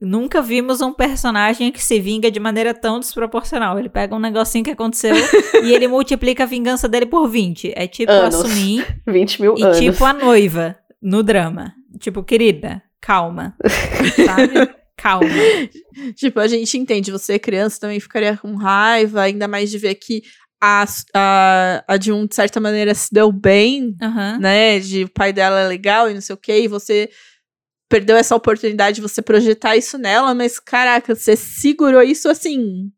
Nunca vimos um personagem que se vinga de maneira tão desproporcional. Ele pega um negocinho que aconteceu e ele multiplica a vingança dele por 20. É tipo
Anos.
assumir
20 mil
e
anos.
tipo a noiva no drama. Tipo, querida, calma. Sabe? Calma.
Tipo, a gente entende, você criança também ficaria com raiva, ainda mais de ver que a, a, a de um, de certa maneira, se deu bem,
Aham.
né? De o pai dela é legal e não sei o quê, e você perdeu essa oportunidade de você projetar isso nela, mas caraca, você segurou isso assim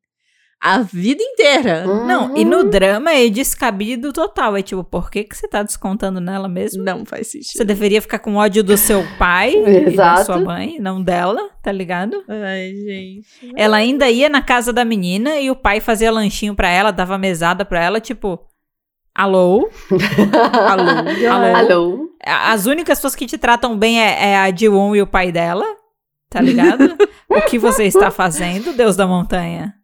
a vida inteira.
Não, e no
Uhum.
drama é descabido total. É tipo, por que, que você tá descontando nela mesmo?
Não faz sentido.
Você deveria ficar com ódio do seu pai e da sua mãe, não dela, tá ligado?
Ai, gente.
Ela ainda ia na casa da menina e o pai fazia lanchinho pra ela, dava mesada pra ela, tipo, alô?
Alô?
Alô?
Alô?
As únicas pessoas que te tratam bem é, é a Jiwon e o pai dela, tá ligado? o que você está fazendo, Deus da montanha?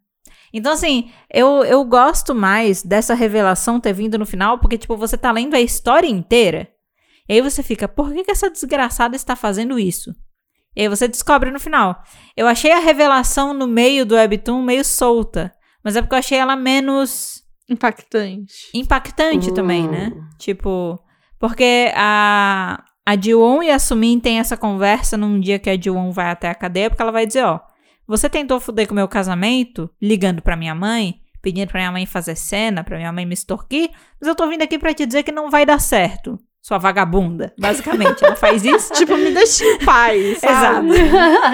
Então, assim, eu, eu gosto mais dessa revelação ter vindo no final, porque, tipo, você tá lendo a história inteira, e aí você fica, por que, que essa desgraçada está fazendo isso? E aí você descobre no final. Eu achei a revelação no meio do Webtoon meio solta, mas é porque eu achei ela menos
Impactante.
impactante também,
Hum.
né? Tipo, porque a, a Jiwon e a Sumin têm essa conversa num dia que a Jiwon vai até a cadeia, porque ela vai dizer, ó, você tentou foder com o meu casamento, ligando pra minha mãe, pedindo pra minha mãe fazer cena, pra minha mãe me extorquir, mas eu tô vindo aqui pra te dizer que não vai dar certo, sua vagabunda. Basicamente, ela faz isso.
tipo, me deixa em paz?
Exato.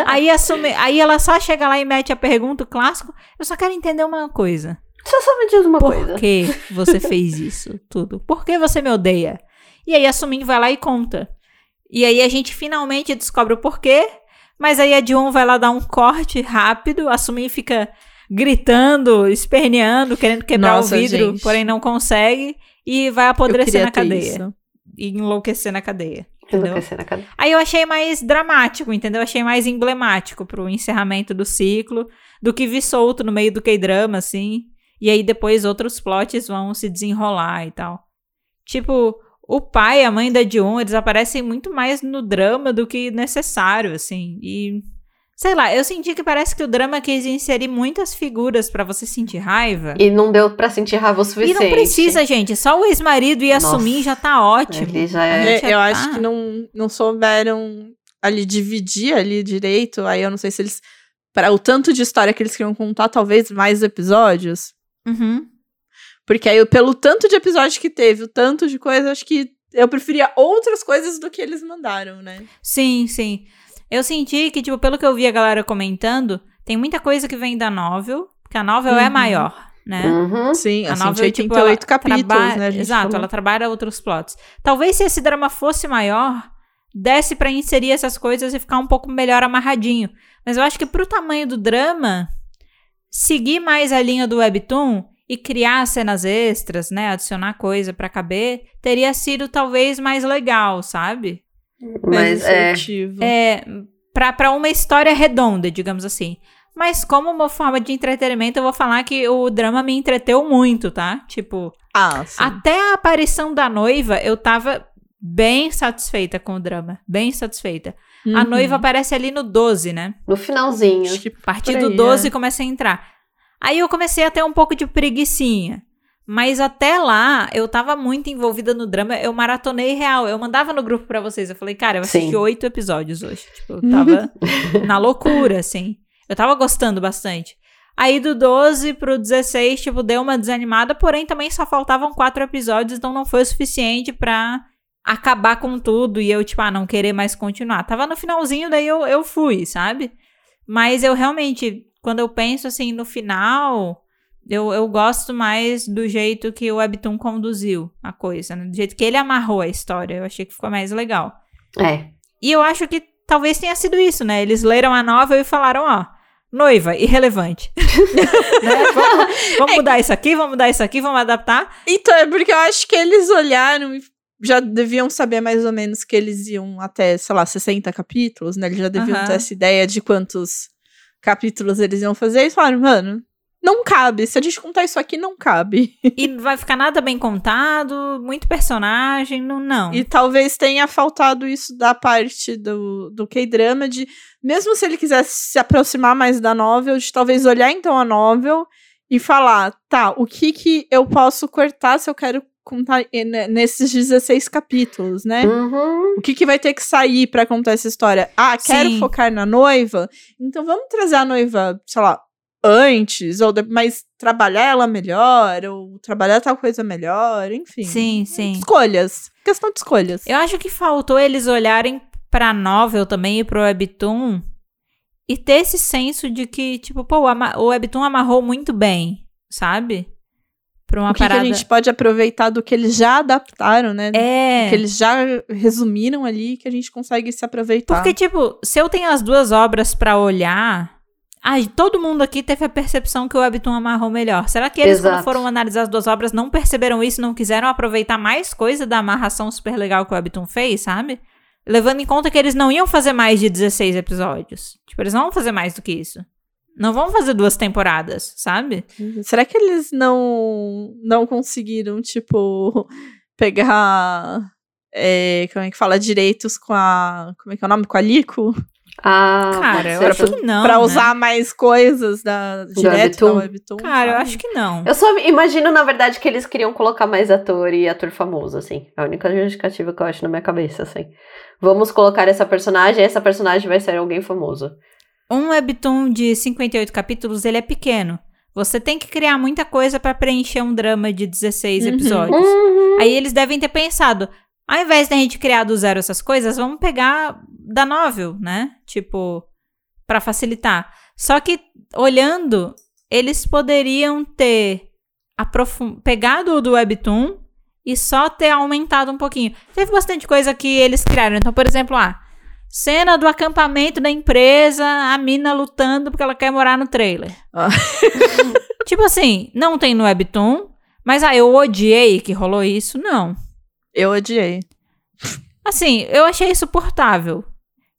Aí, a Sumi- aí ela só chega lá e mete a pergunta o clássico, eu só quero entender uma coisa.
Só só me diz uma
Por
coisa.
que você fez isso tudo? Por que você me odeia? E aí a Sumin vai lá e conta. E aí a gente finalmente descobre o porquê, mas aí a Dion vai lá dar um corte rápido, a Sumin fica gritando, esperneando, querendo quebrar
Nossa,
o vidro,
gente.
porém não consegue, e vai apodrecer na cadeia.
isso.
E enlouquecer na cadeia. Entendeu?
Enlouquecer na cadeira.
Aí eu achei mais dramático, entendeu? Eu achei mais emblemático pro encerramento do ciclo do que vi solto no meio do K-drama, assim. E aí depois outros plots vão se desenrolar e tal. Tipo, o pai e a mãe da Dion, eles aparecem muito mais no drama do que necessário, assim. E. Sei lá, eu senti que parece que o drama quis inserir muitas figuras pra você sentir raiva.
E não deu pra sentir raiva o
E
suficiente.
não precisa, gente. Só o ex-marido ir
Nossa.
assumir já tá ótimo.
Ele já é.
É, eu
tá.
acho que não, não souberam ali dividir ali direito. Aí eu não sei se eles. Para o tanto de história que eles queriam contar, talvez mais episódios.
Uhum.
Porque aí, pelo tanto de episódio que teve, o tanto de coisa, acho que eu preferia outras coisas do que eles mandaram, né?
Sim, sim. Eu senti que, tipo, pelo que eu vi a galera comentando, tem muita coisa que vem da novel, porque a novel é
Uhum.
maior, né?
Uhum.
Sim,
A
assim,
novel,
tinha
tipo,
88
ela
capítulos,
traba-
né?
Exato,
falou.
ela trabalha outros plots. Talvez se esse drama fosse maior, desse pra inserir essas coisas e ficar um pouco melhor amarradinho. Mas eu acho que pro tamanho do drama, seguir mais a linha do webtoon e criar cenas extras, né, adicionar coisa pra caber, teria sido talvez mais legal, sabe?
Mas é.
É, pra, pra uma história redonda, digamos assim. Mas como uma forma de entretenimento, eu vou falar que o drama me entreteu muito, tá? Tipo,
Ah, sim.
até a aparição da noiva, eu tava bem satisfeita com o drama. Bem satisfeita. A
Uhum.
noiva aparece ali no 12, né?
No finalzinho.
Acho que
A partir do
aí,
12
é.
começa a entrar. Aí eu comecei a ter um pouco de preguicinha. Mas até lá, eu tava muito envolvida no drama. Eu maratonei real. Eu mandava no grupo pra vocês. Eu falei, cara, eu assisti oito episódios hoje. Tipo, eu tava na loucura, assim. Eu tava gostando bastante. Aí do 12 pro 16, tipo, deu uma desanimada. Porém, também só faltavam quatro episódios. Então não foi o suficiente pra acabar com tudo. E eu, tipo, ah, não querer mais continuar. Tava no finalzinho, daí eu, eu fui, sabe? Mas eu realmente, quando eu penso assim no final, eu, eu gosto mais do jeito que o Webtoon conduziu a coisa, né? Do jeito que ele amarrou a história. Eu achei que ficou mais legal.
É.
E eu acho que talvez tenha sido isso, né? Eles leram a novel e falaram, ó, noiva, irrelevante. Né? Vamos, vamos mudar isso aqui, vamos mudar isso aqui, vamos adaptar.
Então, é porque eu acho que eles olharam e já deviam saber mais ou menos que eles iam até, sei lá, 60 capítulos, né? Eles já deviam ter essa ideia de quantos capítulos eles iam fazer. E eles falaram, mano, não cabe. Se a gente contar isso aqui, não cabe.
E não vai ficar nada bem contado, muito personagem, não. não.
E talvez tenha faltado isso da parte do, do K-drama, de mesmo se ele quisesse se aproximar mais da novel, de talvez olhar então a novel e falar, tá, o que que eu posso cortar se eu quero contar e- ne- nesses 16 capítulos, né?
Uhum.
O que, que vai ter que sair pra contar essa história? Ah, quero
Sim.
focar na noiva? Então vamos trazer a noiva, sei lá, antes, ou de- mas trabalhar ela melhor, ou trabalhar tal coisa melhor, enfim.
Sim, sim.
Escolhas. Questão de escolhas.
Eu acho que faltou eles olharem pra novel também e pro webtoon e ter esse senso de que, tipo, pô, o, ama- o webtoon amarrou muito bem, sabe? Pra uma
o que, que a
parada.
gente pode aproveitar do que eles já adaptaram, né?
É.
Que eles já resumiram ali, que a gente consegue se aproveitar.
Porque, tipo, se eu tenho as duas obras pra olhar. Ai, todo mundo aqui teve a percepção que o Webtoon amarrou melhor. Será que eles, quando
Exato.
foram analisar as duas obras, não perceberam isso, não quiseram aproveitar mais coisa da amarração super legal que o Webtoon fez, sabe? Levando em conta que eles não iam fazer mais de 16 episódios. Tipo, eles não vão fazer mais do que isso. Não vão fazer duas temporadas, sabe?
Será que eles não, não conseguiram, tipo, pegar. é, como é que fala? Direitos com a. Como é que é o nome? Com a Lico?
Ah,
Cara, eu acho que não.
pra
né?
usar mais coisas da, direto da
Webtoon?
Cara, eu acho que não.
Eu só imagino, na verdade, que eles queriam colocar mais ator e ator famoso, assim. É a única justificativa que eu acho na minha cabeça, assim. Vamos colocar essa personagem, essa personagem vai ser alguém famoso.
Um webtoon de 58 capítulos, ele é pequeno. Você tem que criar muita coisa pra preencher um drama de 16
Uhum.
episódios.
Uhum.
Aí eles devem ter pensado, ao invés da gente criar do zero essas coisas, vamos pegar da novel, né? Tipo, pra facilitar. Só que olhando, eles poderiam ter aprofun- pegado o do webtoon e só ter aumentado um pouquinho. Teve bastante coisa que eles criaram. Então, por exemplo, ah, cena do acampamento da empresa, a mina lutando porque ela quer morar no trailer.
Ah.
tipo assim, não tem no webtoon, mas ah, eu odiei que rolou isso, não.
Eu odiei.
Assim, eu achei suportável.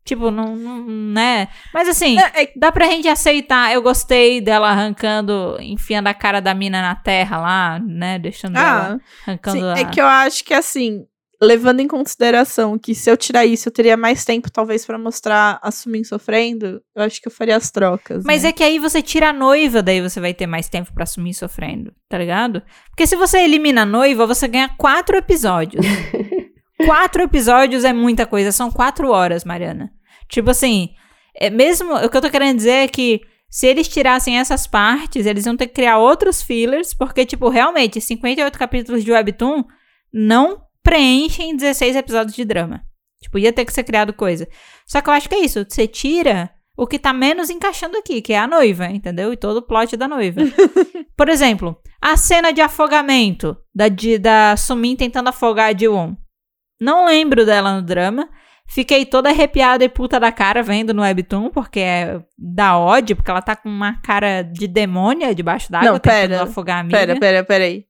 Tipo, não, não né? Mas assim,
É, é-
dá pra gente aceitar. Eu gostei dela arrancando, enfiando a cara da mina na terra lá, né? Deixando ela
ah,
arrancando
sim,
a...
é que eu acho que assim, levando em consideração que se eu tirar isso, eu teria mais tempo, talvez, pra mostrar a Sumin sofrendo, eu acho que eu faria as trocas.
Mas
né?
é que aí você tira a noiva, daí você vai ter mais tempo pra assumir sofrendo, tá ligado? Porque se você elimina a noiva, você ganha quatro episódios. quatro episódios é muita coisa, são quatro horas, Mariana. Tipo assim, é mesmo. O que eu tô querendo dizer é que se eles tirassem essas partes, eles iam ter que criar outros fillers, porque, tipo, realmente, 58 capítulos de Webtoon não preenchem 16 episódios de drama. Tipo, ia ter que ser criado coisa. Só que eu acho que é isso. Você tira o que tá menos encaixando aqui, que é a noiva, entendeu? E todo o plot da noiva. Por exemplo, a cena de afogamento da, de, da Sumin tentando afogar a Ji-won. Não lembro dela no drama. Fiquei toda arrepiada e puta da cara vendo no Webtoon, porque é da ódio, porque ela tá com uma cara de demônia debaixo d'água
Não,
tentando
pera,
afogar a amiga.
Pera, pera, pera aí.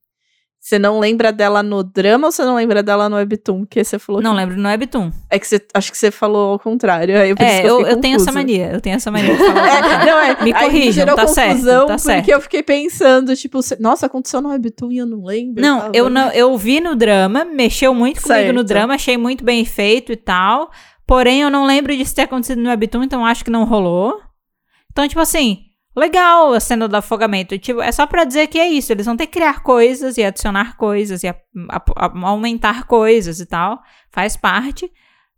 Você não lembra dela no drama ou você não lembra dela no Webtoon? Que você falou
Não
que...
lembro no Webtoon.
É que você... Acho que você falou ao contrário. Isso
É, eu,
fiquei
eu tenho essa mania. Eu tenho essa mania de falar.
É, não, é,
Me
aí
corrijam,
gerou
tá certo,
confusão,
tá
porque
certo.
eu fiquei pensando, tipo, nossa, aconteceu no Webtoon e eu não lembro.
Não, eu não, eu vi no drama, mexeu muito comigo no
Certo.
drama, achei muito bem feito e tal. Porém, eu não lembro disso ter acontecido no Webtoon, então acho que não rolou. Então, tipo assim, legal a cena do afogamento. Tipo, é só pra dizer que é isso. Eles vão ter que criar coisas e adicionar coisas e a- a- a- aumentar coisas e tal. Faz parte.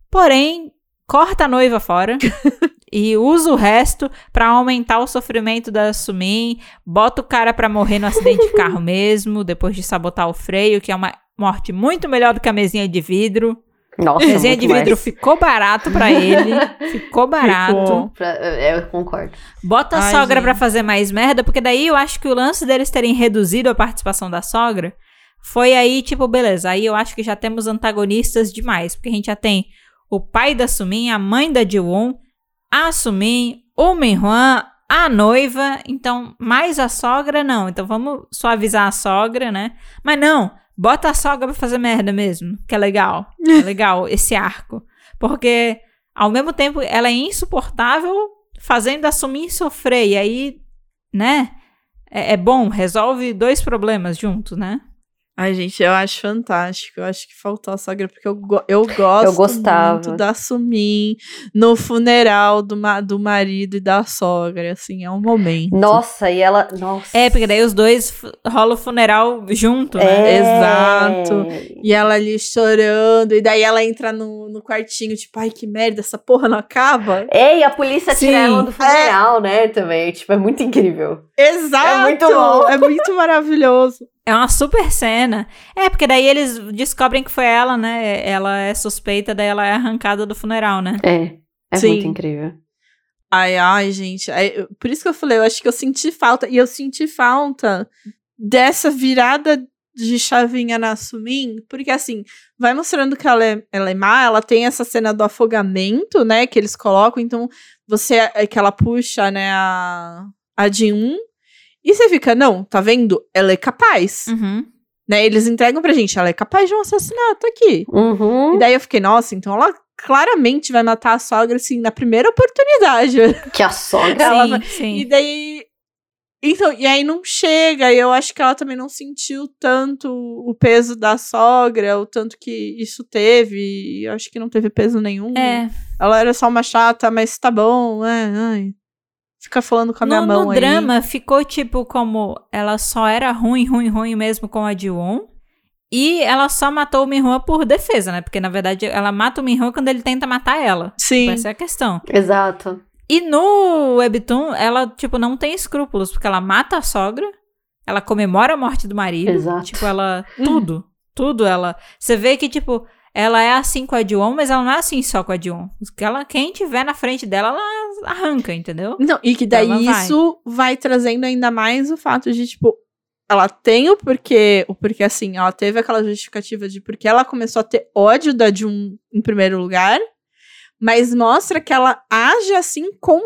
Porém, corta a noiva fora. E usa o resto pra aumentar o sofrimento da Sumin. Bota o cara pra morrer no acidente de carro mesmo, depois de sabotar o freio, que é uma morte muito melhor do que a mesinha de vidro.
Nossa,
A mesinha
muito
de vidro
mais.
ficou barato pra ele. ficou barato.
Ficou.
Pra- é, eu concordo.
Bota a
Ai,
sogra
gente.
pra fazer mais merda, porque daí eu acho que o lance deles terem reduzido a participação da sogra foi aí, tipo, beleza. Aí eu acho que já temos antagonistas demais, porque a gente já tem o pai da Sumin, a mãe da Jiwon, a Sumin, o Minhuan, a noiva, então mais a sogra não. Então vamos suavizar a sogra, né? Mas não, bota a sogra pra fazer merda mesmo, que é legal. É legal esse arco. Porque ao mesmo tempo ela é insuportável fazendo a Sumin sofrer. E aí, né? É, é bom, resolve dois problemas juntos, né?
Ai, gente, eu acho fantástico. Eu acho que faltou a sogra, porque eu, go- eu gosto
gostava.
muito da Sumin no funeral do, ma do marido e da sogra. Assim, é um momento.
Nossa, e ela. Nossa.
É, porque daí os dois rola o funeral junto, né?
É.
Exato. E ela ali chorando, e daí ela entra no, no quartinho, tipo, ai, que merda, essa porra não acaba.
É, e a polícia
Sim.
tira ela do funeral, né? Também. Tipo, é muito incrível.
Exato!
É muito bom.
É muito maravilhoso.
É uma super cena. É, porque daí eles descobrem que foi ela, né? Ela é suspeita, daí ela é arrancada do funeral, né?
É. É
Sim.
muito incrível.
Ai, ai, gente. ai, eu- por isso que eu falei, eu acho que eu senti falta. E eu senti falta dessa virada de chavinha na Sumin, porque assim, vai mostrando que ela é, ela é má, ela tem essa cena do afogamento, né, que eles colocam, então você, é que ela puxa, né, a, a de um, e você fica, não, tá vendo? Ela é capaz,
Uhum.
né, eles entregam pra gente, ela é capaz de um assassinato aqui.
Uhum.
E daí eu fiquei, nossa, então ela claramente vai matar a sogra, assim, na primeira oportunidade.
Que a sogra.
Ela
sim,
vai-
sim.
E daí. Então, e aí não chega, e eu acho que ela também não sentiu tanto o peso da sogra, o tanto que isso teve, e eu acho que não teve peso nenhum.
É,
Ela era só uma chata, mas tá bom, é, ai. Fica falando com a minha
no,
mão
no
aí.
drama ficou tipo como ela só era ruim, ruim, ruim mesmo com a Jiwon. E ela só matou o Minhua por defesa, né? Porque na verdade ela mata o Minhua quando ele tenta matar ela.
Sim.
Essa é a questão.
Exato.
E no Webtoon, ela, tipo, não tem escrúpulos, porque ela mata a sogra, ela comemora a morte do marido.
Exato.
Tipo, ela. Tudo. tudo ela. Você vê que, tipo, ela é assim com a Dion, mas ela não é assim só com a Dion. Ela, quem tiver na frente dela, ela arranca, entendeu?
Não, e que daí
vai.
isso vai trazendo ainda mais o fato de, tipo, ela tem o porquê, o porquê assim, ela teve aquela justificativa de porque ela começou a ter ódio da Jun em primeiro lugar, mas mostra que ela age assim com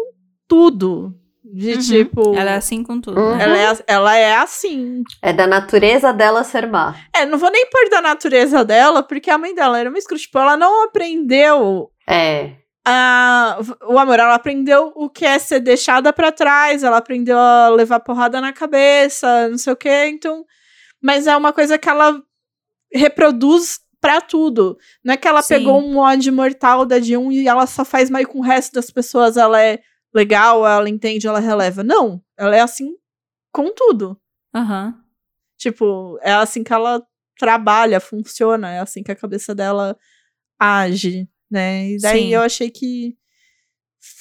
tudo, De
Uhum.
tipo.
Ela é assim com tudo.
Uhum.
né?
ela é, ela é assim.
É da natureza dela ser má.
É, não vou nem pôr da natureza dela, porque a mãe dela era uma escrota. Tipo, ela não aprendeu
É.
a, o amor, ela aprendeu o que é ser deixada pra trás, ela aprendeu a levar porrada na cabeça, não sei o quê, então. Mas é uma coisa que ela reproduz pra tudo. Não é que ela
Sim.
pegou um ódio mortal da de um e ela só faz mais com o resto das pessoas, ela é legal, ela entende, ela releva. Não, ela é assim com tudo.
Aham.
Tipo, é assim que ela trabalha, funciona, é assim que a cabeça dela age, né? E daí
Sim.
eu achei que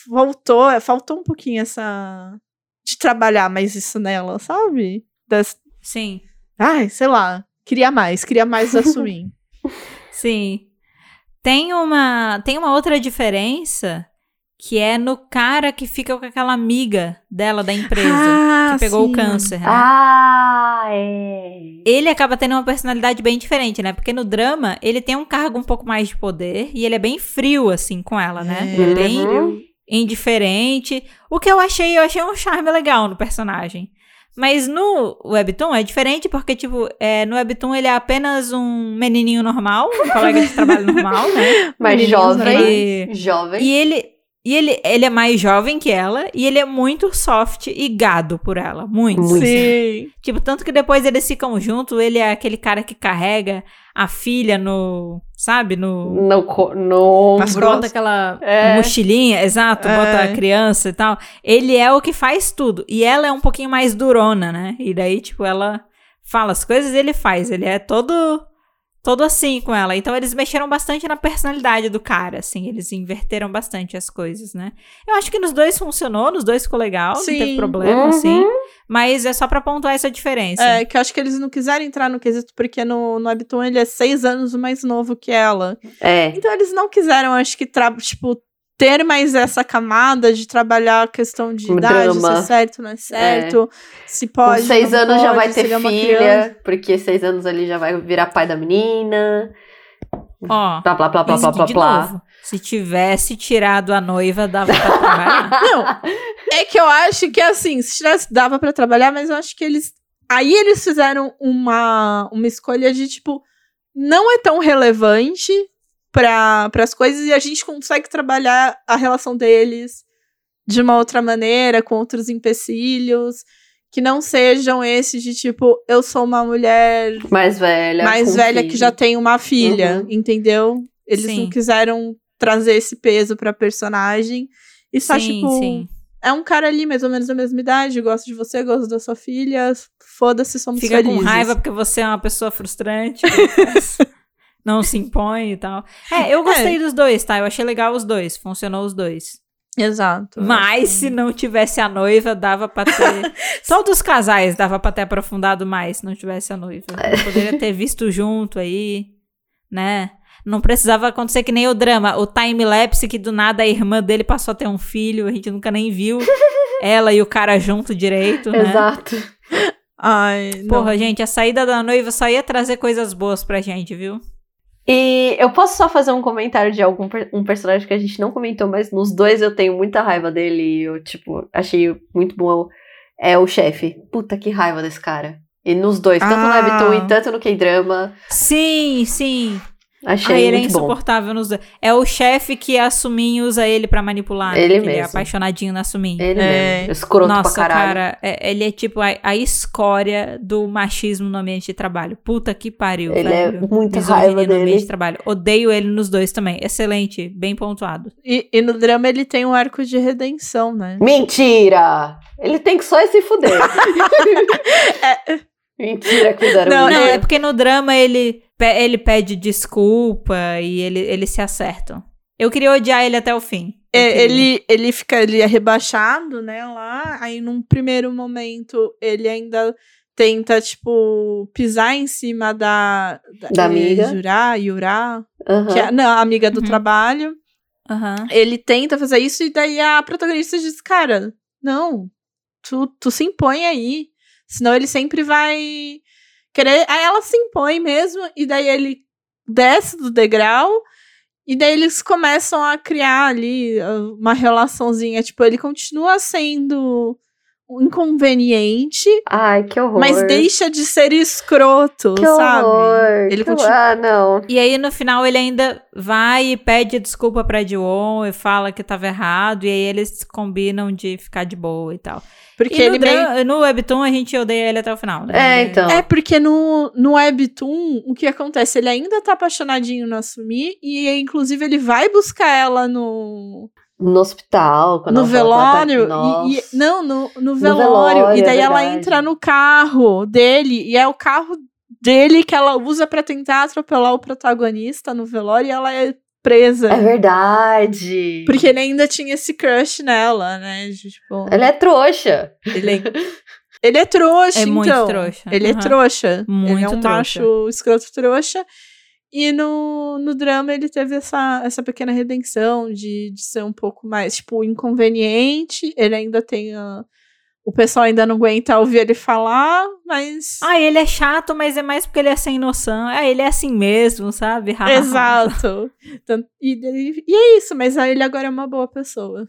faltou, faltou um pouquinho essa de trabalhar mais isso nela, sabe? Das,
Sim.
ai, sei lá, queria mais, queria mais da Sumin.
Sim. Tem uma, tem uma outra diferença que é no cara que fica com aquela amiga dela da empresa
Ah,
que pegou
sim.
o câncer, né?
Ah, é.
Ele acaba tendo uma personalidade bem diferente, né? Porque no drama ele tem um cargo um pouco mais de poder e ele é bem frio assim com ela, né?
É,
Ele é bem
Uhum.
indiferente. O que eu achei, eu achei um charme legal no personagem. Mas no Webtoon é diferente porque, tipo, é, no Webtoon ele é apenas um menininho normal, um colega de trabalho normal, né?
Mas jovem.
normais.
Jovem.
E ele, e ele, ele é mais jovem que ela e ele é muito soft e gado por ela. Muito.
Muito.
Sim.
Tipo, tanto que depois eles ficam juntos, ele é aquele cara que carrega a filha no, sabe, no...
No, no.
Bota aquela
É.
mochilinha, exato,
É.
bota a criança e tal. Ele é o que faz tudo. E ela é um pouquinho mais durona, né? E daí, tipo, ela fala as coisas e ele faz. Ele é todo todo assim com ela. Então eles mexeram bastante na personalidade do cara, assim, eles inverteram bastante as coisas, né? Eu acho que nos dois funcionou, nos dois ficou legal,
Sim.
não teve problema,
Uhum.
assim. Mas é só pra pontuar essa diferença.
É, que eu acho que eles não quiseram entrar no quesito, porque no, no Webtoon ele é seis anos mais novo que ela.
É.
Então eles não quiseram, acho que, tipo, ter mais essa camada de trabalhar a questão de
Um
idade,
drama.
se é certo, não é certo, se pode.
Com seis
não
anos já
pode,
vai
se
ter
é
filha,
criança.
porque seis anos ele já vai virar pai da menina.
Ó,
Blá, blá, blá, blá, blá, blá, blá.
se tivesse tirado a noiva, dava pra trabalhar.
Não, é que eu acho que assim, se tivesse, dava pra trabalhar, mas eu acho que eles. Aí eles fizeram uma, uma escolha de tipo, não é tão relevante para as coisas e a gente consegue trabalhar a relação deles de uma outra maneira, com outros empecilhos, que não sejam esses de tipo, eu sou uma mulher
Mais velha.
mais velha
filho.
que já tem uma filha,
Uhum.
entendeu? Eles
Sim.
não quiseram trazer esse peso pra personagem. E só,
sim,
tipo,
sim.
é um cara ali, mais ou menos da mesma idade, gosta de você, gosta da sua filha, foda-se, somos
Fica
felizes.
com raiva porque você é uma pessoa frustrante. não se impõe e tal. É, eu gostei dos dois, tá? Eu achei legal os dois. Funcionou os dois.
Exato.
Mas se não tivesse a noiva, dava pra ter. Todos os casais dava pra ter aprofundado mais se não tivesse a noiva. Eu poderia ter visto junto aí, né? Não precisava acontecer que nem o drama, o time-lapse que do nada a irmã dele passou a ter um filho, a gente nunca nem viu ela e o cara junto direito, né?
Exato.
Ai, não.
Porra, gente, a saída da noiva só ia trazer coisas boas pra gente, viu?
E eu posso só fazer um comentário de algum um personagem que a gente não comentou, mas nos dois eu tenho muita raiva dele e eu, tipo, achei muito bom. É o chefe. Puta que raiva desse cara. E nos dois, tanto no
Ah.
Webtoon e tanto no K-Drama.
Sim, sim.
Achei
Ai, ele é
muito bom.
insuportável nos dois. É o chefe que a Sumin usa ele pra manipular. né?
Ele
Que Ele é
mesmo.
apaixonadinho na Sumin.
Ele
É.
mesmo. Escroto
Nossa,
pra caralho.
cara, é- ele é tipo a, a escória do machismo no ambiente de trabalho. Puta que pariu,
Ele é
velho.
muita
Misoginia
raiva
no ambiente
dele.
de trabalho. Odeio ele nos dois também. Excelente, bem pontuado.
E, e no drama ele tem um arco de redenção, né?
Mentira! Ele tem que só se fuder. Mentira que
Não.
Não,
é-
é porque no drama ele, ele pede desculpa e ele, eles se acertam. Eu queria odiar ele até o fim.
É, ele, ele fica ele é rebaixado, né, lá. Aí num primeiro momento ele ainda tenta, tipo, pisar em cima da...
Da amiga.
Jurá, Yurá,
Aham.
que é não, a amiga do
Uhum.
trabalho.
Aham.
Ele tenta fazer isso e daí a protagonista diz, cara, não, tu, tu se impõe aí. Senão ele sempre vai querer... Aí ela se impõe mesmo e daí ele desce do degrau E daí eles começam a criar ali uh, uma relaçãozinha. Tipo, ele continua sendo inconveniente,
Ai, que horror.
mas deixa de ser escroto,
que
sabe?
horror.
Ele
que
continua-
horror. Ah, não.
E aí, no final, ele ainda vai e pede desculpa pra Dion e fala que tava errado. E aí, eles combinam de ficar de boa e tal.
Porque
e
ele
no,
meio
no Webtoon, a gente odeia ele até o final, né?
É, então.
É porque no, no Webtoon, o que acontece? Ele ainda tá apaixonadinho na Sumi e, inclusive, ele vai buscar ela no,
No hospital, quando
no
ela
velório.
ela tá-
e- e- não, no, no
velório,
velório. e
é
daí ela
verdade.
entra no carro dele. E é o carro dele que ela usa pra tentar atropelar o protagonista no velório e ela é presa.
É verdade.
Porque ele ainda tinha esse crush nela, né? Tipo,
Ela é trouxa.
ele, é, ele é trouxa,
É muito
então.
trouxa,
Ele é
aham.
trouxa. ele é
Muito
um
trouxa.
macho escroto trouxa. E no, no drama ele teve essa, essa pequena redenção de, de ser um pouco mais, tipo, inconveniente. Ele ainda tem a... O pessoal ainda não aguenta ouvir ele falar, mas...
Ah, ele é chato, mas é mais porque ele é sem noção. Ah, ele é assim mesmo, sabe?
Exato. Tanto- e, e é isso, mas ele agora é uma boa pessoa.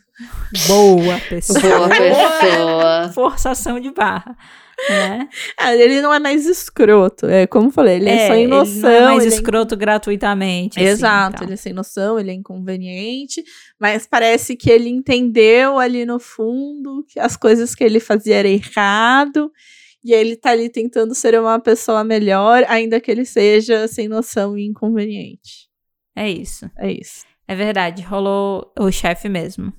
Boa pessoa.
Boa pessoa.
Forçação de barra.
Ah, ele não é mais escroto. É como eu falei, ele é, sem noção.
Ele não é mais
ele é
escroto gratuitamente. assim,
Exato,
então.
ele é sem noção, ele é inconveniente, mas parece que ele entendeu ali no fundo que as coisas que ele fazia era errado, e ele tá ali tentando ser uma pessoa melhor, ainda que ele seja sem noção e inconveniente.
É isso.
É isso.
É verdade, rolou o chefe mesmo.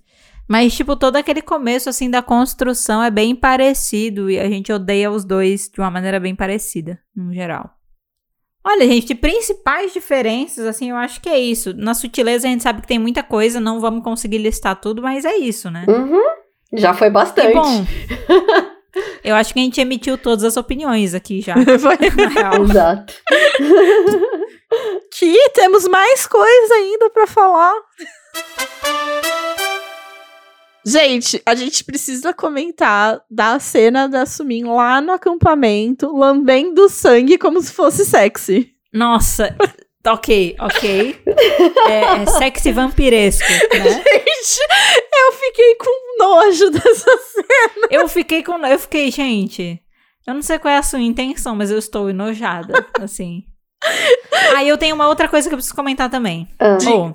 Mas, tipo, todo aquele começo, assim, da construção é bem parecido e a gente odeia os dois de uma maneira bem parecida, no geral. Olha, gente, de principais diferenças, assim, eu acho que é isso. Na sutileza a gente sabe que tem muita coisa, não vamos conseguir listar tudo, mas é isso, né?
Uhum. Já foi bastante.
E bom, eu acho que a gente emitiu todas as opiniões aqui já,
Foi-.
Exato.
que temos mais coisa ainda pra falar. Gente, a gente precisa comentar da cena da Sumin lá no acampamento, lambendo sangue como se fosse sexy.
Nossa, ok, ok. É, é sexy vampiresco, né?
Gente, eu fiquei com nojo dessa cena.
Eu fiquei com. Eu fiquei, gente. Eu não sei qual é a sua intenção, mas eu estou enojada, assim. Aí eu tenho uma outra coisa que eu preciso comentar também.
Ah.
Oh,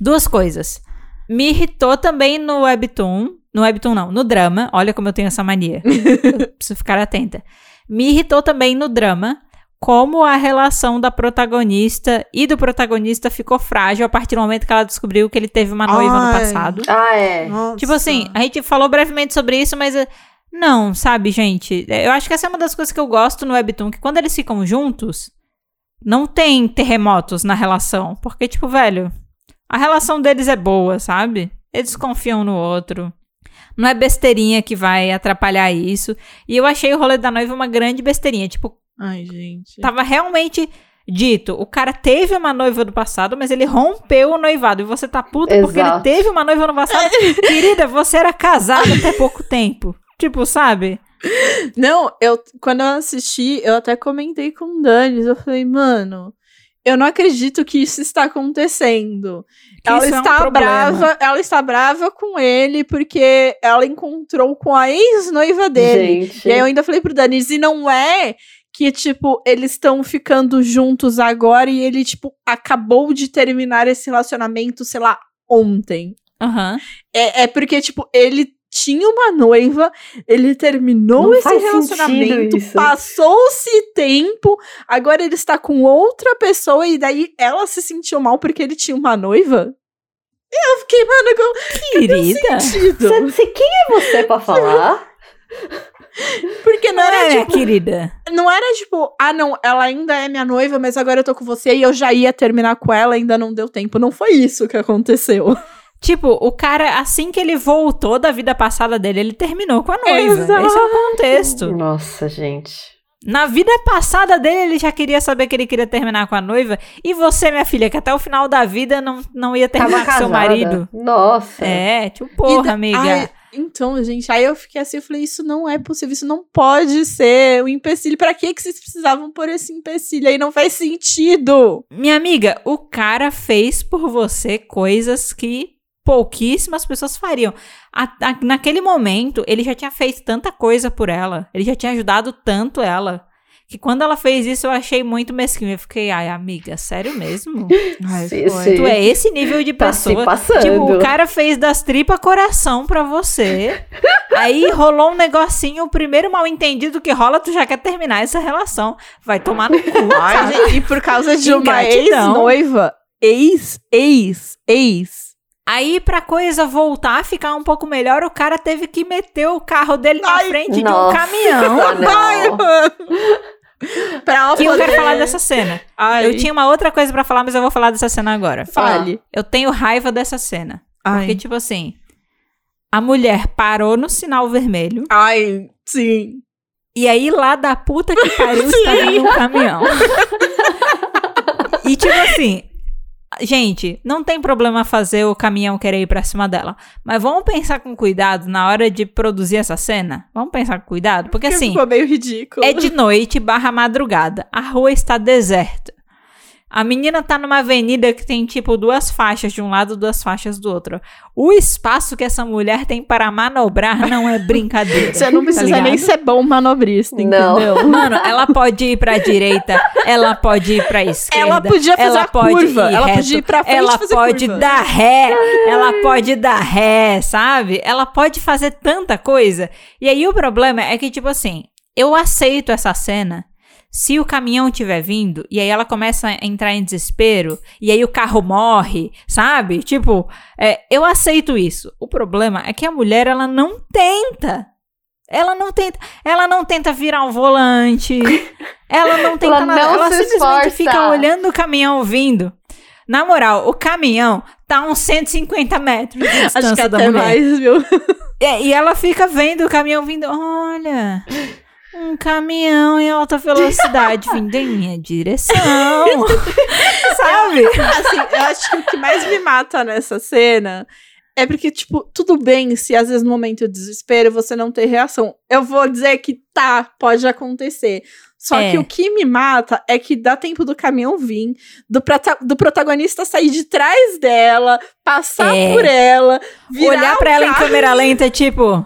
duas coisas. Me irritou também no Webtoon. No Webtoon, não, no drama. Olha como eu tenho essa mania. preciso ficar atenta. Me irritou também no drama como a relação da protagonista e do protagonista ficou frágil a partir do momento que ela descobriu que ele teve uma noiva no
Ai.
passado.
Ah, é.
Tipo assim, a gente falou brevemente sobre isso, mas eh, não, sabe, gente? Eh, Eu acho que essa é uma das coisas que eu gosto no Webtoon, que quando eles ficam juntos, não tem terremotos na relação. Porque, tipo, velho, a relação deles é boa, sabe? Eles confiam no outro. Não é besteirinha que vai atrapalhar isso. E eu achei o rolê da noiva uma grande besteirinha. Tipo,
Ai, gente.
tava realmente dito. O cara teve uma noiva do passado, mas ele rompeu o noivado. E você tá puta porque ele
Exato.
teve uma noiva no passado. Querida, você era casada até pouco tempo. Tipo, sabe?
Não, eu quando eu assisti, eu até comentei com o Danis, eu falei, mano, eu não acredito que isso está acontecendo.
Que
ela
isso é um
está
problema.
brava, ela está brava com ele porque ela encontrou com a ex-noiva dele.
Gente.
E aí eu ainda falei pro Danis, e não é que, tipo, eles estão ficando juntos agora e ele, tipo, acabou de terminar esse relacionamento, sei lá, ontem.
Aham.
É, é porque, tipo, ele tinha uma noiva, ele terminou
Não
esse relacionamento, passou-se tempo, agora ele está com outra pessoa e daí ela se sentiu mal porque ele tinha uma noiva? Eu fiquei, mano, com
Querida.
Você- quem é você pra falar?
Porque não era,
É,
tipo,
querida.
não era tipo, ah, não, ela ainda é minha noiva, mas agora eu tô com você e eu já ia terminar com ela, ainda não deu tempo. Não foi isso que aconteceu.
Tipo, o cara, assim que ele voltou da vida passada dele, ele terminou com a noiva.
Exato.
Esse é o contexto.
Nossa, gente.
Na vida passada dele, ele já queria saber que ele queria terminar com a noiva. E você, minha filha, que até o final da vida não, não ia terminar
Tava
com seu
casada.
marido.
Nossa.
É, tipo, porra,
da-
amiga.
Ai, Então, gente, aí eu fiquei assim, eu falei, isso não é possível, isso não pode ser um empecilho. Pra que que vocês precisavam pôr esse empecilho aí? Não faz sentido.
Minha amiga, o cara fez por você coisas que pouquíssimas pessoas fariam. A- a- naquele momento, ele já tinha feito tanta coisa por ela, ele já tinha ajudado tanto ela, que quando ela fez isso eu achei muito mesquinho. Eu fiquei, ai, amiga, sério mesmo?
Ai,
Sim, sim.
Tu é esse nível de
Tá se
pessoa.
passando.
Tipo, o cara fez das tripas coração pra você. Aí rolou um negocinho, o primeiro mal entendido que rola, tu já quer terminar essa relação. Vai tomar no cu.
Ai, gente, e por causa de uma ex-noiva, ex, ex, ex.
Aí, pra coisa voltar a ficar um pouco melhor, o cara teve que meter o carro dele na
Ai,
frente de um
nossa.
caminhão.
Não.
Ai, mano. pra ela
E eu quero falar dessa cena.
Ai,
Eu tinha uma outra coisa pra falar, mas eu vou falar dessa cena agora.
Fale.
Eu tenho raiva dessa cena. Porque,
Ai.
tipo assim, a mulher parou no sinal vermelho.
Ai, sim.
E aí, lá da puta que pariu, está vindo um caminhão. e tipo assim, gente, não tem problema fazer o caminhão querer ir pra cima dela. Mas vamos pensar com cuidado na hora de produzir essa cena? Vamos pensar com cuidado? Porque assim,
Ficou meio ridículo.
é de noite barra madrugada. A rua está deserta. A menina tá numa avenida que tem, tipo, duas faixas de um lado, duas faixas do outro. O espaço que essa mulher tem para manobrar não é brincadeira.
Você não
tá
precisa nem
ligado?
ser bom manobrista,
Não.
entendeu?
Mano, ela pode ir pra direita, ela pode ir pra esquerda.
Ela podia fazer
ela
a
pode
curva,
ir
ela
reto,
podia ir pra frente
Ela
fazer
pode
curva.
dar ré, ela pode dar ré, sabe? Ela pode fazer tanta coisa. E aí o problema é que, tipo assim, eu aceito essa cena se o caminhão estiver vindo e aí ela começa a entrar em desespero e aí o carro morre, sabe? Tipo, é, eu aceito isso. O problema é que a mulher, ela não tenta. Ela não tenta, ela não tenta virar um volante. Ela não tenta
Ela
nada.
não
ela
se
simplesmente
esforça.
fica olhando o caminhão vindo. Na moral, o caminhão tá a uns 150 metros de distância
Acho que
da
até
mulher.
mais, viu?
É, e ela fica vendo o caminhão vindo. Olha, um caminhão em alta velocidade vindo em minha direção. Sabe?
Assim, eu acho que o que mais me mata nessa cena é porque, tipo, tudo bem se às vezes no momento de desespero você não ter reação. Eu vou dizer que tá, pode acontecer. Só
É.
que o que me mata é que dá tempo do caminhão vir, do, prota- do protagonista sair de trás dela, passar
É.
por ela, virar
Olhar
o
pra ela em câmera lenta, tipo,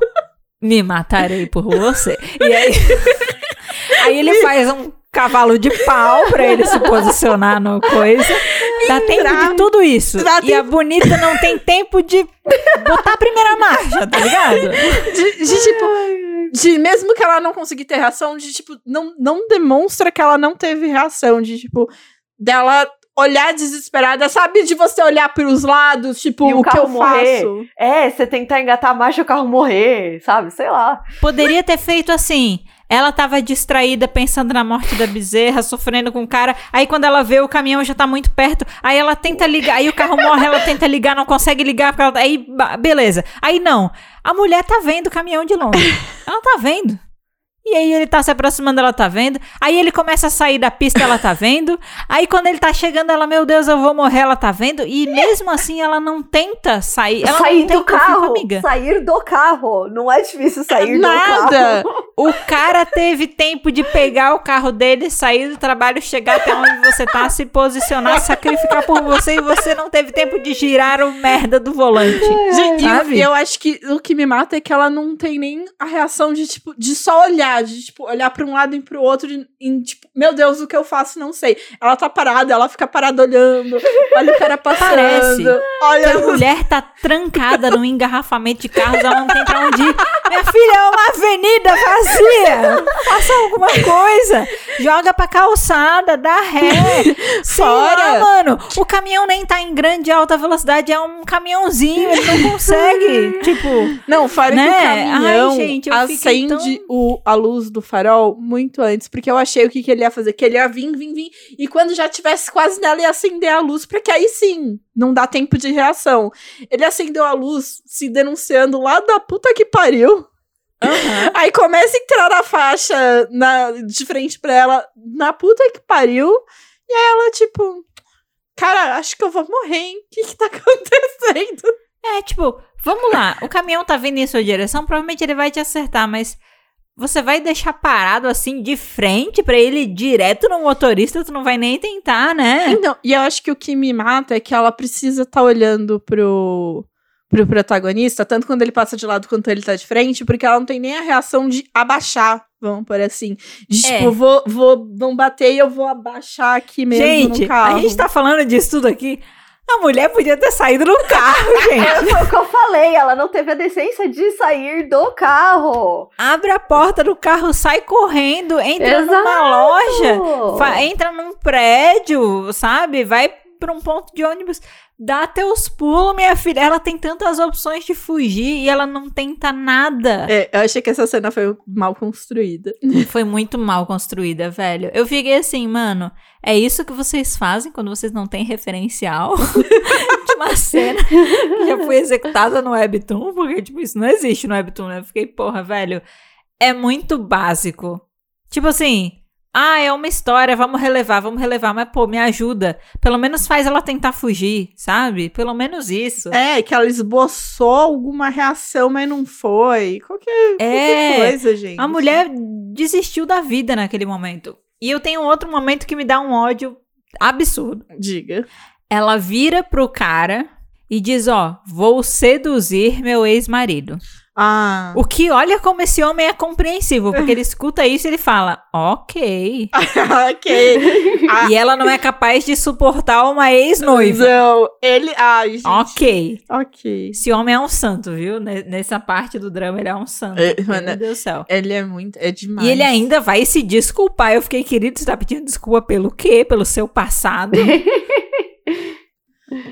me matarei por você. E aí, aí ele faz um cavalo de pau pra ele se posicionar no coisa. Dá tempo de tudo isso.
Dá
E a bonita não tem tempo de botar a primeira marcha, tá ligado?
De, de, tipo, de mesmo que ela não conseguir ter reação, de tipo, não, não demonstra que ela não teve reação, de tipo, dela olhar desesperada, sabe? De você olhar pros lados, tipo,
E o
o, que eu
morrer.
faço.
É, você tentar engatar a marcha e o carro morrer, sabe? Sei lá.
Poderia ter feito assim. Ela tava distraída pensando na morte da bezerra, sofrendo com o cara. Aí quando ela vê o caminhão já tá muito perto, aí ela tenta ligar, aí o carro morre, ela tenta ligar, não consegue ligar, porque ela, tá- aí beleza. Aí não. A mulher tá vendo o caminhão de longe. Ela tá vendo. E aí ele tá se aproximando, ela tá vendo. Aí ele começa a sair da pista, ela tá vendo. Aí quando ele tá chegando, ela, meu Deus, eu vou morrer, ela tá vendo. E mesmo assim, ela não tenta sair. Ela
sair
não tenta,
do carro.
amiga.
Sair do carro. Não é difícil sair do
Nada.
carro.
O cara teve tempo de pegar o carro dele, sair do trabalho, chegar até onde você tá, se posicionar, sacrificar por você e você não teve tempo de girar o merda do volante.
Gente, e
Sabe?
eu acho que o que me mata é que ela não tem nem a reação de, tipo, de só olhar, de, tipo, olhar pra um lado e pro outro, e, e, tipo, meu Deus, o que eu faço, não sei. Ela tá parada, ela fica parada olhando, olha o cara passando,
Parece Que a
olha...
mulher tá trancada num engarrafamento de carros, ela não tem pra onde ir. Minha filha, é uma avenida vazia. Faça alguma coisa. Joga pra calçada, dá ré.
Fora.
lá, mano. O caminhão nem tá em grande alta velocidade, é um caminhãozinho, ele não consegue. tipo,
Não, fora
Né?
que o caminhão
Ai, gente,
acende
tão-
o, a luz do farol muito antes, porque eu achei o que, que ele ia fazer, que ele ia vir, vir, vir, e quando já tivesse quase nela, ia acender a luz, porque aí sim, não dá tempo de reação. Ele acendeu a luz, se denunciando lá da puta que pariu. Aí começa a entrar na faixa na, de frente pra ela, na puta que pariu, e aí ela, tipo, cara, acho que eu vou morrer, hein? O que que tá acontecendo?
É, tipo, Vamos lá, o caminhão tá vindo em sua direção, provavelmente ele vai te acertar, mas você vai deixar parado assim de frente pra ele ir direto no motorista, tu não vai nem tentar, né?
Então, e eu acho que o que me mata é que ela precisa estar olhando pro, pro protagonista, tanto quando ele passa de lado quanto ele tá de frente, porque ela não tem nem a reação de abaixar, vamos por assim. De
É.
tipo, vou, vou, vão bater e eu vou abaixar aqui mesmo
gente,
no carro.
a gente tá falando disso tudo aqui. A mulher podia ter saído no carro, gente.
É, foi o que eu falei, ela não teve a decência de sair do carro.
Abre a porta do carro, sai correndo, entra
Exato.
numa loja, entra num prédio, sabe? Vai pra um ponto de ônibus. Dá teus pulos, minha filha. Ela tem tantas opções de fugir e ela não tenta nada.
É, eu achei que essa cena foi mal construída.
Foi muito mal construída, velho. Eu fiquei assim, mano, é isso que vocês fazem quando vocês não têm referencial de uma cena que já foi executada no Webtoon? Porque, tipo, isso não existe no Webtoon, né? Eu fiquei, porra, velho, é muito básico. Tipo assim, ah, é uma história, vamos relevar, vamos relevar, mas, pô, me ajuda. Pelo menos faz ela tentar fugir, sabe? Pelo menos isso.
É, que ela esboçou alguma reação, mas não foi. Qualquer,
É.
qualquer coisa, gente.
A mulher desistiu da vida naquele momento. E eu tenho outro momento que me dá um ódio absurdo.
Diga.
Ela vira pro cara e diz: Ó, vou seduzir meu ex-marido.
Ah.
O que olha como esse homem é compreensivo, porque ele escuta isso e ele fala: Ok.
ok. Ah,
E ela não é capaz de suportar uma ex-noiva.
Não, ele. Ai, gente.
Ok.
Ok.
Esse homem é um santo, viu? Ne- Nessa parte do drama, ele é um santo.
É,
Meu Deus do céu.
Ele é muito. É demais.
E ele ainda vai se desculpar. Eu fiquei, querido, você tá pedindo desculpa pelo quê? Pelo seu passado?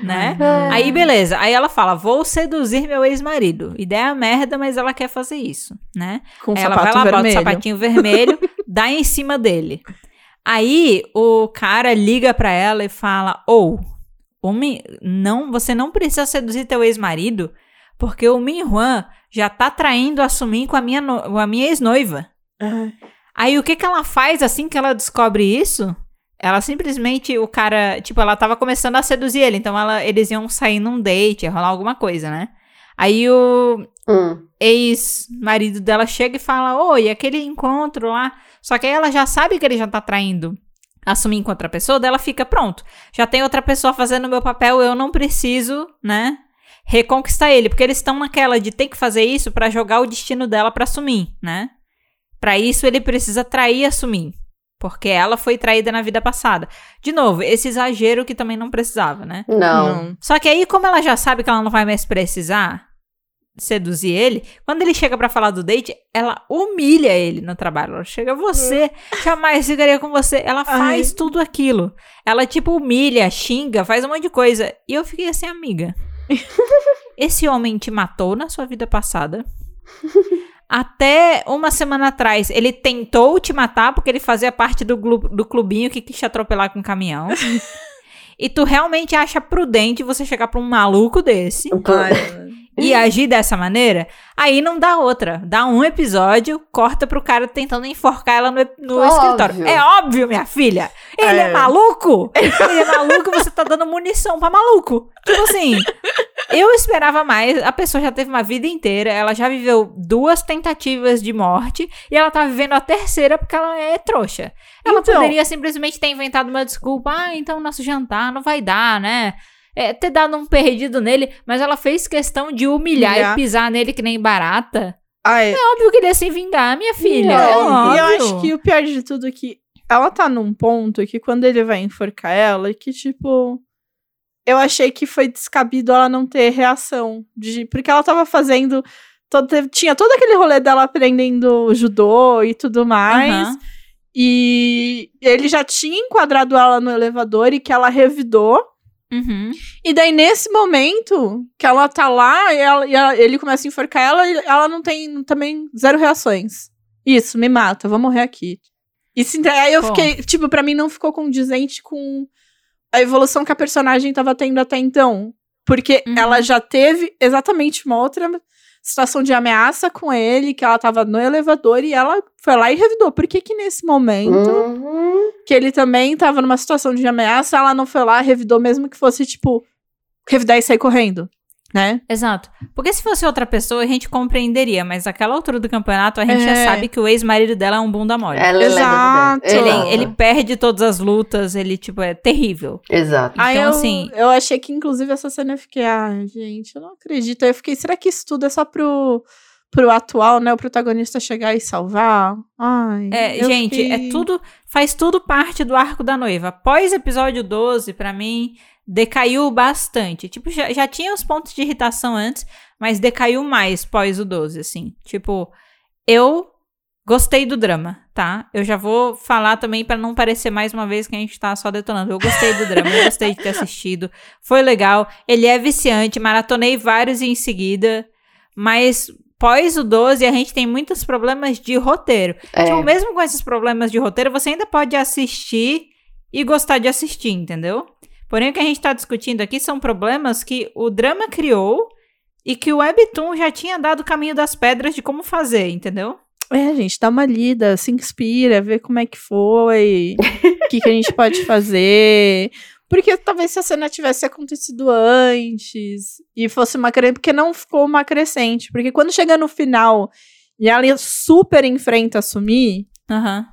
né? Aí, beleza. Aí ela fala, vou seduzir meu ex-marido. Ideia merda, mas ela quer fazer isso, né?
Com
Aí ela vai lá, bota o
vermelho.
sapatinho vermelho, dá em cima dele. Aí, o cara liga pra ela e fala, ou, o Mi- não, você não precisa seduzir teu ex-marido, porque o Minhuan já tá traindo a Sumin com a minha, no- com a minha ex-noiva.
Ah,
Aí o que que ela faz assim que ela descobre isso? Ela simplesmente, o cara, tipo, ela tava começando a seduzir ele, então ela, eles iam sair num date, ia rolar alguma coisa, né? Aí o
Hum.
ex-marido dela chega e fala, oi, aquele encontro lá. Só que aí ela já sabe que ele já tá traindo assumir com outra pessoa, daí ela fica, pronto, já tem outra pessoa fazendo o meu papel, eu não preciso, né, reconquistar ele, porque eles estão naquela de ter que fazer isso pra jogar o destino dela pra Sumin, né? Pra isso ele precisa trair a Sumin, porque ela foi traída na vida passada. De novo, esse exagero que também não precisava, né?
Não.
Só que aí, como ela já sabe que ela não vai mais precisar seduzir ele, quando ele chega pra falar do date, ela humilha ele no trabalho. Ela chega, você jamais ficaria com você. Ela faz
Ai.
tudo aquilo. Ela, tipo, humilha, xinga, faz um monte de coisa. E eu fiquei assim, amiga. Esse homem te matou na sua vida passada. Até uma semana atrás, ele tentou te matar porque ele fazia parte do, do clubinho que quis te atropelar com um caminhão. e tu realmente acha prudente você chegar pra um maluco desse?
Ai,
e agir dessa maneira, aí não dá outra. Dá um episódio, corta pro cara tentando enforcar ela no, no
Óbvio.
escritório. É óbvio, minha filha. Ele é,
É.
maluco? Ele é maluco você tá dando munição pra maluco. Tipo assim, eu esperava mais. A pessoa já teve uma vida inteira, ela já viveu duas tentativas de morte e ela tá vivendo a terceira porque ela é trouxa. Ela
Então-
poderia simplesmente ter inventado uma desculpa. Ah, então nosso jantar não vai dar, né? É, ter dado um perdido nele, mas ela fez questão de humilhar
Humilhar.
e pisar nele que nem barata.
ai,
Óbvio que ele ia se vingar, minha filha.
Não,
é
E eu acho que o pior de tudo é que ela tá num ponto que quando ele vai enforcar ela, que tipo. Eu achei que foi descabido ela não ter reação. De, porque ela tava fazendo. Todo, tinha todo aquele rolê dela aprendendo judô e tudo mais.
Aham.
E ele já tinha enquadrado ela no elevador e que ela revidou.
Uhum.
E daí, nesse momento que ela tá lá e, ela- e ela- ele começa a enforcar ela, e ela não tem também zero reações. Isso, me mata, vou morrer aqui. E se, aí eu
Bom.
fiquei, tipo, pra mim não ficou condizente com a evolução que a personagem tava tendo até então. Porque
Uhum.
ela já teve exatamente uma outra situação de ameaça com ele, que ela tava no elevador e ela foi lá e revidou. Por que que nesse momento
Uhum.
que ele também tava numa situação de ameaça, ela não foi lá, revidou, mesmo que fosse, tipo, revidar e sair correndo. Né?
Exato. Porque se fosse outra pessoa, a gente compreenderia, mas naquela altura do campeonato, a gente já
É.
sabe que o ex-marido dela é um bunda mole.
Ela é
Exato.
Ele, ele perde todas as lutas, ele, tipo, é terrível.
Exato.
Aí
Então,
eu,
assim-
eu achei que, inclusive, essa cena eu fiquei, ah, gente, eu não acredito. Aí eu fiquei, será que isso tudo é só pro, pro atual, né? O protagonista chegar e salvar? Ai.
É, gente,
fiquei-
é tudo. Faz tudo parte do arco da noiva. Após episódio 12, pra mim, decaiu bastante. Tipo, já, já tinha os pontos de irritação antes, mas decaiu mais pós o 12, assim. Tipo, eu gostei do drama, tá? Eu já vou falar também pra não parecer mais uma vez que a gente tá só detonando. Eu gostei do drama, eu gostei de ter assistido. Foi legal. Ele é viciante, maratonei vários em seguida, mas pós o 12 a gente tem muitos problemas de roteiro.
É.
Tipo, mesmo com esses problemas de roteiro, você ainda pode assistir e gostar de assistir, entendeu? Porém, o que a gente tá discutindo aqui são problemas que o drama criou e que o Webtoon já tinha dado o caminho das pedras de como fazer, entendeu?
É, gente, dá uma lida, se inspira, vê como é que foi, o que, que a gente pode fazer. Porque talvez se a cena tivesse acontecido antes e fosse uma crescente, porque não ficou uma crescente. Porque quando chega no final e ela super enfrenta a Sumi,
Aham.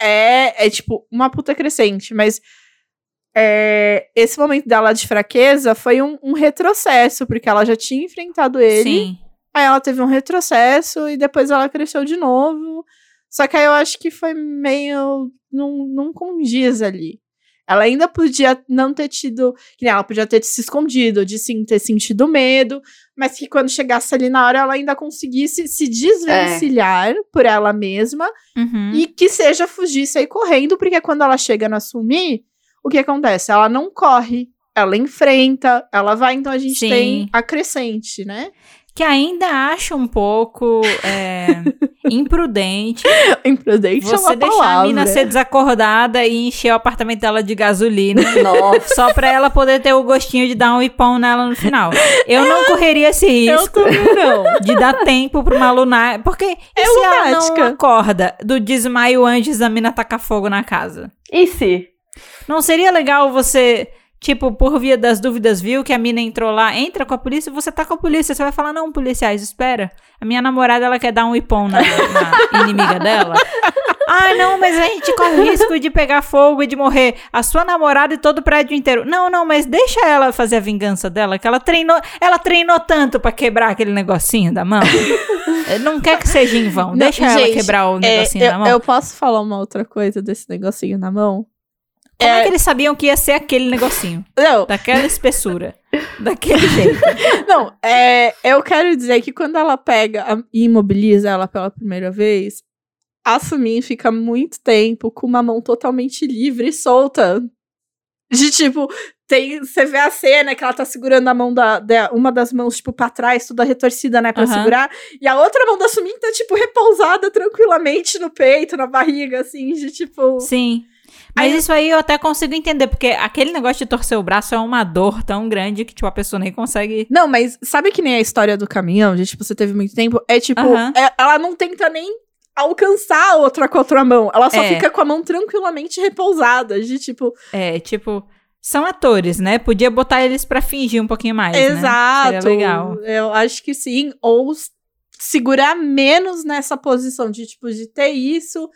é, é tipo uma puta crescente, mas é, esse momento dela de fraqueza foi um, um retrocesso, porque ela já tinha enfrentado ele.
Sim.
Aí ela teve um retrocesso e depois ela cresceu de novo. Só que aí eu acho que foi meio. Não, não condiz ali. Ela ainda podia não ter tido. Que ela podia ter se escondido, de sim ter sentido medo, mas que quando chegasse ali na hora ela ainda conseguisse se desvencilhar por ela mesma
Uhum.
e que seja fugir, sair correndo, porque quando ela chega na Sumi, o que acontece? Ela não corre, ela enfrenta, ela vai, então a gente
Sim.
tem a crescente, né?
Que ainda acho um pouco é, imprudente
Imprudente é
você
uma
deixar
palavra.
a mina ser desacordada e encher o apartamento dela de gasolina.
Nossa.
Só pra ela poder ter o gostinho de dar um ipão nela no final. Eu não correria esse
Eu
risco
também não.
de dar tempo pra uma lunar. Porque e
É
se ela não
lunática.
acorda do desmaio antes da mina tacar fogo na casa?
E se?
Não seria legal você, tipo, por via das dúvidas, viu que a mina entrou lá, entra com a polícia e você tá com a polícia. Você vai falar, não, policiais, espera. A minha namorada, ela quer dar um ipão na, na inimiga dela. Ah, não, mas a gente corre o risco de pegar fogo e de morrer. A sua namorada e todo o prédio inteiro. Não, não, mas deixa ela fazer a vingança dela, que ela treinou, ela treinou tanto pra quebrar aquele negocinho da mão. não quer que seja em vão.
Não,
deixa ela
gente,
quebrar o
É,
negocinho da
eu,
mão.
eu posso falar uma outra coisa desse negocinho na mão?
Como é
é-
que eles sabiam que ia ser aquele negocinho?
Não,
Daquela espessura. daquele jeito.
não, é, eu quero dizer que quando ela pega e imobiliza ela pela primeira vez, a Sumin fica muito tempo com uma mão totalmente livre e solta. De tipo, tem, você vê a cena que ela tá segurando a mão da, da- uma das mãos, tipo, pra trás, toda retorcida, né, pra
Aham.
segurar. E a outra mão da Sumin tá, tipo, repousada tranquilamente no peito, na barriga, assim, de tipo.
Sim. Mas isso aí eu até consigo entender, porque aquele negócio de torcer o braço é uma dor tão grande que, tipo, a pessoa nem consegue.
Não, mas sabe que nem a história do caminhão, de tipo, você teve muito tempo? É tipo, é- ela não tenta nem alcançar a outra com a outra mão. Ela só
É.
fica com a mão tranquilamente repousada. De tipo,
É, tipo. São atores, né? Podia botar eles pra fingir um pouquinho mais. né?
exato.
Seria legal.
Eu acho que sim. Ou segurar menos nessa posição de, tipo, de ter isso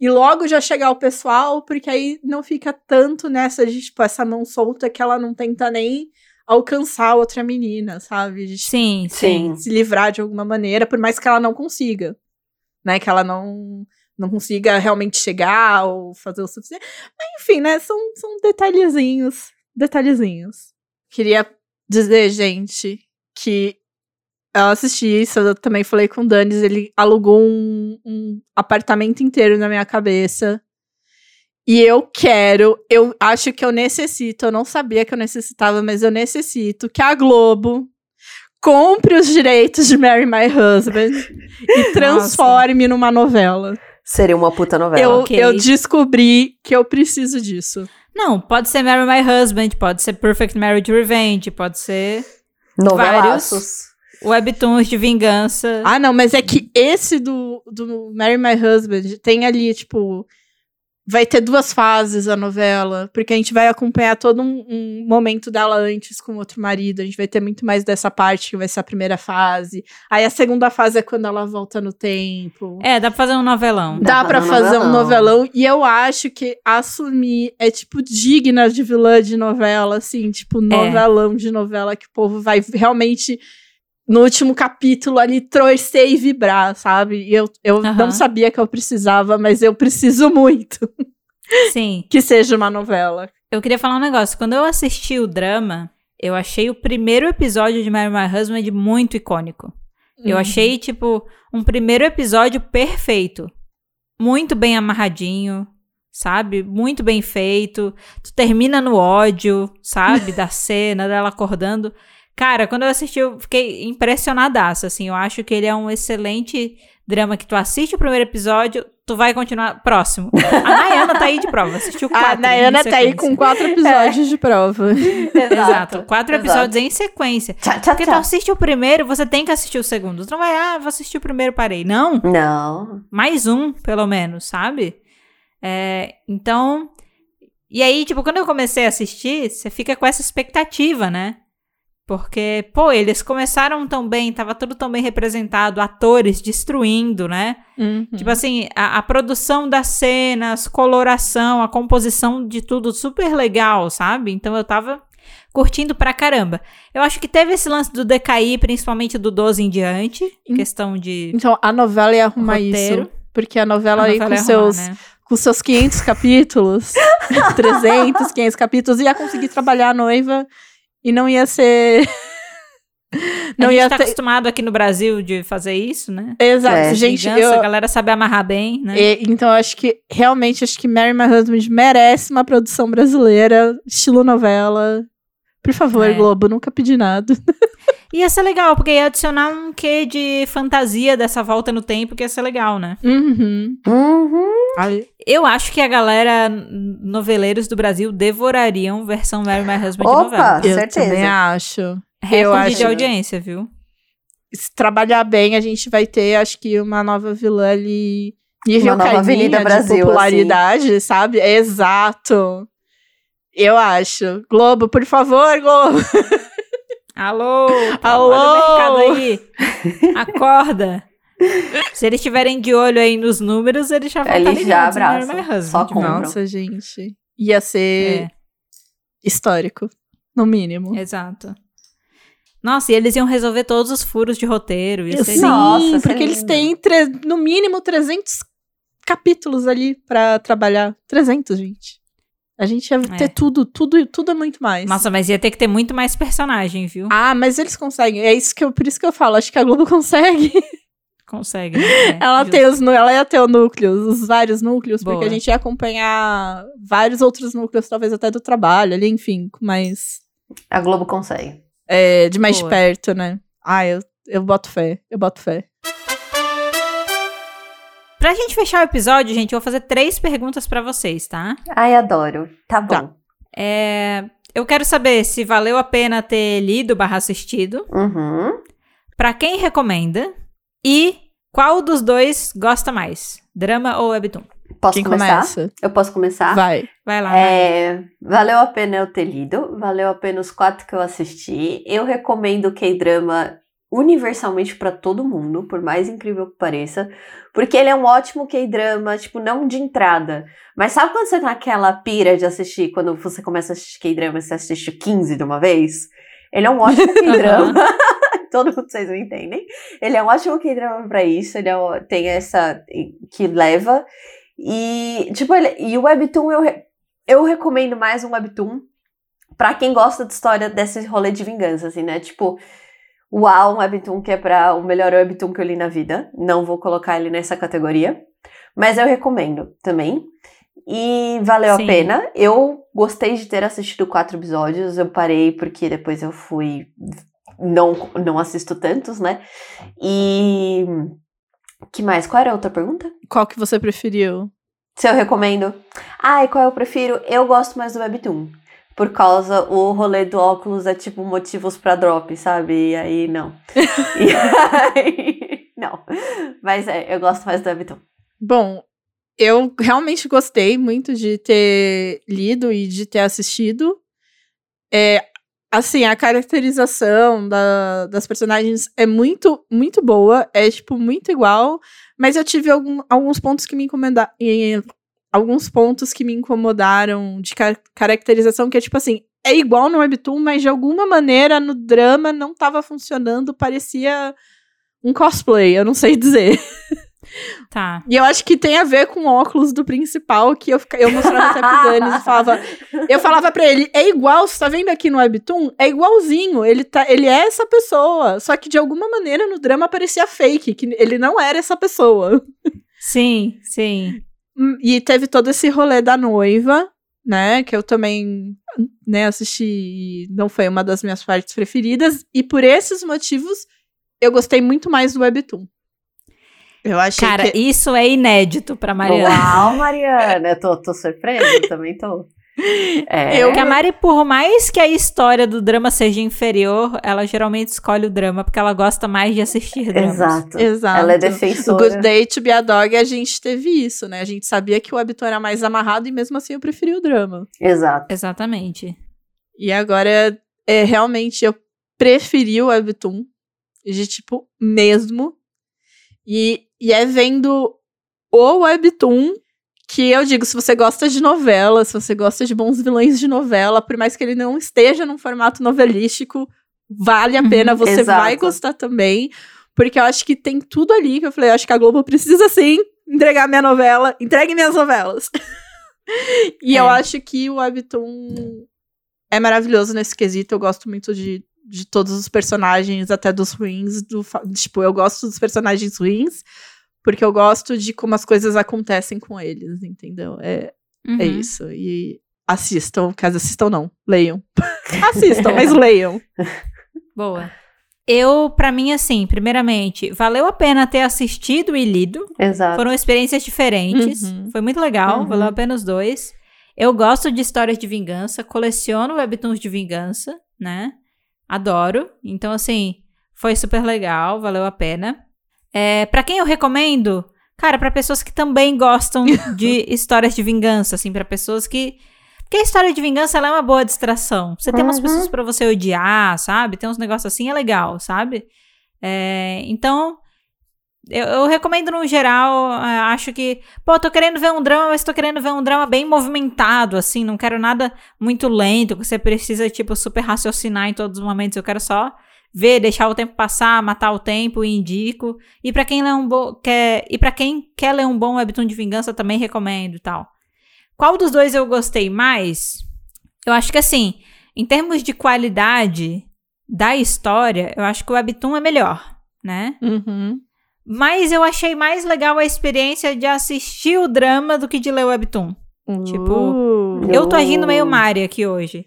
e logo já chegar o pessoal, porque aí não fica tanto nessa de, tipo, essa mão solta que ela não tenta nem alcançar a outra menina, sabe? De,
Sim, sim.
Sim.
se livrar de alguma maneira, por mais que ela não consiga. Né? Que ela não, não consiga realmente chegar ou fazer o suficiente. Mas, enfim, né? São, são detalhezinhos. Detalhezinhos. Queria dizer, gente, que eu assisti isso, eu também falei com o Danis, ele alugou um, um apartamento inteiro na minha cabeça. E eu quero, eu acho que eu necessito, eu não sabia que eu necessitava, mas eu necessito que a Globo compre os direitos de Marry My Husband e transforme numa novela.
Seria uma puta novela.
Eu,
ok.
eu descobri que eu preciso disso.
Não, pode ser Marry My Husband, pode ser Perfect Marriage Revenge, pode ser
Novelaços.
Webtoons de vingança.
Ah, não, mas é que esse do, do Marry My Husband tem ali, tipo, vai ter duas fases a novela, porque a gente vai acompanhar todo um, um, momento dela antes com outro marido. A gente vai ter muito mais dessa parte que vai ser a primeira fase. Aí a segunda fase é quando ela volta no tempo.
É, dá pra fazer um novelão.
Dá, dá pra fazer, um novelão. E eu acho que assumir é, tipo, digna de vilã de novela, assim, tipo, é. novelão é. de novela que o povo vai realmente no último capítulo ali torcer e vibrar, sabe? E eu, eu uhum. não sabia que eu precisava, mas eu preciso muito.
Sim.
que seja uma novela.
Eu queria falar um negócio. Quando eu assisti o drama, eu achei o primeiro episódio de Mary My Husband muito icônico. Uhum. Eu achei, tipo, um primeiro episódio perfeito. Muito bem amarradinho, sabe? Muito bem feito. Tu termina no ódio, sabe? da cena dela acordando. Cara, quando eu assisti, eu fiquei impressionadaço, assim. Eu acho que ele é um excelente drama que tu assiste o primeiro episódio, tu vai continuar próximo. A Nayana tá aí de prova, assistiu quatro.
A Nayana tá aí com quatro episódios é. de prova.
Exato. Exato. Quatro Exato. episódios em sequência. Tchá, tchá, Porque tchá. tu assiste o primeiro, você tem que assistir o segundo. Tu não vai, ah, vou assistir o primeiro, parei. Não.
Não.
Mais um, pelo menos, sabe? É, então. E aí, tipo, quando eu comecei a assistir, você fica com essa expectativa, né? Porque, pô, eles começaram tão bem, tava tudo tão bem representado, atores destruindo, né? Uhum. Tipo assim, a, a, produção das cenas, coloração, a composição de tudo super legal, sabe? Então eu tava curtindo pra caramba. Eu acho que teve esse lance do decair, principalmente do 12 em diante, em questão de.
Então a novela ia arrumar roteiro. isso. Porque a novela, a novela aí com seus. Arrumar, né? Com seus 500 capítulos, 300, 500 capítulos, ia conseguir trabalhar a noiva e não ia ser.
não a gente ia tá ter... acostumado aqui no Brasil de fazer isso, né?
Exato, é. gente. eu...
A galera sabe amarrar bem, né?
E, então, acho que realmente acho que Mary My Husband merece uma produção brasileira, estilo novela. Por favor, é. Globo, nunca pedi nada.
Ia ser legal, porque ia adicionar um quê de fantasia dessa volta no tempo, que ia ser legal, né?
Uhum.
Uhum.
Eu acho que a galera noveleiros do Brasil devorariam versão Mary My Husband
Opa,
de novela.
Eu
certeza.
também acho.
Eu acho... de audiência, viu?
Se trabalhar bem, a gente vai ter, acho que, uma nova vilã ali...
Nível uma nova Avenida Brasil,
de popularidade, assim. sabe? Exato. Eu acho. Globo, por favor, Globo.
Alô?
Alô?
Mercado aí. Acorda. Se eles estiverem de olho aí nos números, eles já vão
eles estar já abraçam.
Só compram. Nossa, gente. Ia ser é. histórico, no mínimo.
Exato. Nossa, e eles iam resolver todos os furos de roteiro. Ia
Sim, Nossa, porque eles têm no mínimo 300 capítulos ali para trabalhar. 300, gente. A gente ia é. ter tudo, tudo, tudo é muito mais.
Nossa, mas ia ter que ter muito mais personagem, viu?
Ah, mas eles conseguem. É isso que eu, por isso que eu falo. Acho que a Globo consegue.
Consegue. Né? É,
ela, tem os, ela ia ter o núcleo, os vários núcleos, Boa. porque a gente ia acompanhar vários outros núcleos, talvez até do trabalho ali, enfim, mais.
A Globo consegue.
É, de mais Boa. perto, né? Ah, eu, eu boto fé, eu boto fé.
Pra gente fechar o episódio, gente, eu vou fazer três perguntas para vocês, tá?
Ai, adoro. Tá bom. Tá.
É, eu quero saber se valeu a pena ter lido barra assistido.
Uhum.
Pra quem recomenda. E qual dos dois gosta mais? Drama ou webtoon?
Posso
Quem
começar?
Começa?
Eu posso começar?
Vai.
Vai lá.
É, valeu a pena eu ter lido. Valeu a pena os quatro que eu assisti. Eu recomendo o K-drama universalmente para todo mundo, por mais incrível que pareça, porque ele é um ótimo K-drama, tipo, não de entrada, mas sabe quando você tá naquela pira de assistir, quando você começa a assistir K-drama, você assiste 15 de uma vez? Ele é um ótimo K-drama. todo mundo vocês não entendem. Ele é um ótimo K-drama pra isso, ele é, tem essa que leva. E, tipo, ele, e o Webtoon eu, eu recomendo mais um Webtoon pra quem gosta de história desse rolê de vingança, assim, né? Tipo, Uau, um webtoon que é para o melhor webtoon que eu li na vida. Não vou colocar ele nessa categoria, mas eu recomendo também. E valeu Sim. a pena. Eu gostei de ter assistido quatro episódios. Eu parei porque depois eu fui. Não, não assisto tantos, né? E. que mais? Qual era a outra pergunta?
Qual que você preferiu?
Se eu recomendo. Ah, e qual eu prefiro? Eu gosto mais do Webtoon por causa o rolê do óculos é tipo motivos para drop, sabe? E aí não. e aí, não. Mas é, eu gosto mais do Webtoon.
Bom, eu realmente gostei muito de ter lido e de ter assistido. É, assim, a caracterização da, das personagens é muito, muito boa. É, tipo, muito igual. Mas eu tive algum, alguns pontos que me incomodaram. Alguns pontos que me incomodaram de car caracterização, que é tipo assim, é igual no Webtoon, mas de alguma maneira no drama não tava funcionando, parecia um cosplay, eu não sei dizer.
Tá.
E eu acho que tem a ver com o óculos do principal, que eu, eu mostrava até pro Danis e falava. Eu falava pra ele, é igual, você tá vendo aqui no Webtoon? É igualzinho. Ele, tá, ele é essa pessoa. Só que de alguma maneira no drama parecia fake, que ele não era essa pessoa.
Sim, sim.
E teve todo esse rolê da noiva, né? Que eu também né, assisti e não foi uma das minhas partes preferidas. E por esses motivos, eu gostei muito mais do Webtoon. Eu achei
Cara,
que...
isso é inédito pra Mariana.
Uau, Mariana, eu tô, tô surpresa, também tô. É.
Eu... Porque a Mari, por mais que a história do drama seja inferior, ela geralmente escolhe o drama porque ela gosta mais de assistir dramas.
Exato.
Exato.
Ela é defensora.
O Good Day to Be a Dog, a gente teve isso, né? A gente sabia que o Webtoon era mais amarrado e mesmo assim eu preferi o drama.
Exato.
Exatamente.
E agora, é, realmente, eu preferi o Webtoon. De tipo, mesmo. E, e é vendo o Webtoon que eu digo, se você gosta de novela, se você gosta de bons vilões de novela, por mais que ele não esteja num formato novelístico, vale a pena, você vai gostar também. Porque eu acho que tem tudo ali que eu falei, eu acho que a Globo precisa sim entregar minha novela, entregue minhas novelas. e
É.
eu acho que o Webtoon é maravilhoso nesse quesito, eu gosto muito de, de todos os personagens, até dos ruins, do, tipo, eu gosto dos personagens ruins, porque eu gosto de como as coisas acontecem com eles, entendeu? É, é
Uhum.
isso. E assistam, caso assistam não, leiam. assistam, mas leiam.
Boa. Eu, pra mim, assim, primeiramente, valeu a pena ter assistido e lido.
Exato.
Foram experiências diferentes.
Uhum.
Foi muito legal,
Uhum.
valeu a pena os dois. Eu gosto de histórias de vingança, coleciono webtoons de vingança, né? Adoro. Então, assim, foi super legal, valeu a pena. É, para quem eu recomendo? Cara, pra pessoas que também gostam de histórias de vingança, assim, pra pessoas que. Porque a história de vingança ela é uma boa distração. Você tem umas
Uhum.
pessoas pra você odiar, sabe? Tem uns negócios assim, é legal, sabe? É, então, eu, eu recomendo no geral. é, acho que. Pô, tô querendo ver um drama, mas tô querendo ver um drama bem movimentado, assim. Não quero nada muito lento, que você precisa, tipo, super raciocinar em todos os momentos. Eu quero só ver, deixar o tempo passar, matar o tempo e indico. E pra quem um bo quer e para quem quer ler um bom webtoon de vingança também recomendo e tal. Qual dos dois eu gostei mais? Eu acho que assim, em termos de qualidade da história, eu acho que o webtoon é melhor, né?
Uhum.
Mas eu achei mais legal a experiência de assistir o drama do que de ler o webtoon. Tipo,
Uh.
Eu tô agindo meio Mari aqui hoje.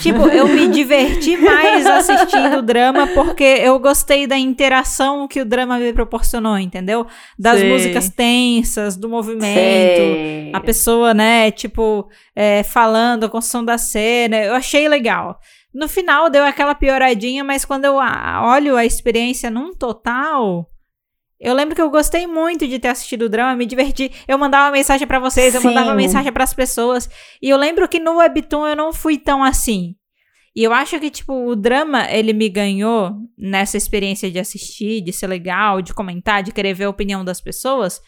Tipo, eu me diverti mais assistindo o drama porque eu gostei da interação que o drama me proporcionou, entendeu? Das
Sei.
músicas tensas, do movimento,
Sei.
a pessoa, né, tipo, é, falando, a construção da cena. Eu achei legal. No final deu aquela pioradinha, mas quando eu olho a experiência num total. Eu lembro que eu gostei muito de ter assistido o drama, me diverti. Eu mandava mensagem pra vocês, eu
Sim.
mandava mensagem pras pessoas. E eu lembro que no Webtoon eu não fui tão assim. E eu acho que, tipo, o drama, ele me ganhou nessa experiência de assistir, de ser legal, de comentar, de querer ver a opinião das pessoas.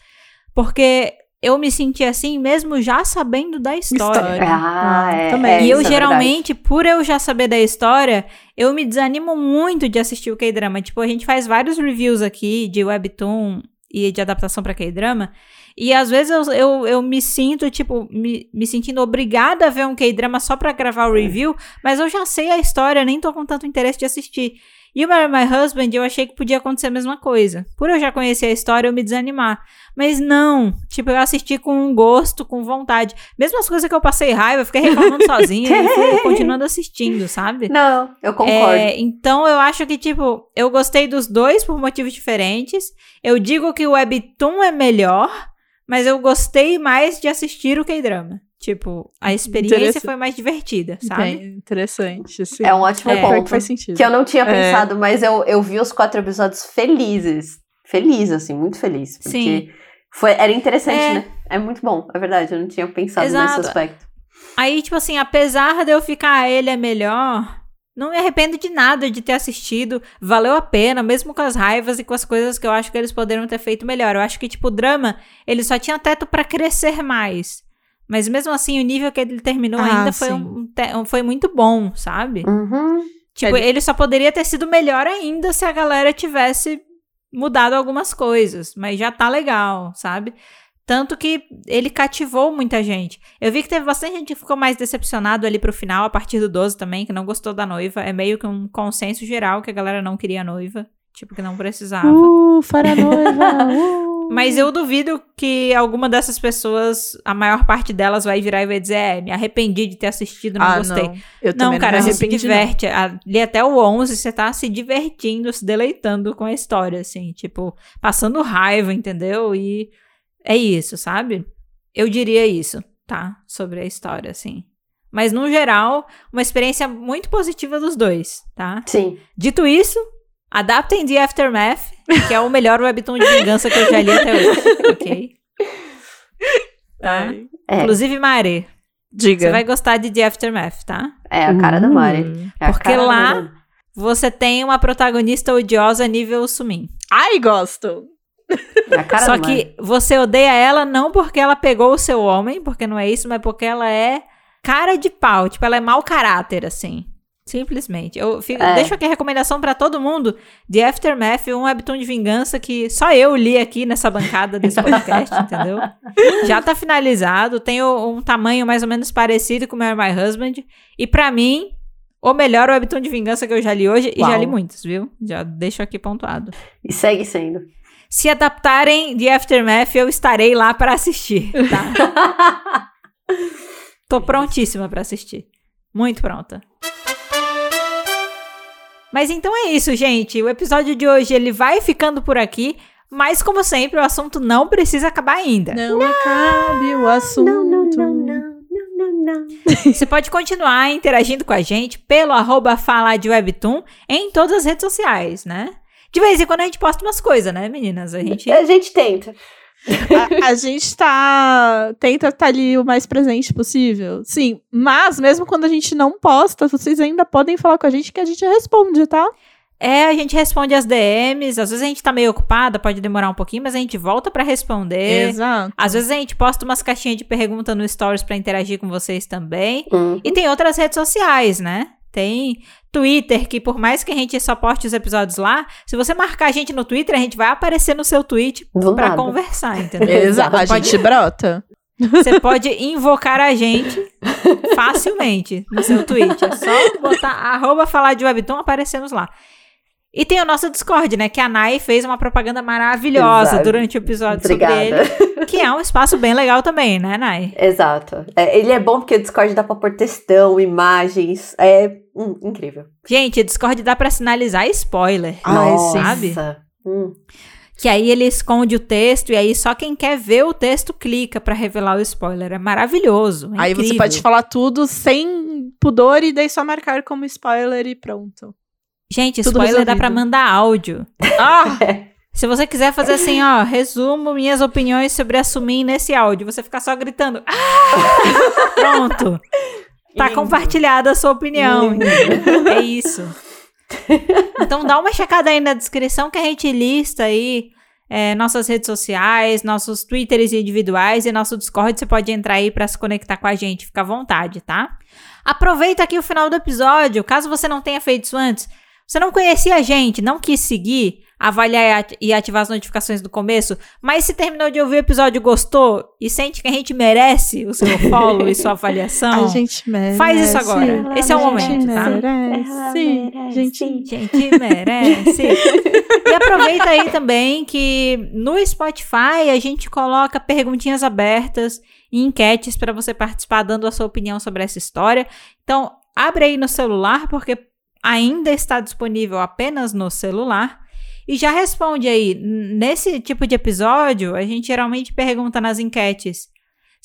Porque eu me senti assim mesmo já sabendo da história.
História.
Ah,
Ah,
é,
também.
é,
E eu
é
geralmente, por eu já saber da história, eu me desanimo muito de assistir o K-drama. Tipo, a gente faz vários reviews aqui de webtoon e de adaptação pra K-drama. E às vezes eu, eu, eu me sinto, tipo, me, me sentindo obrigada a ver um K-drama só pra gravar o review, mas eu já sei a história, nem tô com tanto interesse de assistir. E o Marry My Husband, eu achei que podia acontecer a mesma coisa. Por eu já conhecer a história, eu me desanimar. Mas não, tipo, eu assisti com gosto, com vontade. Mesmo as coisas que eu passei raiva, eu fiquei reclamando sozinha e fui continuando assistindo, sabe?
Não, eu concordo.
É, então eu acho que, tipo, eu gostei dos dois por motivos diferentes. Eu digo que o Webtoon é melhor, mas eu gostei mais de assistir o K-drama. Tipo, a experiência
Interessante.
foi mais divertida, sabe?
Bem interessante, sim.
É um ótimo
É,
ponto.
que faz sentido.
Que eu não tinha
É.
pensado, mas eu, eu vi os quatro episódios felizes. Feliz, assim, muito feliz. Porque
Sim.
Foi, era interessante,
É.
né? É muito bom, é verdade. Eu não tinha pensado
Exato.
nesse aspecto.
Aí, tipo assim, apesar de eu ficar, "Ah, ele é melhor, não me arrependo de nada de ter assistido. Valeu a pena, mesmo com as raivas e com as coisas que eu acho que eles poderiam ter feito melhor. Eu acho que, tipo, o drama, ele só tinha teto pra crescer mais. Mas mesmo assim, o nível que ele terminou
Ah,
ainda foi, um, foi muito bom, sabe?
Uhum.
Tipo,
Ele-
ele só poderia ter sido melhor ainda se a galera tivesse mudado algumas coisas. Mas já tá legal, sabe? Tanto que ele cativou muita gente. Eu vi que teve bastante gente que ficou mais decepcionado ali pro final, a partir do 12 também, que não gostou da noiva. É meio que um consenso geral que a galera não queria a noiva. Tipo, que não precisava.
Uh, para a noiva. Uh.
Mas eu duvido que alguma dessas pessoas, a maior parte delas vai virar e vai dizer, é, me arrependi de ter assistido, não
ah,
gostei.
Não, eu
Não,
também
cara,
não me
você se diverte. Ali até o 11, você tá se divertindo, se deleitando com a história, assim. Tipo, passando raiva, entendeu? E é isso, sabe? Eu diria isso, tá? Sobre a história, assim. Mas, no geral, uma experiência muito positiva dos dois, tá?
Sim.
Dito isso, adaptem The Aftermath, que é o melhor webtoon de vingança que eu já li até hoje, ok? Tá?
É,
Inclusive, Mari,
Diga.
você vai gostar de The Aftermath, tá?
é a cara da Mari.
Hum.
É a
Porque
da
lá-
Mari.
Você tem uma protagonista odiosa nível Sumin.
Ai, gosto.
É a cara
Só
da Mari.
que você odeia ela não porque ela pegou o seu homem, porque não é isso, mas porque ela é cara de pau. Tipo, ela é mau caráter, assim. Simplesmente. Eu fico-
É.
deixo aqui a recomendação pra todo mundo de Aftermath, um webtoon de vingança que só eu li aqui nessa bancada desse podcast, entendeu? Já tá finalizado, tem um tamanho mais ou menos parecido com o My Husband. E pra mim, o melhor webtoon de vingança que eu já li hoje, e já
Uau.
li muitos, viu? Já deixo aqui pontuado.
E segue sendo.
Se adaptarem de Aftermath, eu estarei lá para assistir, tá? Tô prontíssima para assistir. Muito pronta. Mas então é isso, gente. O episódio de hoje ele vai ficando por aqui, mas como sempre, o assunto não precisa acabar ainda.
Não, acabe o assunto.
não, não, não, não, não, não.
Você pode continuar interagindo com a gente pelo arroba falar de Webtoon em todas as redes sociais, né? De vez em quando a gente posta umas coisas, né, meninas? A gente
A gente tenta.
A, a gente tá. Tenta estar ali o mais presente possível. Sim. Mas, mesmo quando a gente não posta, vocês ainda podem falar com a gente que a gente responde, tá?
É, a gente responde as DMs, às vezes a gente tá meio ocupada, pode demorar um pouquinho, mas a gente volta pra responder.
Exato.
Às vezes a gente posta umas caixinhas de pergunta no Stories pra interagir com vocês também.
Hum.
E tem outras redes sociais, né? Tem Twitter, que por mais que a gente só poste os episódios lá, se você marcar a gente no Twitter, a gente vai aparecer no seu tweet
nada.
conversar, entendeu?
Exato. A
Pode-
gente brota.
Você pode invocar a gente facilmente no seu tweet. É só botar arroba falar de webtoon aparecemos lá. E tem o nosso Discord, né? Que a Nai fez uma propaganda maravilhosa
Exato.
durante o episódio
Obrigada.
sobre ele. Que é um espaço bem legal também, né, Nai?
Exato. É, ele é bom porque o Discord dá pra pôr textão, imagens. É hum, incrível.
Gente, Discord dá pra sinalizar spoiler.
Ai,
Nossa.
sabe?
Hum.
Que aí ele esconde o texto e aí só quem quer ver o texto clica pra revelar o spoiler. É maravilhoso. é
Aí você
incrível.
pode falar tudo sem pudor e daí só marcar como spoiler e pronto.
Gente,
tudo
spoiler dá
resolvido.
pra mandar áudio.
Ah!
Se você quiser fazer assim, ó, resumo minhas opiniões sobre assumir nesse áudio, você ficar só gritando. "Ah!" Pronto. Tá compartilhada a sua opinião.
Lindo.
É isso. Então dá uma checada aí na descrição que a gente lista aí é, nossas redes sociais, nossos twitters individuais e nosso Discord. Você pode entrar aí pra se conectar com a gente, fica à vontade, tá? Aproveita aqui o final do episódio, caso você não tenha feito isso antes. Você não conhecia a gente, não quis seguir, avaliar e ati- ativar as notificações do começo, mas se terminou de ouvir o episódio e gostou e sente que a gente merece o seu follow e sua avaliação,
A gente merece.
faz isso agora.
Ela
Esse é o
merece.
momento, tá?
Merece.
Ela
Sim,
merece.
gente.
Gente, merece. e aproveita aí também que no Spotify a gente coloca perguntinhas abertas e enquetes para você participar dando a sua opinião sobre essa história. Então, abre aí no celular porque ainda está disponível apenas no celular. E já responde aí. Nesse tipo de episódio, a gente geralmente pergunta nas enquetes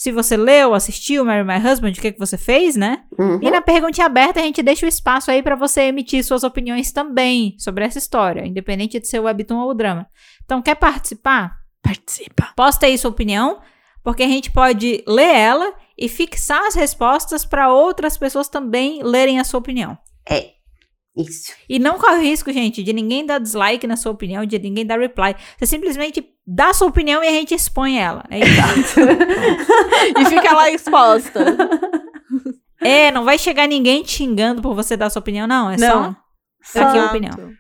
se você leu, assistiu Marry My Husband, o que, que você fez, né?
Uhum.
E na perguntinha aberta a gente deixa o espaço aí pra você emitir suas opiniões também sobre essa história, independente de ser webtoon ou drama. Então, quer participar?
Participa.
Posta aí sua opinião. porque a gente pode ler ela e fixar as respostas para outras pessoas também lerem a sua opinião.
É. Isso.
E não corre o risco, gente, de ninguém dar dislike na sua opinião, de ninguém dar reply. Você simplesmente dá a sua opinião e a gente expõe ela. É isso.
e fica lá exposta.
É, não vai chegar ninguém te xingando por você dar a sua opinião, não. É
Não.
só aqui a
Exato.
opinião.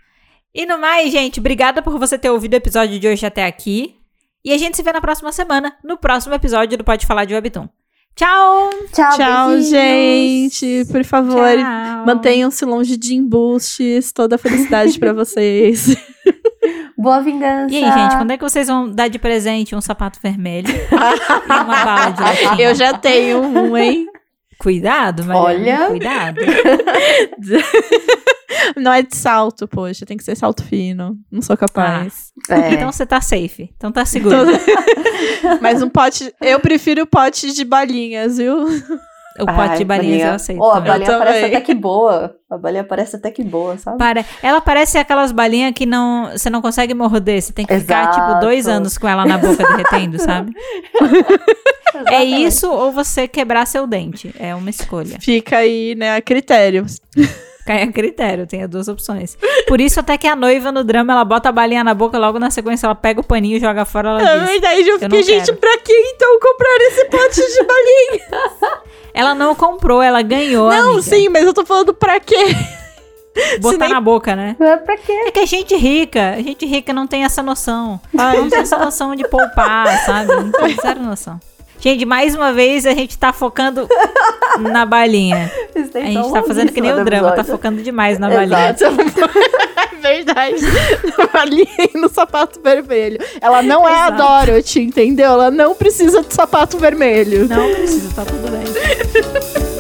E no mais, gente, obrigada por você ter ouvido o episódio de hoje até aqui. E a gente se vê na próxima semana, no próximo episódio do Pode Falar de Webtoon. Tchau!
Tchau,
Tchau,
beijinhos.
gente. Por favor, mantenham-se longe de embustes. Toda a felicidade pra vocês.
Boa vingança.
E aí, gente, quando é que vocês vão dar de presente um sapato vermelho e uma bala de latinha?
Eu já tenho um, hein?
Cuidado, Mariana.
Olha.
Cuidado.
Não é de salto, poxa. Tem que ser salto fino. Não sou capaz.
É.
Então você tá safe. Então tá seguro.
Mas um pote. Eu prefiro pote de balinhas, viu?
O pote de
Ai,
balinhas eu aceito.
Ó, a balinha
Eu
parece
também.
até que boa. A balinha parece até que boa, sabe?
Para. Ela parece aquelas balinhas que não, você não consegue morder. Você tem que ficar,
Exato.
tipo, dois anos com ela na boca derretendo, sabe? É isso ou você quebrar seu dente. É uma escolha.
Fica aí, né, a critério.
Cai a critério, tem as duas opções. Por isso, até que a noiva no drama, ela bota a balinha na boca, logo na sequência ela pega o paninho, joga fora, ela
É
diz.
verdade, eu
não
fiquei, gente,
quero.
pra que então comprar esse pote de balinha?
Ela não comprou, ela ganhou,
Não,
amiga.
sim, mas eu tô falando pra quê?
Botar
nem-
na boca, né?
É pra quê?
É que a gente rica, a gente rica não tem essa noção.
Ai,
Não tem essa noção de poupar, sabe? Não tem zero noção. Gente, mais uma vez a gente tá focando na balinha. A gente tá fazendo que nem o drama, tá focando demais na balinha.
Exato.
É verdade. balinha no sapato vermelho. Ela não é a
Exato.
Dorothy, entendeu? Ela não precisa de sapato vermelho.
Não precisa, tá tudo bem.